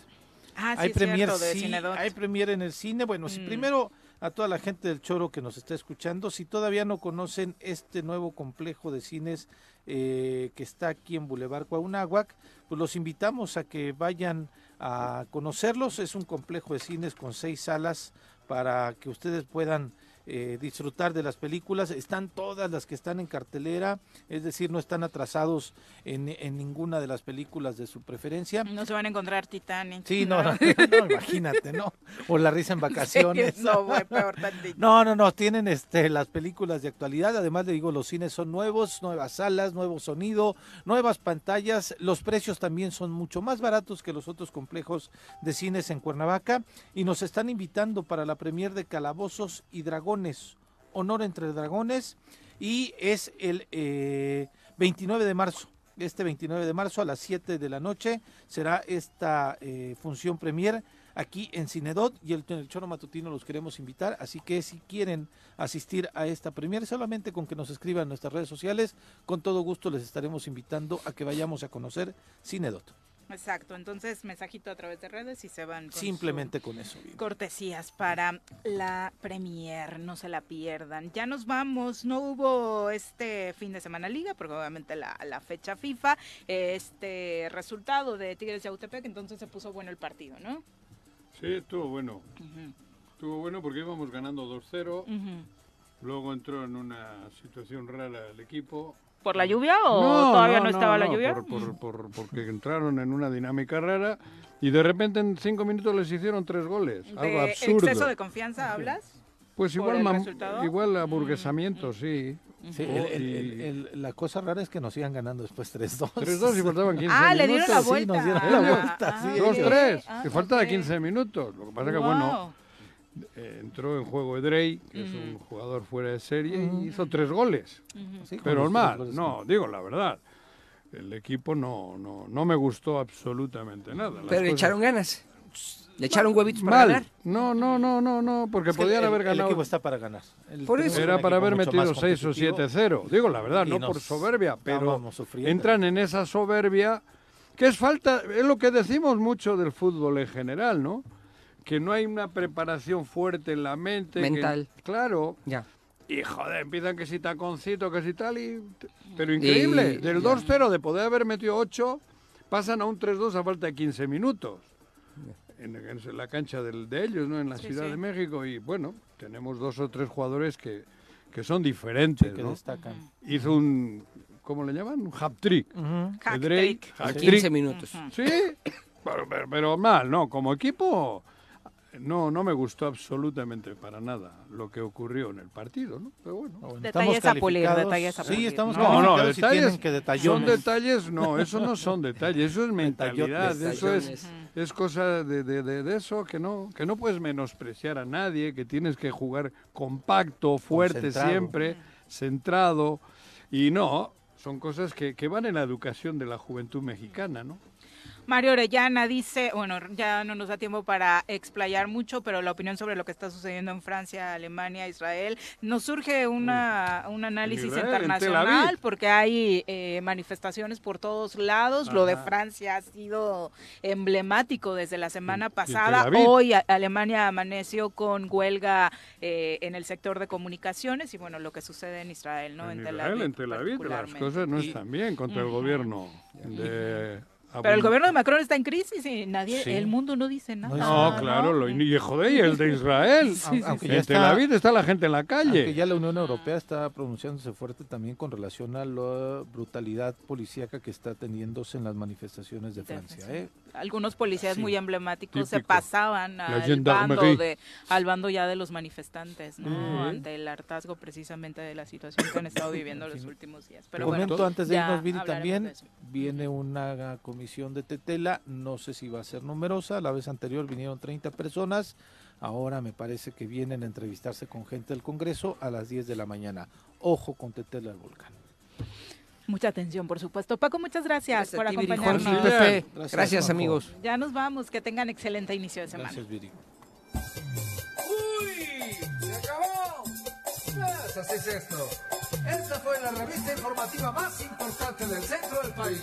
Ah, sí, hay es premier, cierto, de sí, hay premier en el cine. Bueno, si Mm. primero a toda la gente del Choro que nos está escuchando. Si todavía no conocen este nuevo complejo de cines eh, que está aquí en Boulevard Cuauhnáhuac, pues los invitamos a que vayan a conocerlos. Es un complejo de cines con seis salas para que ustedes puedan eh, disfrutar de las películas. Están todas las que están en cartelera, es decir, no están atrasados en, en ninguna de las películas de su preferencia. No se van a encontrar Titanic. Sí, no, no, no, imagínate, ¿no? O la risa en vacaciones. No, peor. No, no, no, tienen este las películas de actualidad, además le digo, los cines son nuevos, nuevas salas, nuevo sonido, nuevas pantallas, los precios también son mucho más baratos que los otros complejos de cines en Cuernavaca y nos están invitando para la premier de Calabozos y Dragones, Honor entre Dragones y es el eh, 29 de marzo. Este 29 de marzo a las 7 de la noche será esta eh, función premier aquí en Cinedot y el, el Choro Matutino los queremos invitar, así que si quieren asistir a esta premier, solamente con que nos escriban en nuestras redes sociales, con todo gusto les estaremos invitando a que vayamos a conocer Cinedot. Exacto, entonces mensajito a través de redes y se van con Simplemente con eso. cortesías para la premier, no se la pierdan. Ya nos vamos, no hubo este fin de semana liga, porque obviamente la, la fecha FIFA, este resultado de Tigres de Autepec, entonces se puso bueno el partido, ¿no? Sí, estuvo bueno. Estuvo bueno porque íbamos ganando 2-0. Ujú. Luego entró en una situación rara el equipo. ¿Por la lluvia o todavía no, estaba la lluvia? Por, por- por- porque entraron en una dinámica rara y de repente en cinco minutos les hicieron tres goles. Algo ¿De absurdo. exceso de confianza hablas? Pues igual, igual aburguesamiento, sí. Sí, el- el- el- el- la cosa rara es que nos sigan ganando después 3-2. 3-2 y faltaban 15 Ah, minutos. le dieron la Sí, vuelta. nos dieron Ah, la entró en juego Edrey, que es un jugador fuera de serie, y hizo tres goles. Sí, Pero los mal, tres goles, no, digo la verdad. El equipo no, no, no me gustó absolutamente nada. Las Pero le cosas- echaron ganas. Le echaron huevitos para Mal. ganar. No, no, no, no, no, porque Es que podían el- haber El ganado. equipo está para ganar. El- Por eso. Era para haber metido más 6 o competitivo. 7-0. Digo la verdad, no por soberbia, pero entran en esa soberbia que es falta, es lo que decimos mucho del fútbol en general, ¿no? Que no hay una preparación fuerte en la mente. que- Mental. claro. Ya. Y joder, empiezan que si taconcito, que si tal, y, pero increíble. Y- Del ya. 2-0 de poder haber metido 8, pasan a un 3-2 a falta de 15 minutos. En, en la cancha del- de ellos, ¿no? En la Sí, Ciudad sí. de México. Y bueno, tenemos dos o tres jugadores que, que son diferentes, que ¿no? destacan. Hizo un, ¿cómo le llaman? Un hat-trick. Ujú. Edrey, Hat-trick. En hat-trick. 15 minutos. Sí, pero, pero- pero mal, ¿no? Como equipo, no, no me gustó absolutamente para nada lo que ocurrió en el partido, ¿no? Pero bueno. Bueno, Detalles a pulir, detalles a Sí, pulir. estamos No, No, detalles que son detallones. detalles, no, eso no son detalles, eso es mentalidad, eso es, es cosa de, de- de- de eso que no, que no puedes menospreciar a nadie, que tienes que jugar compacto, fuerte Concentrado. siempre, centrado, y no, son cosas que, que van en la educación de la juventud mexicana, ¿no? Mario Orellana dice, bueno, ya no nos da tiempo para explayar mucho, pero la opinión sobre lo que está sucediendo en Francia, Alemania, Israel, nos surge una, un análisis Israel, en Tel internacional porque hay eh, manifestaciones por todos lados. Lo de. Francia ha sido emblemático desde la semana En- en pasada. Tel. Hoy a- Alemania amaneció con huelga eh, en el sector de comunicaciones y bueno, lo que sucede en Israel, ¿no? en Tel Israel, Aviv en Tel Aviv, las cosas no están bien contra el gobierno de Pero el Abu- gobierno de Macron está en crisis y nadie, Sí. el mundo no dice nada. No, claro, lo, y joder, y el de Israel. Aunque- aunque ya en Tel está- Aviv está la gente en la calle. Aunque ya la Unión Europea está pronunciándose fuerte también con relación a la brutalidad policíaca que está teniendo,se en las manifestaciones de Francia. ¿eh? Algunos policías Sí, muy emblemáticos se típico. pasaban La al bando, de, al bando ya de los manifestantes, ¿no? Ante el hartazgo precisamente de la situación que han estado viviendo los últimos días. Pero Comento bueno, antes de irnos, Viri, también viene una comisión de Tetela, no sé si va a ser numerosa, la vez anterior vinieron 30 personas, ahora me parece que vienen a entrevistarse con gente del Congreso a las 10 de la mañana. Ojo con Tetela del Volcán. Mucha atención, por supuesto. Paco, muchas gracias, Gracias por acompañarnos. Jorge. Gracias, Gracias, amigos. Ya nos vamos, que tengan excelente inicio de semana. Gracias, Viri. ¡Uy! ¡Se acabó! Pues así es esto. Esta fue la revista informativa más importante del centro del país.